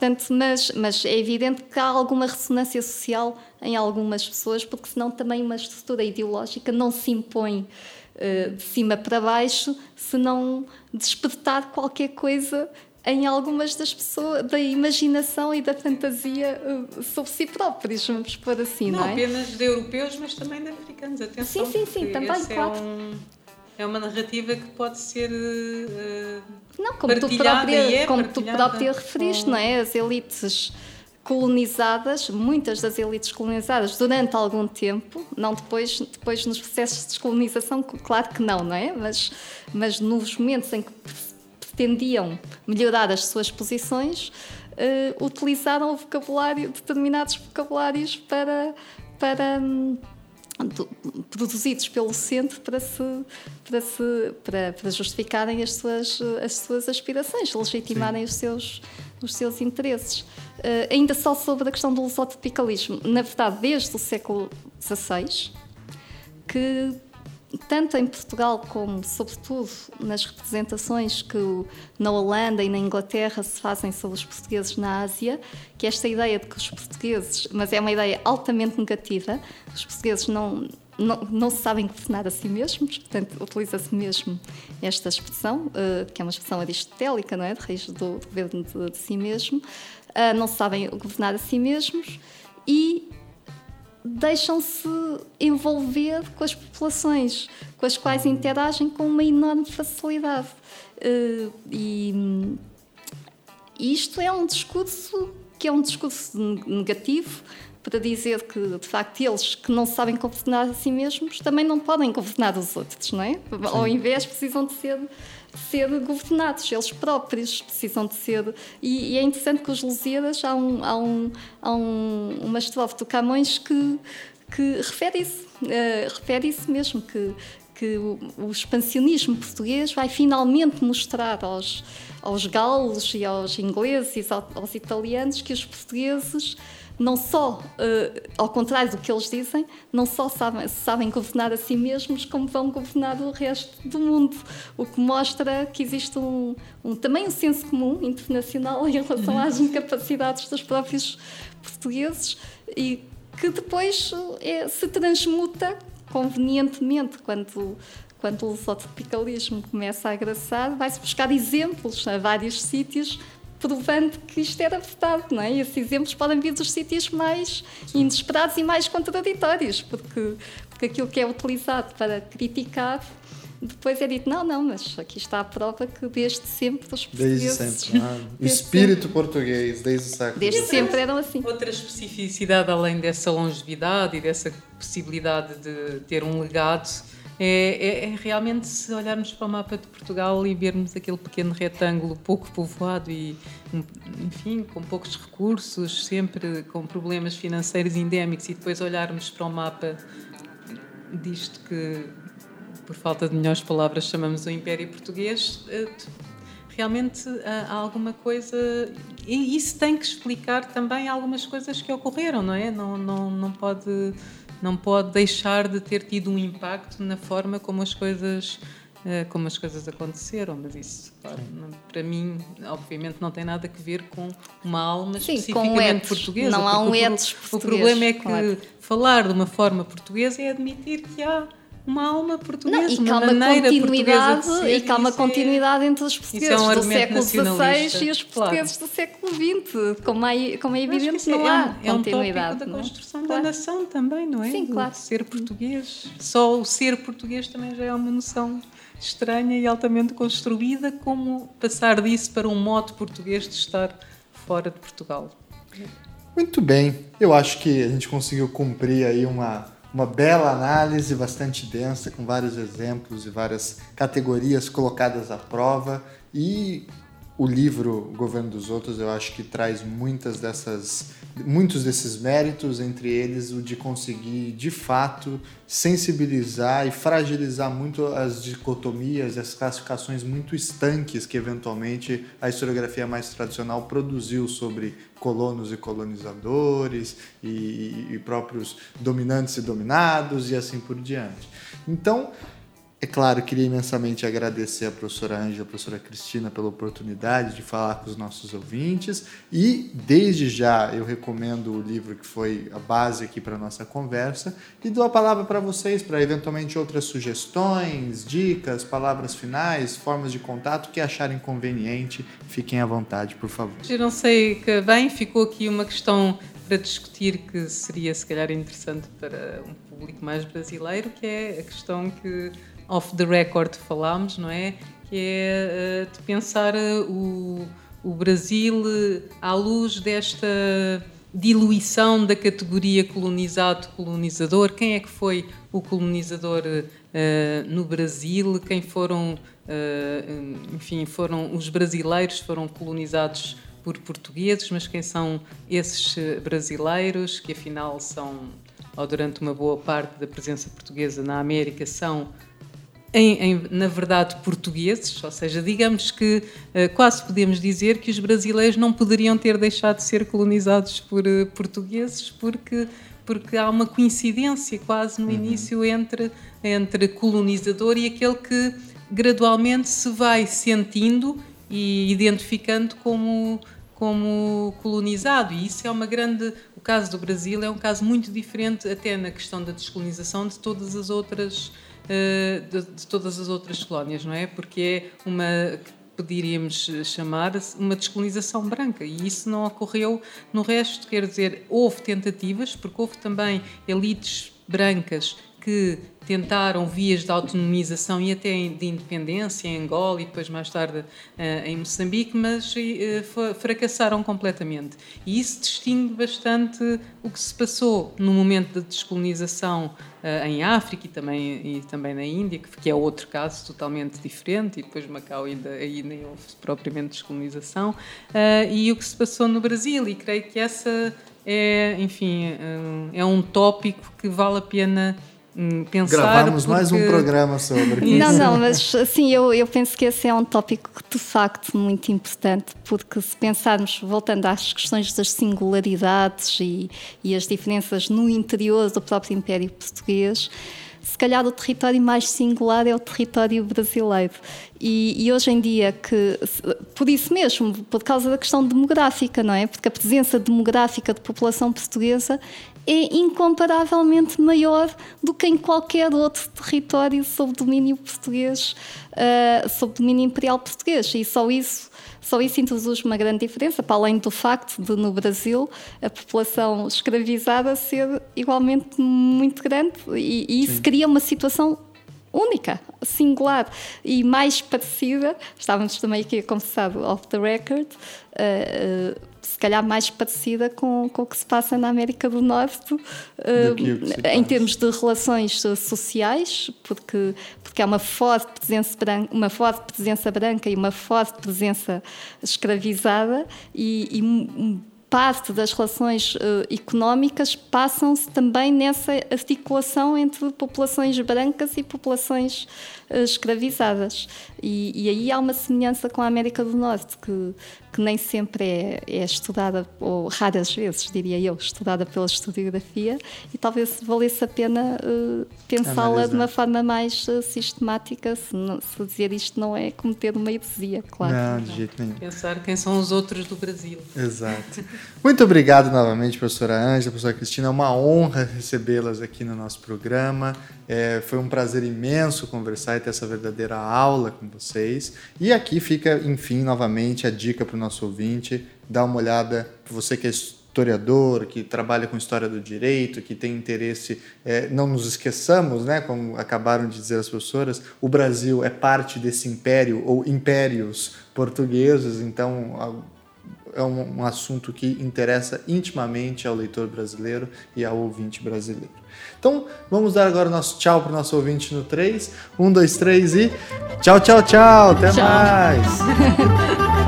Portanto, mas, mas é evidente que há alguma ressonância social em algumas pessoas, porque senão também uma estrutura ideológica não se impõe uh, de cima para baixo se não despertar qualquer coisa em algumas das pessoas, da imaginação e da fantasia uh, sobre si próprios, vamos pôr assim, não, não é? apenas de europeus, mas também de africanos, atenção. Sim, sim, sim, também, é claro. É, um, é, uma narrativa que pode ser uh, não, como tu própria, é como tu própria referiste, com... não é? As elites colonizadas, muitas das elites colonizadas durante algum tempo, não depois, depois nos processos de descolonização, claro que não, não é? Mas, mas nos momentos em que pretendiam melhorar as suas posições, uh, utilizaram o vocabulário, determinados vocabulários para, para um, produzidos pelo centro para, se, para, se, para, para justificarem as suas, as suas aspirações, legitimarem os seus, os seus interesses. Uh, ainda só sobre a questão do lusotropicalismo, na verdade, desde o século XVI, que tanto em Portugal como, sobretudo, nas representações que na Holanda e na Inglaterra se fazem sobre os portugueses na Ásia, que esta ideia de que os portugueses, mas é uma ideia altamente negativa, os portugueses não, não, não se sabem governar a si mesmos, portanto, utiliza-se mesmo esta expressão, uh, que é uma expressão aristotélica, não é? De raiz do, governo de, de, si mesmo, uh, não se sabem governar a si mesmos e deixam-se envolver com as populações com as quais interagem com uma enorme facilidade. Uh, e isto é um discurso que é um discurso negativo para dizer que, de facto, eles que não sabem governar a si mesmos também não podem governar os outros, não é? Sim. Ao invés, precisam de ser de ser governados, eles próprios precisam de ser. E, e é interessante que os Lusíadas, há, um, há, um, há um, uma estrofe do Camões que, que refere isso, uh, refere isso mesmo, que, que o, o, expansionismo português vai finalmente mostrar aos, aos galos e aos ingleses aos, aos italianos que os portugueses não só, uh, ao contrário do que eles dizem, não só sabem, sabem governar a si mesmos, como vão governar o resto do mundo. O que mostra que existe um, um também um senso comum internacional em relação às incapacidades dos próprios portugueses e que depois é, se transmuta convenientemente quando quando o lusotropicalismo começa a agraçar, vai-se buscar exemplos a vários sítios provando que isto era verdade, não é? E esses exemplos podem vir dos sítios mais inesperados e mais contraditórios, porque, porque aquilo que é utilizado para criticar depois é dito, não, não, mas aqui está a prova que desde sempre os portugueses... Desde sempre, ah, espírito sempre. português, desde o século Desde sempre eram assim. Outra especificidade, além dessa longevidade e dessa possibilidade de ter um legado, é, é, é, realmente se olharmos para o mapa de Portugal e vermos aquele pequeno retângulo pouco povoado e, enfim, com poucos recursos, sempre com problemas financeiros endémicos, e depois olharmos para o mapa disto que, por falta de melhores palavras, chamamos o Império Português, eh, realmente há alguma coisa. E isso tem que explicar também algumas coisas que ocorreram, não é? Não, não, não pode não pode deixar de ter tido um impacto na forma como as coisas eh, como as coisas aconteceram, mas isso claro, para mim obviamente não tem nada a ver com uma alma Sim, especificamente portuguesa. Não há um etos O problema é que claro. falar de uma forma portuguesa é admitir que há uma alma portuguesa, não, e uma maneira continuidade portuguesa de ser, e que há uma é- continuidade entre os é portugueses um do século XVI e os claro. portugueses do século XX. Como é, como é evidente, isso não é, há um- é um continuidade. tópico da não é? construção Claro. da nação também, não é? Sim, Do claro. Ser português. Só o ser português também já é uma noção estranha e altamente construída, como passar disso para um modo português de estar fora de Portugal. Muito bem. Eu acho que a gente conseguiu cumprir aí uma, uma bela análise, bastante densa, com vários exemplos e várias categorias colocadas à prova. E o livro Governo dos Outros, eu acho que traz muitas dessas, muitos desses méritos, entre eles o de conseguir, de fato, sensibilizar e fragilizar muito as dicotomias, as classificações muito estanques que eventualmente a historiografia mais tradicional produziu sobre colonos e colonizadores e, e próprios dominantes e dominados e assim por diante. Então, é claro, queria imensamente agradecer a professora Ângela, a professora Cristina pela oportunidade de falar com os nossos ouvintes e desde já eu recomendo o livro que foi a base aqui para a nossa conversa e dou a palavra para vocês para eventualmente outras sugestões, dicas, palavras finais, formas de contato que acharem conveniente. Fiquem à vontade, por favor. Eu não sei que bem, ficou aqui uma questão para discutir que seria se calhar interessante para um público mais brasileiro, que é a questão que off the record falámos, não é? Que é uh, de pensar uh, o, o Brasil uh, à luz desta diluição da categoria colonizado-colonizador. Quem é que foi o colonizador no Brasil? Quem foram, enfim, foram os brasileiros foram colonizados por portugueses, mas quem são esses brasileiros que afinal são, ou durante uma boa parte da presença portuguesa na América, são em, em, na verdade, portugueses, ou seja, digamos que uh, quase podemos dizer que os brasileiros não poderiam ter deixado de ser colonizados por uh, portugueses, porque, porque há uma coincidência quase no uhum. início entre, entre colonizador e aquele que gradualmente se vai sentindo e identificando como, como colonizado. E isso é uma grande. O caso do Brasil é um caso muito diferente, até na questão da descolonização, de todas as outras de, de, todas as outras colónias, não é? Porque é uma poderíamos chamar uma descolonização branca e isso não ocorreu no resto, quer dizer, houve tentativas, porque houve também elites brancas que tentaram vias de autonomização e até de independência em Angola e depois mais tarde em Moçambique, mas fracassaram completamente. E isso distingue bastante o que se passou no momento da descolonização em África e também, e também na Índia, que é outro caso totalmente diferente, e depois Macau ainda, aí nem houve propriamente descolonização, e o que se passou no Brasil, e creio que essa é, enfim, é um tópico que vale a pena pensar. Porque... mais um programa sobre isso. Não, não, mas assim, eu, eu penso que esse é um tópico de facto muito importante, porque se pensarmos, voltando às questões das singularidades e, e as diferenças no interior do próprio Império Português, se calhar o território mais singular é o território brasileiro. E, e, hoje em dia, que por isso mesmo, por causa da questão demográfica, não é? Porque a presença demográfica de população portuguesa é incomparavelmente maior do que em qualquer outro território sob domínio português, uh, sob domínio imperial português. E só isso só isso introduz uma grande diferença, para além do facto de, no Brasil, a população escravizada ser igualmente muito grande, e, e isso Sim. cria uma situação única, singular e mais parecida. Estávamos também aqui a conversar off the record. Uh, uh, se calhar mais parecida com, com o que se passa na América do Norte, uh, em termos de relações sociais, porque, porque há uma forte, presença branca, uma forte presença branca e uma forte presença escravizada, e, e parte das relações uh, económicas passam-se também nessa articulação entre populações brancas e populações escravizadas. E, e, aí há uma semelhança com a América do Norte, que, que nem sempre é, é, estudada, ou raras vezes, diria eu, estudada pela historiografia, e talvez valesse a pena uh, pensá-la de uma forma mais uh, sistemática, se, não, se, dizer isto não é cometer uma heresia, claro. Não, de jeito nenhum. Pensar quem são os outros do Brasil. Exato. Muito obrigado novamente, professora Ângela, professora Cristina. É uma honra recebê-las aqui no nosso programa. É, foi um prazer imenso conversar e ter essa verdadeira aula com vocês. E aqui fica, enfim, novamente a dica para o nosso ouvinte: dá uma olhada, você que é historiador, que trabalha com história do direito, que tem interesse, é, não nos esqueçamos, né, como acabaram de dizer as professoras, o Brasil é parte desse império ou impérios portugueses, então é um, um, assunto que interessa intimamente ao leitor brasileiro e ao ouvinte brasileiro. Então, vamos dar agora o nosso tchau para o nosso ouvinte no 3. 1, 2, 3 e tchau, tchau, tchau. Até tchau. mais.